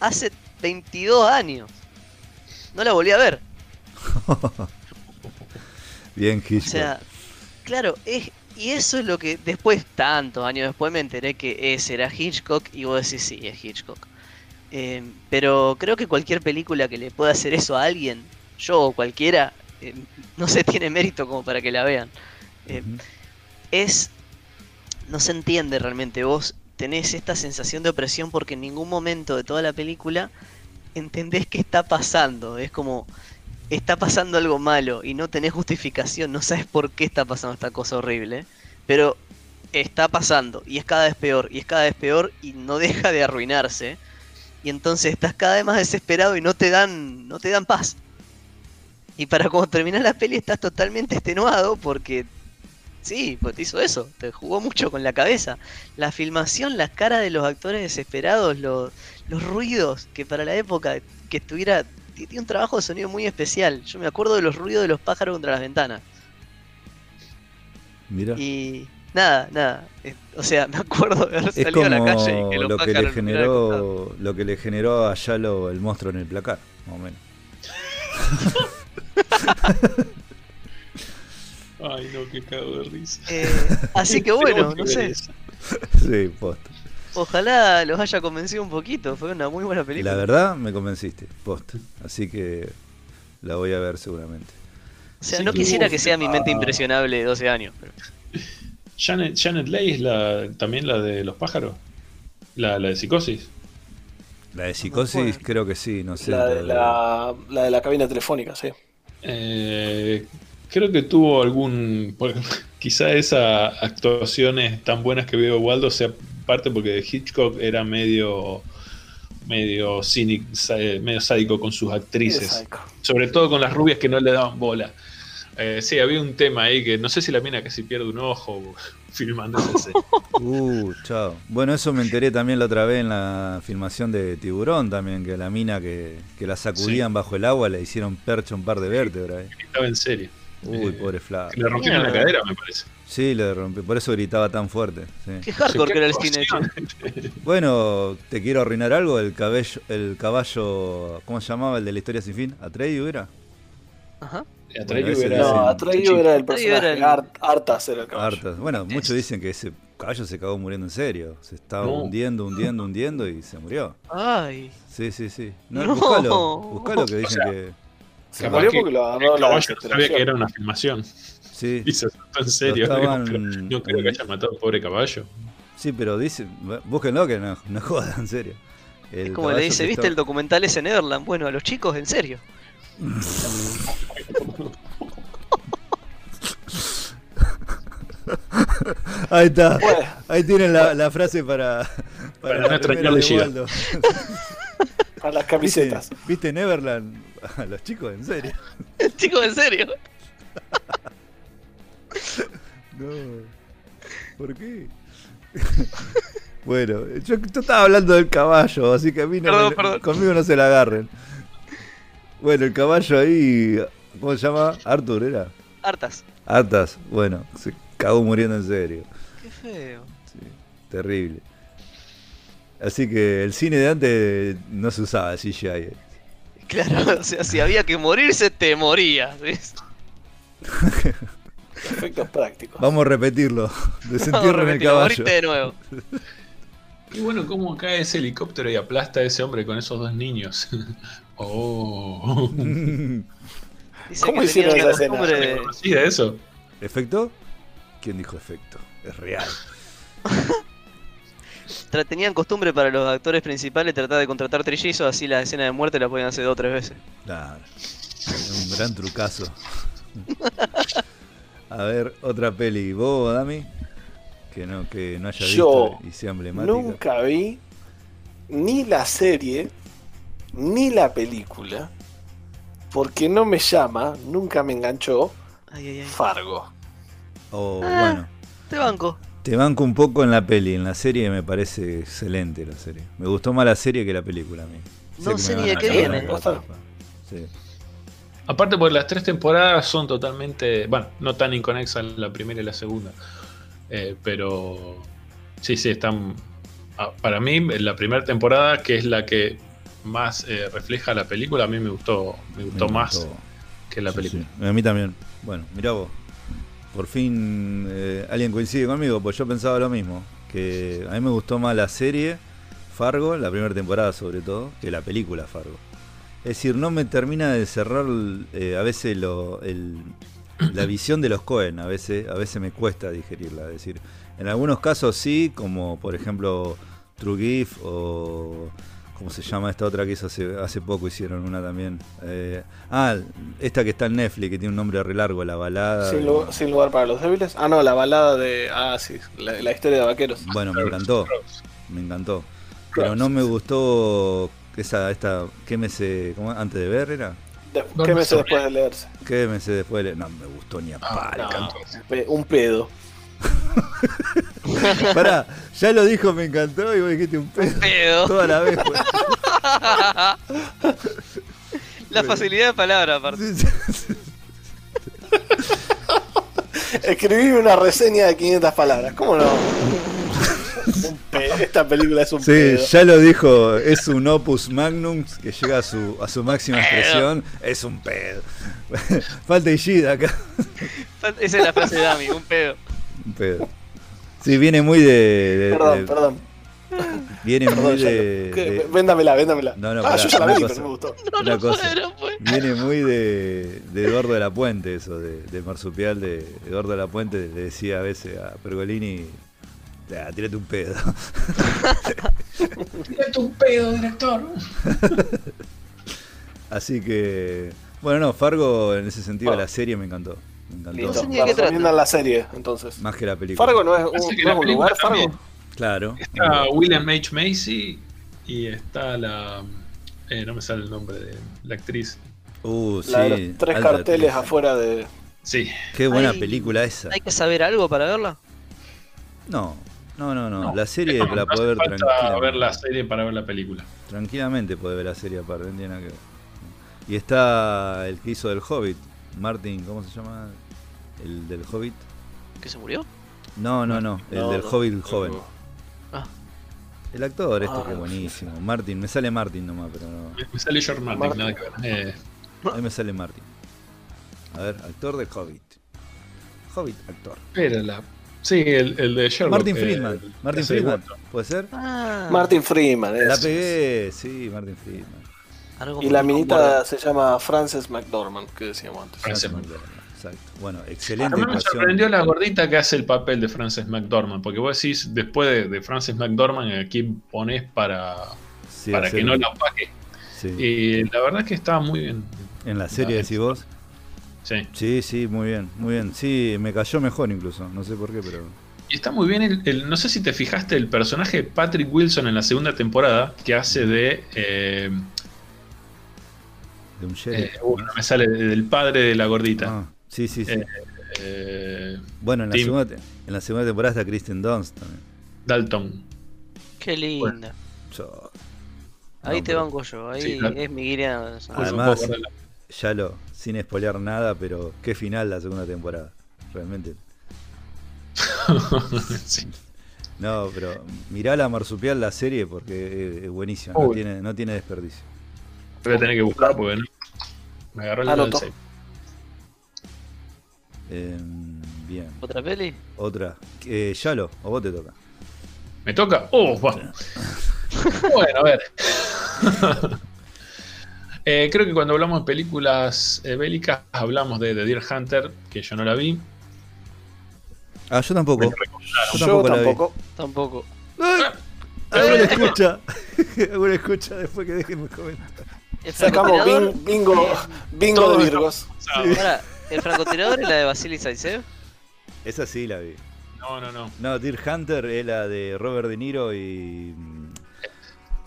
hace 22 años. No la volví a ver. [LAUGHS] Bien, O Hitchcock. sea, claro, es, y eso es lo que después, tantos años después, me enteré que ese era Hitchcock y vos decís, sí, es Hitchcock. Eh, pero creo que cualquier película que le pueda hacer eso a alguien, yo o cualquiera, eh, no se [LAUGHS] tiene mérito como para que la vean. Eh, es. No se entiende realmente. Vos tenés esta sensación de opresión porque en ningún momento de toda la película entendés qué está pasando. Es como. Está pasando algo malo y no tenés justificación, no sabes por qué está pasando esta cosa horrible. Pero está pasando y es cada vez peor y es cada vez peor y no deja de arruinarse. Y entonces estás cada vez más desesperado y no te dan, no te dan paz. Y para cuando terminas la peli estás totalmente extenuado porque sí, pues te hizo eso, te jugó mucho con la cabeza. La filmación, las caras de los actores desesperados, los, los ruidos, que para la época que estuviera, tiene un trabajo de sonido muy especial. Yo me acuerdo de los ruidos de los pájaros contra las ventanas. Mira. Y nada, nada. O sea, [LAUGHS] me acuerdo de haber salido a la calle y que los lo que le pájaros hubieran contado. generó lo que le generó a Yalo el monstruo en el placar, más o menos. [LAUGHS] Ay, no, qué cago de risa. Eh, [LAUGHS] así que bueno, no sé. Sí, posta. Ojalá los haya convencido un poquito. Fue una muy buena película. La verdad me convenciste, posta. Así que la voy a ver seguramente. O sea, Sí, no quisiera que sea mi mente Ah. impresionable de 12 años. pero- Janet, Janet Leigh es la, también la de los pájaros. La, la de psicosis. La de psicosis creo que sí, no sé. La de la, la de la cabina telefónica, sí. Eh, creo que tuvo algún. [LAUGHS] quizá esas actuaciones tan buenas que veo Waldo sea parte porque Hitchcock era medio medio cínico, medio sádico con sus actrices. Sobre todo con las rubias que no le daban bola. Eh, sí, había un tema ahí que no sé si la mina casi pierde un ojo [LAUGHS] filmando esa [LAUGHS] escena. Uh, chao. Bueno, eso me enteré también la otra vez en la filmación de Tiburón también, que la mina que, que la sacudían bajo el agua le hicieron percha un par de vértebras. eh. Estaba en serio. Uy, Eh, pobre Fla. Le rompieron la Mierda. cadera, me parece. Sí, le rompí, por eso gritaba tan fuerte. sí. Qué hardcore que era el cine. [LAUGHS] Bueno, te quiero arruinar algo, el cabello, el caballo, ¿cómo se llamaba el de la historia sin fin? ¿Atreyu era? Ajá. Atreyu ese era- No, Atreyu era el Atreyu era personaje. el- Art- Artas era el caballo. Bueno, muchos dicen que ese caballo se acabó muriendo en serio. Se estaba No. hundiendo, hundiendo, hundiendo y se murió. Ay. Sí, sí, sí. No, No. Buscalo, buscalo que [LAUGHS] dicen sea, que. Se murió que porque lo El agarró la caballo no sabía que era una filmación Sí, y se asustó en serio. Estaban- no creo que haya matado al pobre caballo. sí, pero dicen, búsquenlo que no, no jodan, en serio. El Es como le dice, ¿viste estaba- el documental ese Neverland? Bueno, a los chicos, en serio. [LAUGHS] Ahí está. Bueno. Ahí tienen la, la frase para, Para la no [LAUGHS] [LAUGHS] A las ¿Viste, camisetas. ¿Viste Neverland? A los chicos, en serio. [LAUGHS] chicos, en serio. [LAUGHS] No. ¿Por qué? bueno, yo, yo estaba hablando del caballo, así que a mí no Perdón, me- perdón. conmigo no se la agarren. Bueno, el caballo ahí, ¿cómo se llama? Arthur era. Hartas. Artas, bueno, se cagó muriendo en serio. Qué feo. Sí, terrible. Así que el cine de antes no se usaba CGI. Claro, [LAUGHS] o sea, si había que morirse, te morías. [LAUGHS] Efectos prácticos. Vamos a repetirlo. Vamos, Desentierren el caballo. moriste de nuevo. [LAUGHS] Y bueno, cómo cae ese helicóptero y aplasta a ese hombre con esos dos niños. oh. Dice ¿Cómo hicieron esa la escena? costumbre ¿Me de- eso? ¿Efecto? ¿Quién dijo efecto? Es real. Tenían costumbre para los actores principales tratar de contratar trillizos, así la escena de muerte la podían hacer dos o tres veces. Claro. Un gran trucazo. [LAUGHS] A ver, otra peli. ¿Vos, Dami? Que no, que no haya Yo visto y sea emblemática. Nunca vi ni la serie ni la película porque no me llama, nunca me enganchó Ay, ay, ay. Fargo. O, Ah. bueno, Te banco. Te banco un poco en la peli. En la serie me parece excelente la serie. Me gustó más la serie que la película a mí. No que sé me ni de qué viene. Sí. Aparte, porque las tres temporadas son totalmente. Bueno, no tan inconexas la primera y la segunda. Eh, pero. Sí, sí, están. ah, Para mí, la primera temporada, que es la que más eh, refleja la película, a mí me gustó, me gustó Me más que la Sí, película. sí. A mí también. Bueno, mirá vos. Por fin eh, alguien coincide conmigo, pues yo pensaba lo mismo. Que a mí me gustó más la serie Fargo, la primera temporada sobre todo, que la película Fargo. Es decir, no me termina de cerrar eh, a veces lo, el- la visión de los Cohen, a veces, a veces me cuesta digerirla. Es decir, en algunos casos sí, como por ejemplo True Gift o... ¿Cómo se llama esta otra que hizo hace, hace poco? Hicieron una también. Eh, ah, esta que está en Netflix, que tiene un nombre re largo, La Balada. Sin, lu- sin lugar para los débiles. Ah, no, la balada de. Ah, sí, la, la historia de vaqueros. Bueno, me encantó. Me encantó. Pero no me gustó esa, esta, quémese, ¿cómo? Antes de ver era. De- No, ¿Qué no meses sabía. después de leerse? Quémese después de No me gustó ni a Ah, palo. no. Un pedo. [LAUGHS] Pará, ya lo dijo, me encantó y vos dijiste un pedo. Pedo. Toda la vez. pues. [LAUGHS] La facilidad de palabra, aparte. Sí, sí, sí. Escribí una reseña de 500 palabras. ¿Cómo no? Esta película es un Sí, pedo. ya lo dijo, es un opus magnum que llega a su, a su máxima expresión, es un pedo. [LAUGHS] Falta Ishida acá. Esa es la frase de Dami, un pedo. Un pedo. Sí, viene muy de. de- Perdón, de- perdón. Viene perdón muy de. De- Véndamela, véndamela. No, no, ah, pará, yo ya la una vi, cosa. pero me gustó. No, no cosa. no fue. Viene muy de, de Eduardo de la Puente, eso, de, de Marsupial, de Eduardo de la Puente, le decía a veces a Pergolini, "Ya, tírate un pedo. [LAUGHS] Tírate un pedo, director. Así que, bueno, no, Fargo en ese sentido, Bueno. la serie me encantó. Me encantó. Listo. sé ni de qué Recomiendan la serie, entonces. Más que la película. Fargo no es un, no es un película lugar, Fargo. también. Claro. Está William H. Macy y está la. eh, no me sale el nombre de la actriz. Uh, La de sí, los tres alta carteles actriz. afuera de. Sí. Qué buena Ay. película esa. ¿Hay que saber algo para verla? No, no, no, no. No, La serie no, la no puede hace ver tranquilamente. ver la serie para ver la película. Tranquilamente puede ver la serie aparte, no tiene nada que ver. Y está el que hizo del Hobbit, Martin, ¿cómo se llama? El del Hobbit. ¿Que se murió? No, no, no, el No, del no. Hobbit joven. Ah. El actor este Ah, que es buenísimo. Martin, me sale Martin nomás, pero no. Me- sale George Martin, Martin. nada que ver. Eh, A mí me sale Martin. A ver, actor del Hobbit. Hobbit, actor. pero la. Sí, el, el de Sherlock. Martin eh, Friedman. el- Martin Friedman. ¿Puede ser? Ah, Martin Freeman. La eso. pegué, sí, Martin Friedman. Algo Y la minita se llama Frances McDormand, que decíamos antes. Frances Exacto. Bueno, A excelente mí me sorprendió la gordita que hace el papel de Frances McDormand, porque vos decís, después de, de Frances McDormand, ¿a quién pones para, Sí, para que no la opaque? sí. Y la verdad es que estaba muy bien. En la serie decís vos. Sí. Sí, sí, muy bien, muy bien. Sí, me cayó mejor incluso. No sé por qué, pero. Y está muy bien, el, el- no sé si te fijaste, el personaje de Patrick Wilson en la segunda temporada, que hace de... eh, De un eh, sheriff. uh, no me sale del padre de la gordita. Ah, sí, sí, sí. Eh, eh, bueno, en la, segunda, te- en la segunda temporada está Kristen Dunst también. Dalton. Qué linda. Yo- Ahí No, te banco yo. Ahí Sí, es mi Anderson. Por Además- ya lo, sin spoilear nada, pero qué final la segunda temporada. Realmente. [LAUGHS] Sí. No, pero mirá la marsupial la serie porque es, buenísima. No tiene, no tiene desperdicio. Voy a tener que buscar porque no- me agarró el del Eh, bien. ¿Otra peli? Otra. Eh, Yalo, o vos te toca. ¿Me toca? ¡Oh! Bueno, [LAUGHS] bueno a ver. [LAUGHS] Eh, creo que cuando hablamos de películas eh, bélicas hablamos de The Deer Hunter, que yo no la vi. Ah, yo tampoco. Yo tampoco tampoco. Tampoco. ¡Ay! Alguna escucha. [LAUGHS] Alguna escucha después que dejen comentar. El Sacamos bin- bingo, bingo de Virgos. Pará, ¿el francotirador es la de Vasily Zaitsev? Esa sí la vi. No, no, no. No, Deer Hunter es la de Robert De Niro y. mm,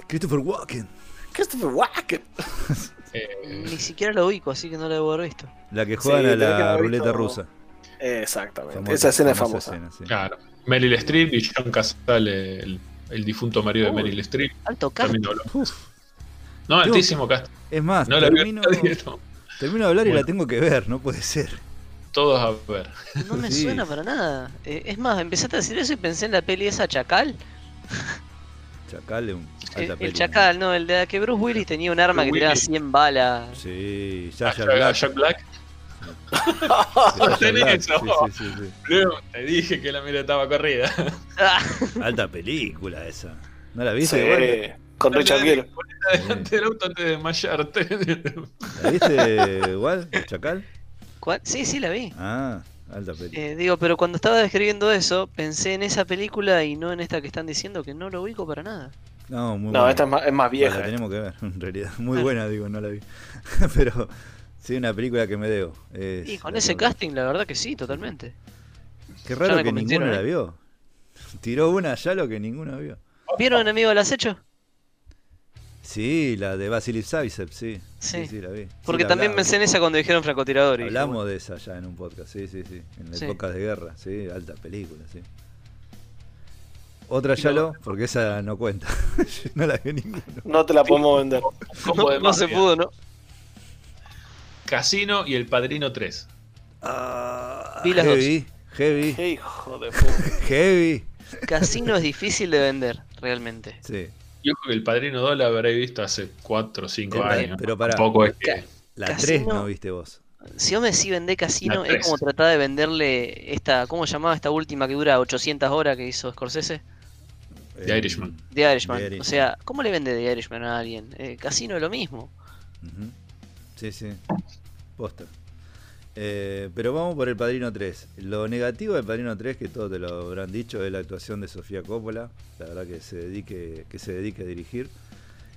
Christopher Walken. Christopher Walken. [LAUGHS] Eh, Ni siquiera lo ubico, así que no lo debo haber visto. La que Sí, juegan a la ruleta visto- rusa. Exactamente. Famosa- Esa escena es famosa. escena, sí. claro. Meryl Streep y John Casal, el, el difunto marido de. Meryl Streep. Alto. También habló. Uf. No, altísimo cast. Es más, No termino, nadie, no. termino de hablar y la tengo que ver, no puede ser. Todos a ver. No me [LAUGHS] Sí. suena para nada. Eh, es más, empezaste a decir eso y pensé en la peli esa Chacal. Chacal es un El, Chacal, no, el de que Bruce Willis tenía un arma que Bruce Willis. 100 balas. Sí, A Jack Jack, a Black. Jack Black. Jack [LAUGHS] tenés sí, sí, sí, sí. Luego te dije que la mira estaba corrida. Ah, [LAUGHS] Alta película esa. ¿No la viste? Con Richard Gere. Adelante del auto antes de desmayarte. ¿La viste igual? ¿Chacal? ¿Cuál? Sí, sí, la vi. Ah, alta peli. Eh, digo, pero cuando estaba describiendo eso, pensé en esa película y no en esta que están diciendo que no lo ubico para nada. No, muy No, buena. esta es más, es más Bueno, vieja. la tenemos que ver, en realidad. Muy Ah. buena, digo, no la vi. [LAUGHS] Pero sí, una película que me debo. Es- Y con ese casting, la verdad que sí, totalmente. Qué raro que ninguno la ¿eh? vio. [LAUGHS] Tiró una ya lo que ninguno vio. ¿Vieron Enemigo del Acecho? Sí, la de Vasily Savicev, sí. Sí, Sí. sí, la vi. Sí, Porque la también hablamos. pensé en esa cuando dijeron francotirador. y dije, Hablamos bueno, de esa ya en un podcast, sí, sí, sí. En la Sí. época de guerra, sí, alta película, sí. Otra ya lo, porque esa no cuenta. [LAUGHS] no la vi ninguno. No te la podemos vender. [LAUGHS] No, no se pudo, ¿no? Casino y El Padrino 3. Vi las dos. heavy, heavy, hijo de puta. [LAUGHS] heavy. Casino es difícil de vender, realmente. Sí. Yo creo que El Padrino 2 la habré visto hace 4 o 5 Pero- años. pero pará. Tampoco es que... La Casino. 3 no viste vos. Si yo me sí vendé Casino, es como tratar de venderle esta, ¿cómo llamaba esta última que dura 800 horas que hizo Scorsese? The Irishman. The Irishman. The O sea, ¿cómo le vende The Irishman a alguien? Eh, Casino es lo mismo. Sí, sí. Posta. Eh, pero vamos por el Padrino 3. Lo negativo del Padrino 3, que todos te lo habrán dicho, es la actuación de Sofía Coppola. La verdad que se dedique, que se dedique a dirigir.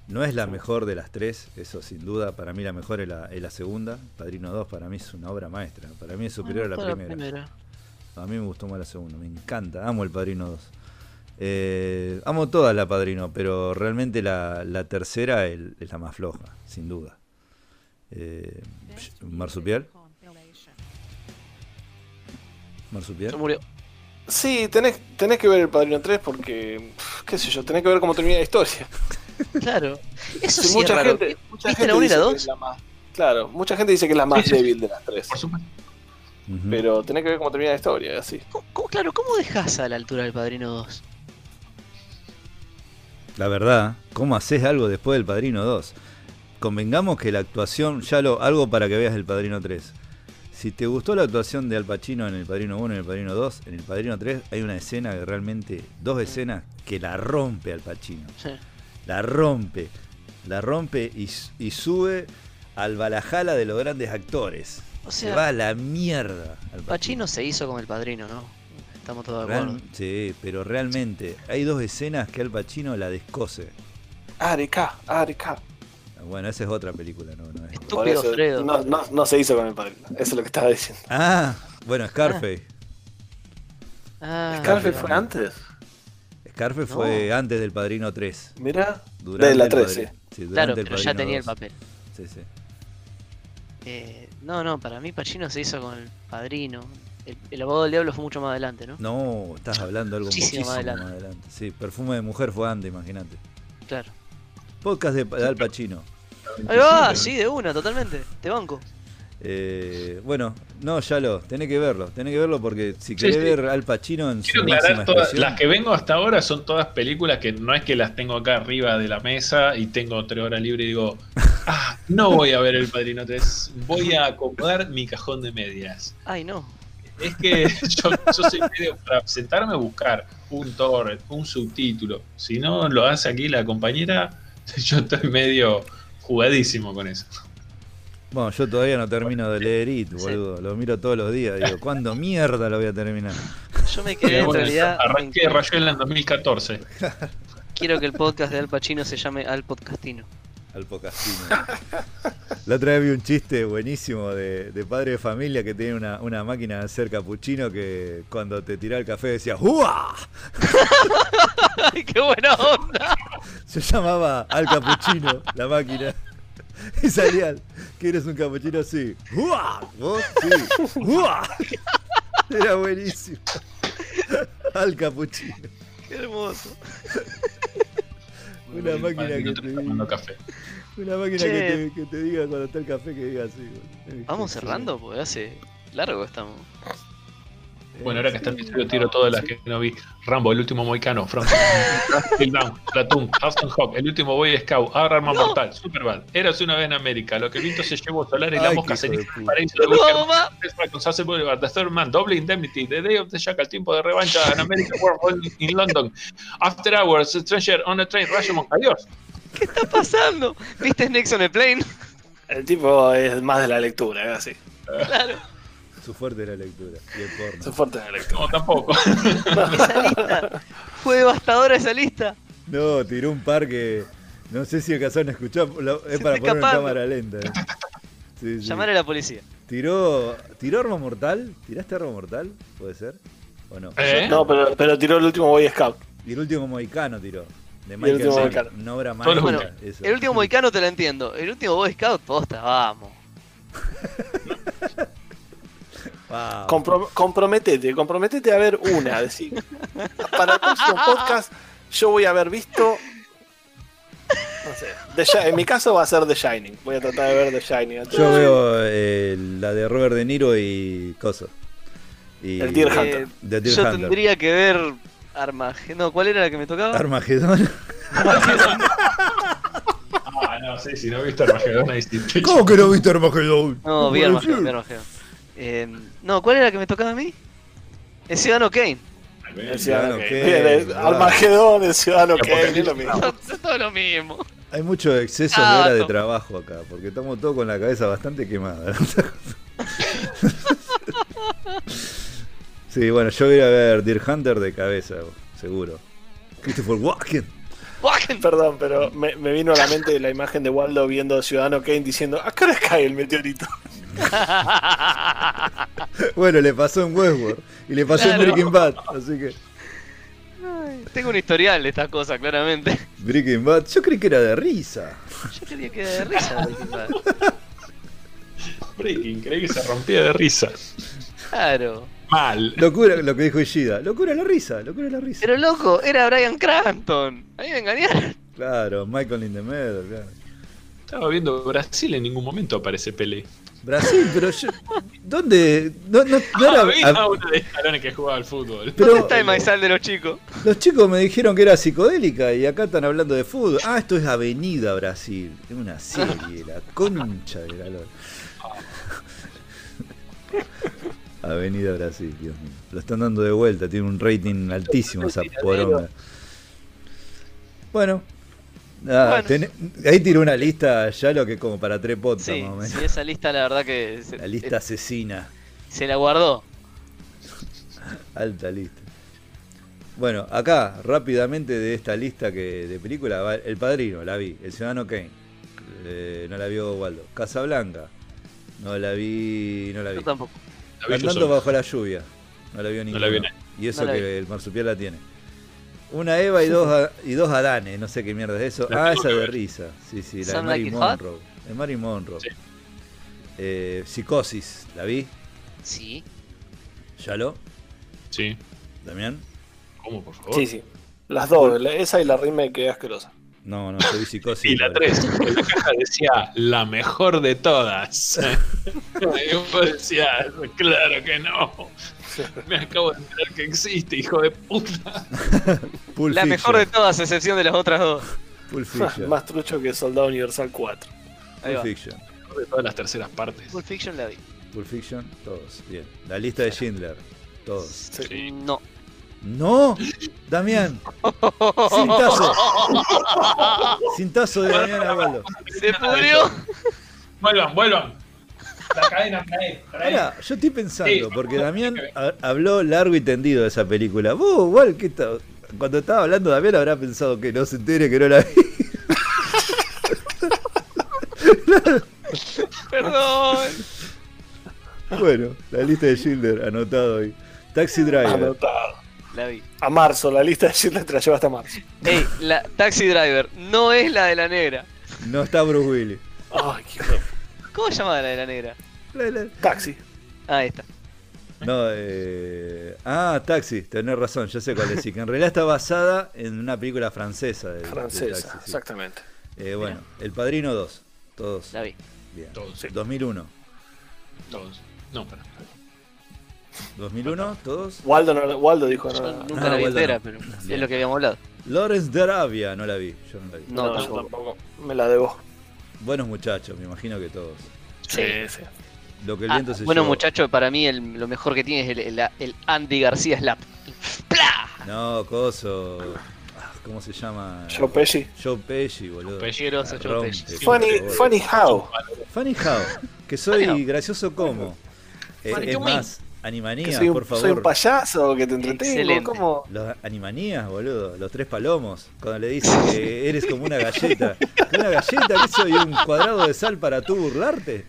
No es la mejor de las tres, eso sin duda. Para mí la mejor es la, es la segunda. Padrino 2 para mí es una obra maestra. Para mí es superior a la primera. A mí me gustó más la segunda, me encanta, amo el Padrino 2. Eh, amo todas la Padrino, pero realmente la, la tercera es, es la más floja, sin duda. Eh, Marsupial. Marsupial. Se murió. Sí, tenés, tenés que ver el Padrino 3 porque, qué sé yo, tenés que ver cómo termina la historia. [LAUGHS] Claro. Eso Sí, sí, mucha es raro. gente, mucha ¿Viste gente la 1 y la dice que 2? es la más- claro, mucha gente dice que es la más Sí, sí. débil de las tres. Por supuesto. Pero tenés que ver cómo termina la historia, así. ¿Cómo- cómo- claro, ¿cómo dejas a la altura del Padrino 2? La verdad, ¿cómo haces algo después del Padrino 2? Convengamos que la actuación, ya lo, algo para que veas el Padrino 3. Si te gustó la actuación de Al Pacino en el Padrino 1 y en el Padrino 2, en el Padrino 3 hay una escena que realmente, dos escenas que la rompe Al Pacino. Sí. La rompe, la rompe y, y sube al Valhalla de los grandes actores. O Se sea, va a la mierda Al Pacino se hizo con el Padrino, ¿no? Estamos todos de acuerdo. sí, pero realmente hay dos escenas que Al Pacino la descose. Areca, Areca. Bueno, esa es otra película, no, no es. Estúpido eso, Fredo. no, no, no se hizo con el Padrino. Eso es lo que estaba diciendo. Ah, bueno, Scarface. Ah, ¿Scarface pero- fue antes? Scarface fue antes del Padrino 3. Mira. Durante De la el 3, Padrino- sí. Claro, pero ya tenía el 2. papel. Sí, sí. Eh, no, no, para mí Pacino se hizo con el Padrino. El, el abogado del diablo fue mucho más adelante, ¿no? No, estás hablando algo Muchísimo muchísimo, más más adelante. adelante. Sí, Perfume de Mujer fue antes, imagínate. Claro. Podcast de, de Al Pacino. Ahí va, sí, de una, totalmente. Te banco. Eh, bueno, no, ya lo, tenés que verlo, tenés que verlo porque si querés sí. ver Al Pacino en su Quiero máxima aclarar, todas, las que vengo hasta ahora son todas películas que no es que las tengo acá arriba de la mesa y tengo tres horas libre y digo, [LAUGHS] ah, no voy a ver El Padrino 3, voy a acomodar mi cajón de medias. Ay, no. Es que [LAUGHS] yo, yo soy medio para sentarme a buscar un torrent, un subtítulo. Si no lo hace aquí la compañera, [LAUGHS] yo estoy medio jugadísimo con eso. Bueno, yo todavía no termino de leer It, boludo. Lo miro todos los días. Digo, ¿cuándo mierda lo voy a terminar? Yo me quedé en realidad. arranqué en- Rayuela en 2014. Quiero que el podcast de Al Pacino se llame Al Podcastino. Al Pocastino. [LAUGHS] La otra vez vi un chiste buenísimo de, de padre de familia que tiene una, una máquina de hacer capuchino que cuando te tiraba el café decía. ¡Ay, [LAUGHS] qué buena onda! Se llamaba Al Capuchino, la máquina. Y salía, ¿quieres un capuchino? Sí. ¡Uah! ¿Vos? Sí. Era buenísimo. Al Capuchino. Qué hermoso. Una máquina que te diga, café. una máquina Che. que te, que te diga cuando está el café que diga así. Vamos cerrando, porque hace largo estamos. Bueno, ahora que está el episodio, tiro todas las que no vi. Rambo, el último moicano, From [LAUGHS] Kill Down, Platoon, Hudson Hawk, el último Boy Scout, Ahora Arma Mortal, Superbad, Eras una vez en América, Lo que el viento se llevó solar y la mosca ceniza paraíso de No, Wicker, The Third Man, Double Indemnity, The Day of the Jackal, Tiempo de Revancha en América, World in London, After Hours, Stranger on a Train, Rashomon, adiós. ¿Qué está pasando? ¿Viste Snakes on a Plane? El tipo es más de la lectura, así. Claro. Su fuerte es la lectura y el porno. Es fuerte de la lectura. No, tampoco. [LAUGHS] Esa lista. Fue devastadora esa lista. No, tiró un par que. No sé si alcanzaron a escuchar. lo- es Se para poner escapando. cámara lenta. eh. Sí, sí. Llamar a la policía. Tiró. ¿Tiró arma mortal? ¿Tiraste arma mortal? ¿Puede ser? ¿O no? ¿Eh? No, pero, pero tiró el último Boy Scout. Y el último Mohicano tiró. De el Michael último. Mohicano. Una obra maestra. Bueno, el último Moicano te lo entiendo. El último Boy Scout, posta, vamos. [LAUGHS] Wow. Compro- comprometete, comprometete a ver una. [LAUGHS] Decir, para el próximo podcast, yo voy a haber visto. No sé. The en mi caso va a ser The Shining. Voy a tratar de ver The Shining. Yo veo eh, la de Robert De Niro y Coso. Y El Deer Eh, Hunter. The Deer yo Hunter. tendría que ver Armagedón. No, ¿cuál era la que me tocaba? Armagedón. Ah, no, sí, si no viste Armagedón ahí sí te- ¿Cómo que no viste Armagedón? No, Armagedón, vi Armagedón. Eh, no, ¿cuál era la que me tocaba a mí? El Ciudadano Kane. El Ciudadano Kane. Armagedón, el Ciudadano Kane, es lo mismo. Es [LAUGHS] todo lo mismo. Hay mucho exceso de Ah, hora de trabajo acá, porque estamos todos con la cabeza bastante quemada. sí, bueno, yo voy a a ver Deer Hunter de cabeza, seguro. Christopher Walken. Walken. Perdón, pero me, me vino a la mente la imagen de Waldo viendo Ciudadano Kane diciendo: ¿A qué hora cae el meteorito? [LAUGHS] Bueno, le pasó en Westworld y le pasó Claro. en Breaking Bad, así que Ay, Tengo un historial de estas cosas, claramente. Breaking Bad, yo creí que era de risa. Yo quería que de risa. Breaking Bad. Breaking, creí que se rompía de risa. Claro. Mal. Locura lo que dijo Ishida, locura la risa, locura la risa. Pero loco, era Brian Cranston. A mí me engañaron. Claro, Michael in the Middle, claro. Estaba viendo Brasil, en ningún momento aparece Pelé. Brasil, pero yo, ¿dónde? No, no, no Ah, era- había ah, uno de escalones que jugaba al fútbol. Pero- ¿Dónde está el maizal de los chicos? Los chicos me dijeron que era psicodélica y acá están hablando de fútbol. Ah, esto es Avenida Brasil. Es una serie, la concha de la lora. [LAUGHS] Avenida Brasil, Dios mío. Lo están dando de vuelta, tiene un rating altísimo esa poronga. Bueno, Bueno. ten- ahí tiró una lista ya lo que como para tres podcasts Sí, más o menos. sí, esa lista la verdad que [LAUGHS] se, La lista asesina. se la guardó. [LAUGHS] Alta lista. Bueno, acá, rápidamente de esta lista que de película, va El Padrino, la vi. El Ciudadano Kane, eh, no la vio Waldo. Casablanca, no la vi, no la vi. Yo tampoco. La vi yo Andando solo. bajo la lluvia, no la vio No ninguno. la vi nadie. y eso No la que vi. el marsupial la tiene. Una Eva y dos, y dos Adanes, no sé qué mierda es eso. La Ah, esa de risa. Sí, sí, la de Mary Like. Monroe. De Mary Monroe. Sí. Eh, Psicosis, ¿la vi? Sí. ¿Yalo? Sí. ¿Damián? ¿Cómo, por favor? Sí, sí. Las dos, la- esa y la remake que es asquerosa. No, no, yo vi Psicosis. Y la 3, en la caja decía la mejor de todas. [LAUGHS] [LAUGHS] y vos decías, claro que no. [LAUGHS] Me acabo de enterar que existe, hijo de puta. [LAUGHS] Pulp La Fiction. mejor de todas, a excepción de las otras dos. Pulp [LAUGHS] Fiction. Más trucho que Soldado Universal 4. Ahí Pulp. Fiction. De todas las terceras partes. Pulp Fiction la vi. Pulp Fiction, todos. Bien. La lista de Schindler, todos. Sí. No. ¡No! Damián. Cintazo. Cintazo de Damián Abuelo. Se pudrió. Vuelvan, vuelvan. La cadena cae. Ahora, yo estoy pensando, Sí. porque Damián ha- habló largo y tendido de esa película. Vos, igual, que cuando estaba hablando Damián habrá pensado que no se entere que no la vi. [LAUGHS] Perdón. Bueno, la lista de Schindler, anotado ahí. Taxi Driver. Anotado. La vi. A marzo, la lista de Schindler te la lleva hasta marzo. Ey, la Taxi Driver no es la de la negra. No está Bruce Willis. Ay, qué ¿Cómo se llama la de la negra? La- la- Taxi. Ah, ahí está. No, eh... Ah, Taxi, tenés razón, yo sé cuál es. Sí, que en realidad está basada en una película francesa. de- de Francesa, Taxi, sí. exactamente. Eh, bueno, El Padrino 2. Todos. La vi. Bien. Todos, sí. 2001. Todos. No, para. ¿2001? ¿Todos? Waldo, no- Waldo dijo Yo no. nunca Ah, la vi entera, no. pero Bien. es lo que habíamos hablado. Lawrence de Arabia, no la vi. Yo no la vi. No, yo tampoco. tampoco. Me la debo. Buenos muchachos, me imagino que todos. Sí, sí. Lo que el Ah, viento se bueno, llevó. muchacho, para mí el- lo mejor que tiene es el, el- el Andy García Slap. ¡Pla! No, coso. Ah, ¿Cómo se llama? Joe Pesci. Joe Pesci, boludo. La Joe Pesci. Funny, funny how. Funny how. Que soy gracioso como. Eh, es más, Animanías, soy, un, por soy favor. un payaso que te entretengo. Excelente. ¿Cómo? Los animanías, boludo, los tres palomos, cuando le dicen que eres como una galleta. ¿Que ¿Una galleta? ¿Que soy un cuadrado de sal para tú burlarte?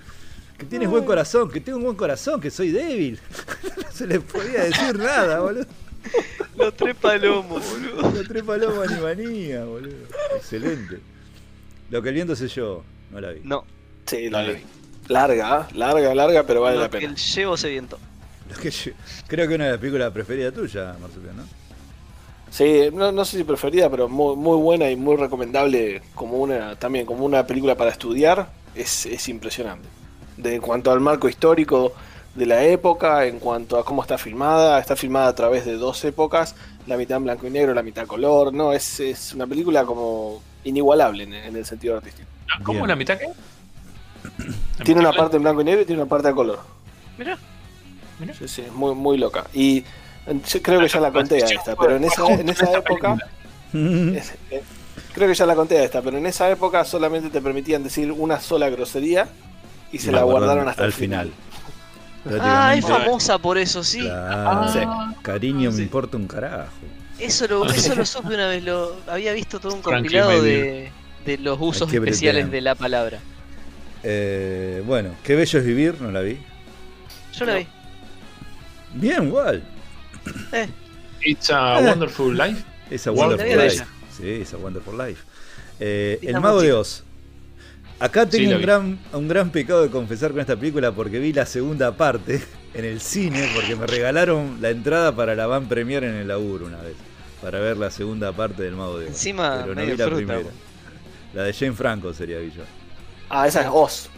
Que tienes buen corazón, que tengo un buen corazón, que soy débil. [LAUGHS] No se le podía decir nada, boludo. Los tres palomos, boludo. Los tres palomos animanías, boludo. Excelente. Lo que el viento se yo, no la vi. No, Sí, la Dale. vi. Larga, ¿eh? larga, larga, pero vale lo la que pena. el llevo se viento. Lo que yo- creo que una de las películas preferidas tuya, Marsupial, ¿no? Sí, no, no sé si preferida, pero muy, muy buena y muy recomendable como una, también como una película para estudiar. Es, es impresionante. De, en cuanto al marco histórico de la época, en cuanto a cómo está filmada, está filmada a través de dos épocas, la mitad en blanco y negro, la mitad color. No, es, es una película como inigualable en, en el sentido artístico. ¿Cómo Bien. la mitad qué? ¿La Tiene mitad una parte en blanco y negro y tiene una parte a color. Sí, sí, es muy, muy loca. Y eh, yo creo que ya la conté a esta, pero en esa, en esa época... [LAUGHS] Eh, creo que ya la conté a esta, pero en esa época solamente te permitían decir una sola grosería y se la guardaron hasta el final. [LAUGHS] Ah, es famosa por eso, sí. Claro. Sí. Cariño me importa un carajo. Eso lo, [LAUGHS] eso lo supe una vez, lo había visto todo un compilado de, de los usos especiales de la palabra. Eh, bueno, qué bello es vivir, no la vi. Yo la No. vi. Bien, igual. Eh, It's a Eh. Wonderful Life. Esa Wow. Wonderful Life. Sí, esa Wonderful Life. Eh, el Mago de. Oz. Acá tengo Sí, un gran, un gran pecado de confesar con esta película porque vi la segunda parte [LAUGHS] en el cine porque me regalaron la entrada para la van premier en el laburo una vez. Para ver la segunda parte del Mago de Oz. Encima, Pero no medio vi la fruta, primera. La de Jane Franco sería Villa. Ah, esa es Oz.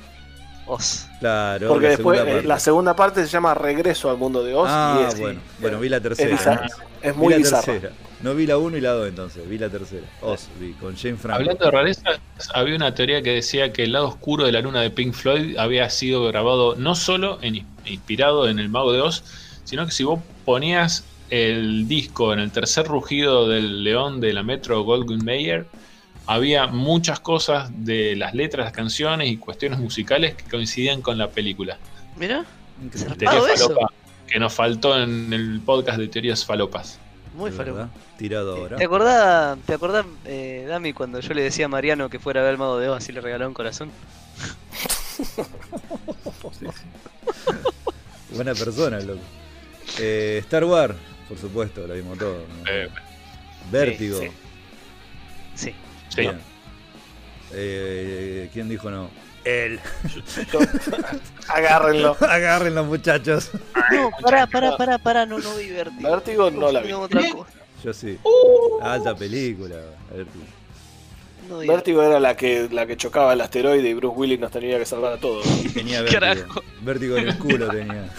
Oz. Claro, Porque la después segunda eh, parte. la segunda parte se llama Regreso al mundo de Oz. Ah, y es, bueno, bueno, vi la es, tercera. bizarra. es Vi muy la bizarra. tercera. No vi la 1 y la 2 entonces, vi la tercera. Oz, vi con Jane Franco. Hablando de rarezas, había una teoría que decía que el lado oscuro de la luna de Pink Floyd había sido grabado no solo en, inspirado en el Mago de Oz, sino que si vos ponías el disco en el tercer rugido del león de la Metro Goldwyn Mayer, había muchas cosas de las letras, las canciones y cuestiones musicales que coincidían con la película. Mira. Teoría eso. falopa, que nos faltó en el podcast de teorías falopas. muy falopa. Tirado ahora. ¿Te acordás, te acordás eh, Dami, cuando yo le decía a Mariano que fuera a ver el mago de Oz y le regaló un corazón? [LAUGHS] Buena persona, loco. Eh, Star Wars, por supuesto, lo vimos todo. ¿no? Eh, Vértigo. sí. Sí. sí. Bien. Eh, ¿Quién dijo no? Él. [LAUGHS] Agárrenlo. [LAUGHS] Agarren los muchachos. No, pará, pará, pará, pará, no, no vi Vértigo. Vértigo no la vi. Otra cosa. Yo sí. Uh. Alta película. Vértigo. No Vértigo era la que, la que chocaba el asteroide y Bruce Willis nos tenía que salvar a todos. Tenía vértigo. Carajo. Vértigo en el culo [LAUGHS] tenía.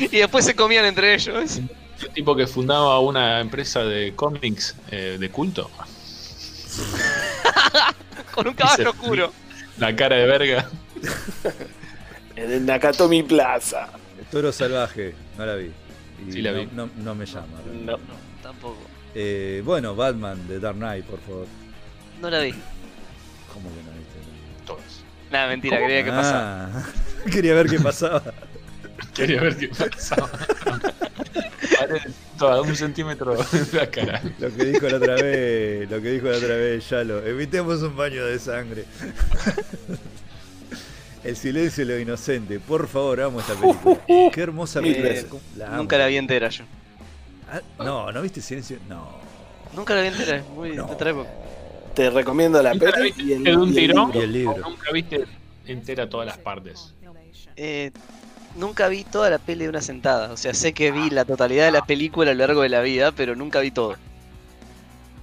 Y después se comían entre ellos. El tipo que fundaba una empresa de cómics eh, de culto. [LAUGHS] Con un caballo oscuro. La cara de verga. [LAUGHS] En el Nakatomi Plaza. Toro salvaje, no la vi. Y Sí la no, vi. No, no me llama. No. No, tampoco. Eh, bueno, Batman de Dark Knight, por favor. No la vi. ¿Cómo que no viste? Todos. Nada, mentira, ¿Cómo? quería que pasara. Ah, [LAUGHS] Quería ver qué pasaba. [LAUGHS] Quería ver qué pasaba. [LAUGHS] Toda un centímetro de la cara. Lo que dijo la otra vez, lo que dijo la otra vez, Yalo. Evitemos un baño de sangre. [LAUGHS] El silencio de lo inocente. Por favor, amo esta película. Qué hermosa Mil película. La. Nunca la vi entera yo. Ah, no, ¿no viste silencio? No. Nunca la vi entera, es muy No. de otra época. Te recomiendo la ¿Nunca la peli y el, de un y el tirón? libro. Y el libro. ¿O Nunca viste entera todas las partes. Eh, nunca vi toda la peli de una sentada. O sea, sé que vi la totalidad de la película a lo largo de la vida, pero nunca vi todo.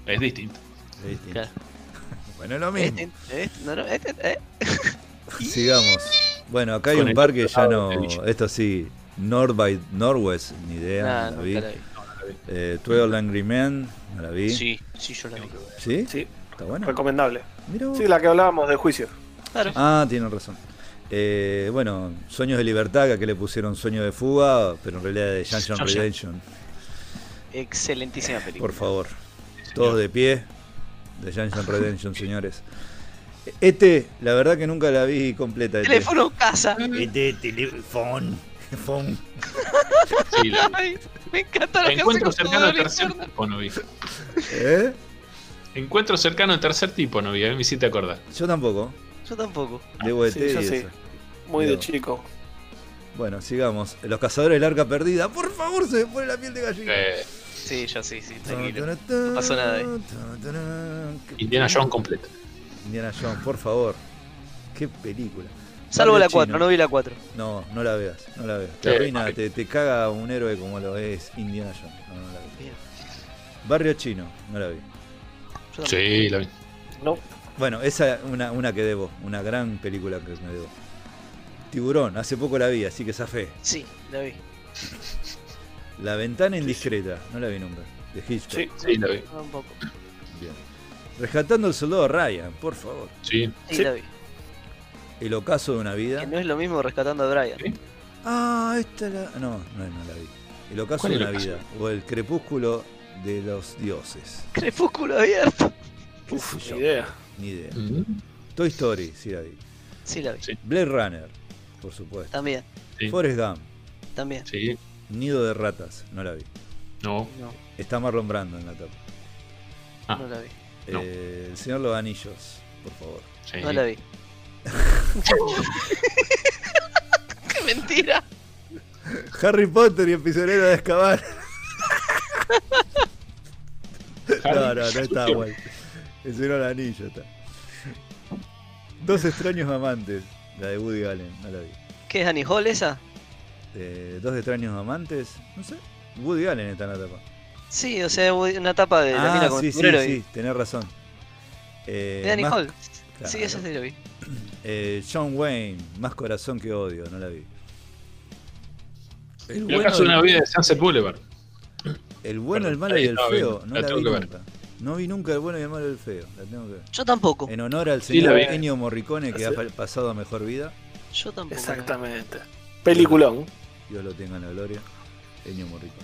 Es distinto. Es distinto. Claro. [LAUGHS] Bueno, es lo mismo. Eh, eh, no, no. [LAUGHS] Sigamos. Bueno, acá hay Con un par que ya no. Esto sí, North by Northwest, ni idea, Nah, no la vi. la vi. Eh, 12 Angry Men, no la vi. Sí, sí, yo la vi. ¿Sí? Sí, ¿Está buena? recomendable. Sí, la que hablábamos de juicio. Claro. Ah, tienen razón. Eh, bueno, Sueños de Libertad, que aquí le pusieron Sueño de Fuga, pero en realidad de Junction. Redemption. Excelentísima película. Por favor. Todos de pie. De Junction Redemption, señores. Este, la verdad que nunca la vi completa. Este. Teléfono casa. Este, teléfono. Phone. [LAUGHS] Sí, la- Ay, me encanta la Encuentro canción cercano todo tercer tipo no vi. ¿Eh? Encuentro cercano de tercer tipo no vi, a mí me hiciste acordar. Yo tampoco. Yo tampoco. Debo de Sí, yo y sí. Muy de chico. Bueno, sigamos. Los cazadores del arca perdida. Por favor, se me pone la piel de gallina. Eh, Sí, yo sí, sí, tranquilo. No pasó nada ahí. Indiana Jones completo. Indiana Jones, por favor. Qué película. Salvo la 4, Chino. no vi la 4. No, no la veas, no la veas. Te arruina, ok. te, te caga un héroe como lo es Indiana Jones. No, no la vi. Bien. Barrio Chino, no la vi. Sí, la vi. No, Bueno, esa una, una que debo, una gran película que me debo. Tiburón, hace poco la vi, así que zafé. Sí, la vi. La ventana indiscreta, no la vi nunca. De Hitchcock. sí. Sí, la vi. Yo Tampoco. Bien. Rescatando al soldado Ryan, por favor. Sí. Sí, Sí. la vi. El ocaso de una vida. Que no es lo mismo rescatando a Brian. Sí. Ah, esta la. No, no, no la vi. El ocaso ¿Cuál de una el ocaso? vida. O el crepúsculo de los dioses. Crepúsculo abierto. ¿Qué Uf, yo? ni idea. Ni idea. Mm, Toy Story, sí la vi. Sí, la vi. Sí. Blade Runner, por supuesto. También, Sí. Forrest Gump, también. Sí. Nido de ratas, no la vi. No. No, Está Marlon Brando en la tapa. Ah. no la vi. No. Eh, el Señor los Anillos, por favor. Sí. No la vi. [LAUGHS] ¡Qué mentira! Harry Potter y el prisionero de. Harry, No, no, no está [LAUGHS] guay. El Señor los Anillos está. Dos extraños amantes, la de Woody Allen, no la vi. ¿Qué es Annie Hall esa? Eh, Dos extraños amantes, no sé. Woody Allen está en la tapa. Sí, o sea, una tapa de la mina Ah, con sí, sí, sí, tenés razón. Eh, de Annie más- Hall. claro. Sí, esa sí la vi. [CLEARS THROAT] Eh, John Wayne, más corazón que odio, no la vi. El El bueno, ocaso de una el, vida de Sunset Boulevard. el bueno, el malo y el feo, no la vi nunca. No vi nunca el bueno y el malo y el feo, la tengo que ver. Yo tampoco. En honor al Sí, señor vi. Ennio Morricone que Sí. ha pasado a mejor vida, Yo tampoco. Exactamente. Peliculón. Dios lo tenga en la gloria, Ennio Morricone.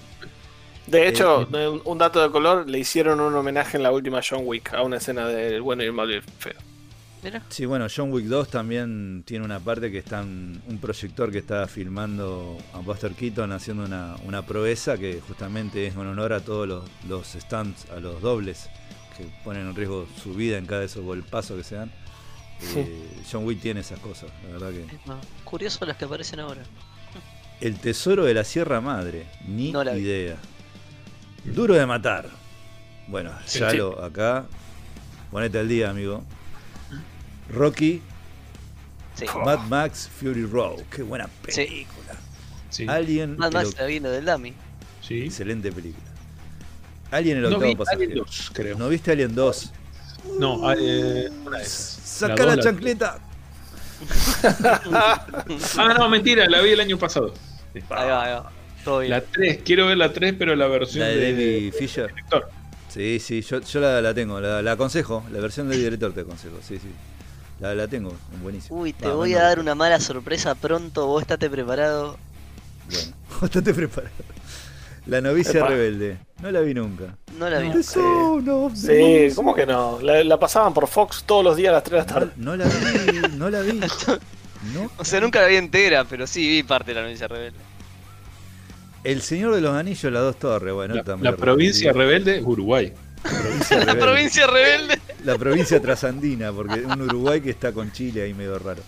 De hecho, Eh, un- un dato de color, le hicieron un homenaje en la última John Wick a una escena del bueno y el malo y el feo. Mira, Sí, bueno, John Wick 2 también tiene una parte que está en- un proyector que está filmando a Buster Keaton haciendo una, una proeza que justamente es en honor a todos los, los stunts, a los dobles que ponen en riesgo su vida en cada de esos golpazos que se dan. Eh, John Wick tiene esas cosas, la verdad que. es más curioso las que aparecen ahora. El tesoro de la Sierra Madre, ni No la vi. idea. Duro de matar. Bueno, Sí, ya sí. lo acá. Ponete al día, amigo. Rocky, Sí. Mad Max Fury Road. Qué buena película. Sí. Alien, Mad el Max oc- la vino del Dummy. Sí. excelente película. Alien el No octavo pasajero. Alien 2, creo. ¿No viste Alien 2? No, eh, una esas. Saca La la, la- chancleta. [LAUGHS] Ah, no, mentira, la vi el año pasado. Ahí va, ahí va. Todo bien. La 3, quiero ver la 3, pero la La versión de de, David Fisher. director. Sí, sí, yo, yo la, la tengo, la, la aconsejo. La versión del director te aconsejo, sí, sí. La, la tengo, buenísima. Uy, te Va, voy a dar una mala sorpresa pronto. Vos estate preparado. Bueno, [LAUGHS] bastante preparado. La novicia Epa. rebelde. No la vi nunca. No la vi. Of the Sí. ¿cómo que no? La, la pasaban por Fox todos los días a las 3 de la No, tarde. no la vi, no la vi. [LAUGHS] No. O sea, nunca la vi entera, pero sí vi parte de la noticia rebelde. El Señor de los Anillos, las dos torres. Bueno, La, también la provincia rebelde, Uruguay. Provincia [LAUGHS] La rebelde. provincia rebelde. La provincia trasandina, porque un Uruguay que está con Chile ahí medio raro.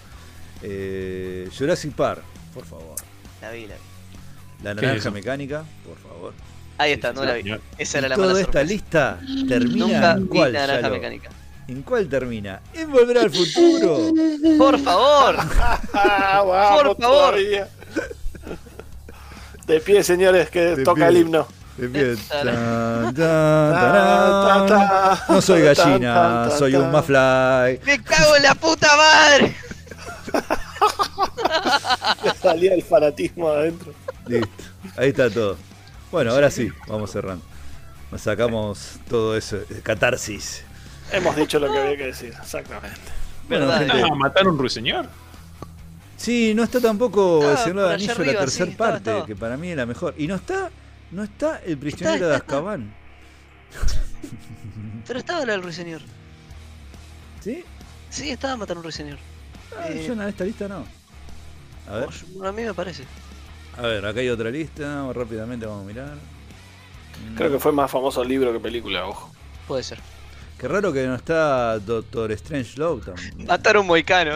Eh, Jurassic Park, por favor. La vi, la vi. La ¿Qué es naranja mecánica, por favor. Ahí está, no la vi. Esa era la toda mala esta lista termina Nunca en vi cuál, naranja Yalo? mecánica. ¿En cuál termina? En volver al futuro. Por favor. [LAUGHS] Por favor. todavía. De pie, señores, que De toca pie. el himno. No soy gallina, soy un mafly. Me cago en la puta madre. Le [LAUGHS] salía el fanatismo adentro. Listo. Ahí está todo. Bueno, ahora sí, vamos cerrando. Nos sacamos todo eso, catarsis. Hemos dicho lo que había que decir, exactamente. Bueno, gente, Ah, ¿Matar a un ruiseñor? Sí, no está tampoco el Señor del Anillo la tercera parte, que para mí es la mejor. Y no está, no está el prisionero Está, de está. Azkaban. [LAUGHS] Pero estaba la del ruiseñor. ¿Sí? Sí, estaba matando un ruiseñor. Ah, Eh, yo en esta lista no. A ver, A mí me parece. a ver, acá hay otra lista, rápidamente vamos a mirar. Creo que fue más famoso libro que película, ojo. Puede ser. Qué raro que no está Doctor Strange Love también. Matar a un moicano.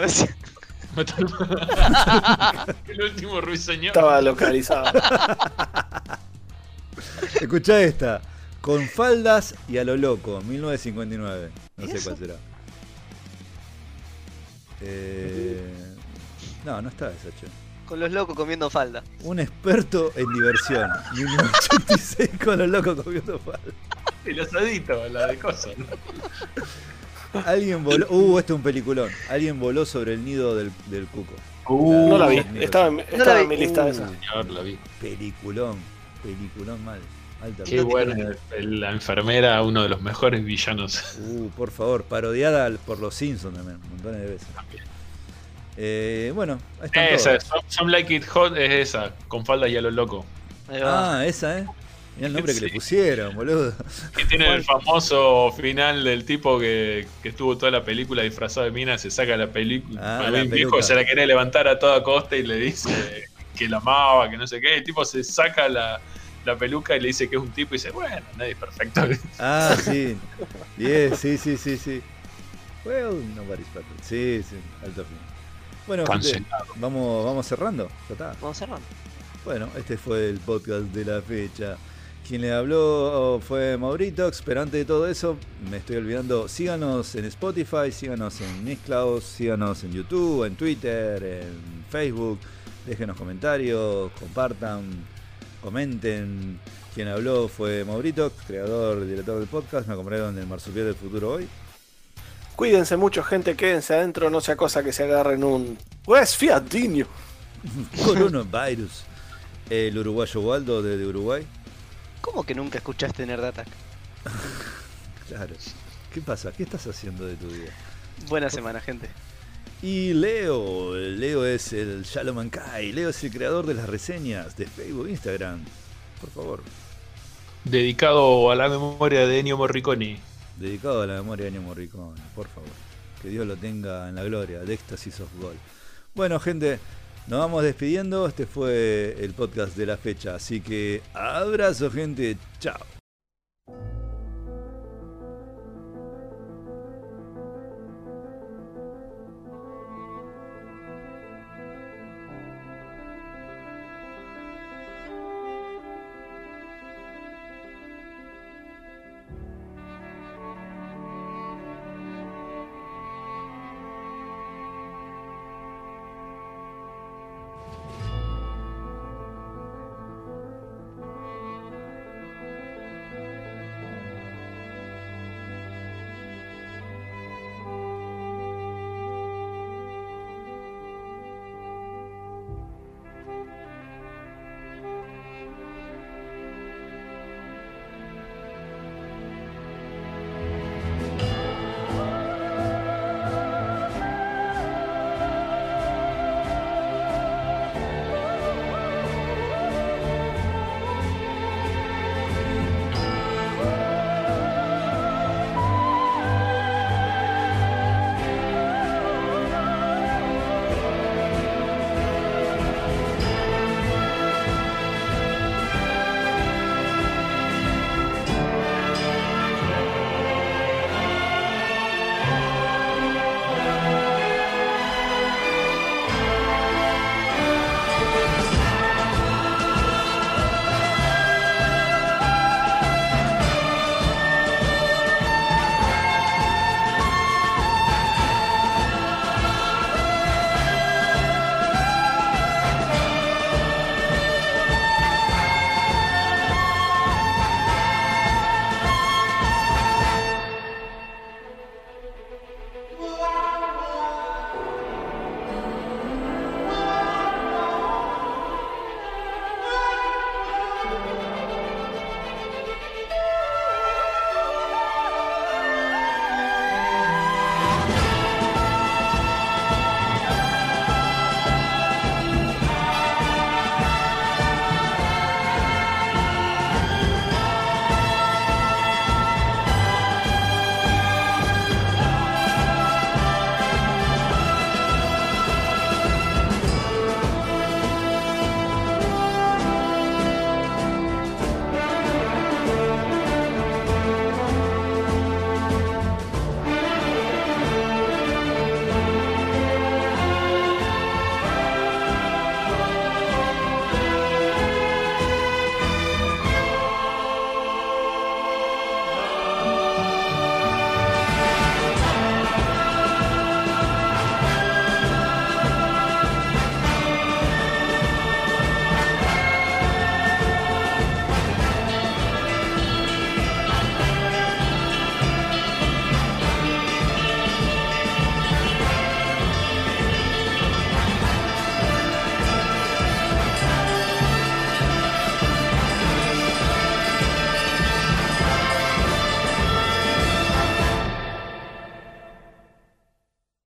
Matar [LAUGHS] a- el último ruiseñor. Estaba localizado. [LAUGHS] Escucha esta. Con faldas y a lo loco, 1959. No ¿Y sé eso? cuál será. Eh, no, no está esa, che. Con los locos comiendo falda. Un experto en diversión. 1986 con los locos comiendo falda. El asadito, la de cosas. ¿no? Alguien voló. Uh, este es un peliculón. Alguien voló sobre el nido del, del cuco. Uh, No la vi, estaba la estaba en mi lista Uh. esa. Señor, la vi. Peliculón. Peliculón mal. Alta Qué buena la enfermera, uno de los mejores villanos. Uh, por favor, parodiada por los Simpsons también, montones de veces. Eh, bueno, ahí están Esa, todas. Some, Some Like It Hot es esa, con faldas y a lo loco. Ah, esa, ¿eh? Mirá el nombre que le Sí. pusieron, boludo. Que tiene el famoso final del tipo que, que estuvo toda la película disfrazado de mina, se saca la película. Ah, el viejo se la quiere levantar a toda costa y le dice que la amaba, que no sé qué. El tipo se saca la, la peluca y le dice que es un tipo y dice, bueno, nadie es perfecto. [LAUGHS] Ah, sí. Yes, sí, sí, sí, sí. Well, nobody's perfect. Sí, sí, alto fin. Bueno, gente, vamos, vamos cerrando. Ya está. Vamos cerrando. Bueno, este fue el podcast de la fecha. Quien le habló fue Mauritox, pero antes de todo eso, me estoy olvidando, síganos en Spotify, síganos en Mixcloud, síganos en YouTube, en Twitter, en Facebook, déjenos comentarios, compartan, comenten. Quien habló fue Mauritox, creador y director del podcast, me acompañaron en el Marsupial del Futuro hoy. Cuídense mucho, gente, quédense adentro, no sea cosa que se agarren un. Pues fiatiño. [LAUGHS] Coronavirus. El uruguayo Waldo desde Uruguay. ¿Cómo que nunca escuchaste Nerd Attack? [LAUGHS] Claro. ¿Qué pasa? ¿Qué estás haciendo de tu vida? Buena semana, gente. Y Leo, Leo es el Shalom Mankai, Leo es el creador de las reseñas de Facebook e Instagram. Por favor, Dedicado a la memoria de Ennio Morricone. dedicado a la memoria de Ennio Morricone, por favor. Que Dios lo tenga en la gloria, de éxtasis of Gold. Bueno, gente, nos vamos despidiendo. Este fue el podcast de la fecha. Así que abrazo, gente. Chao.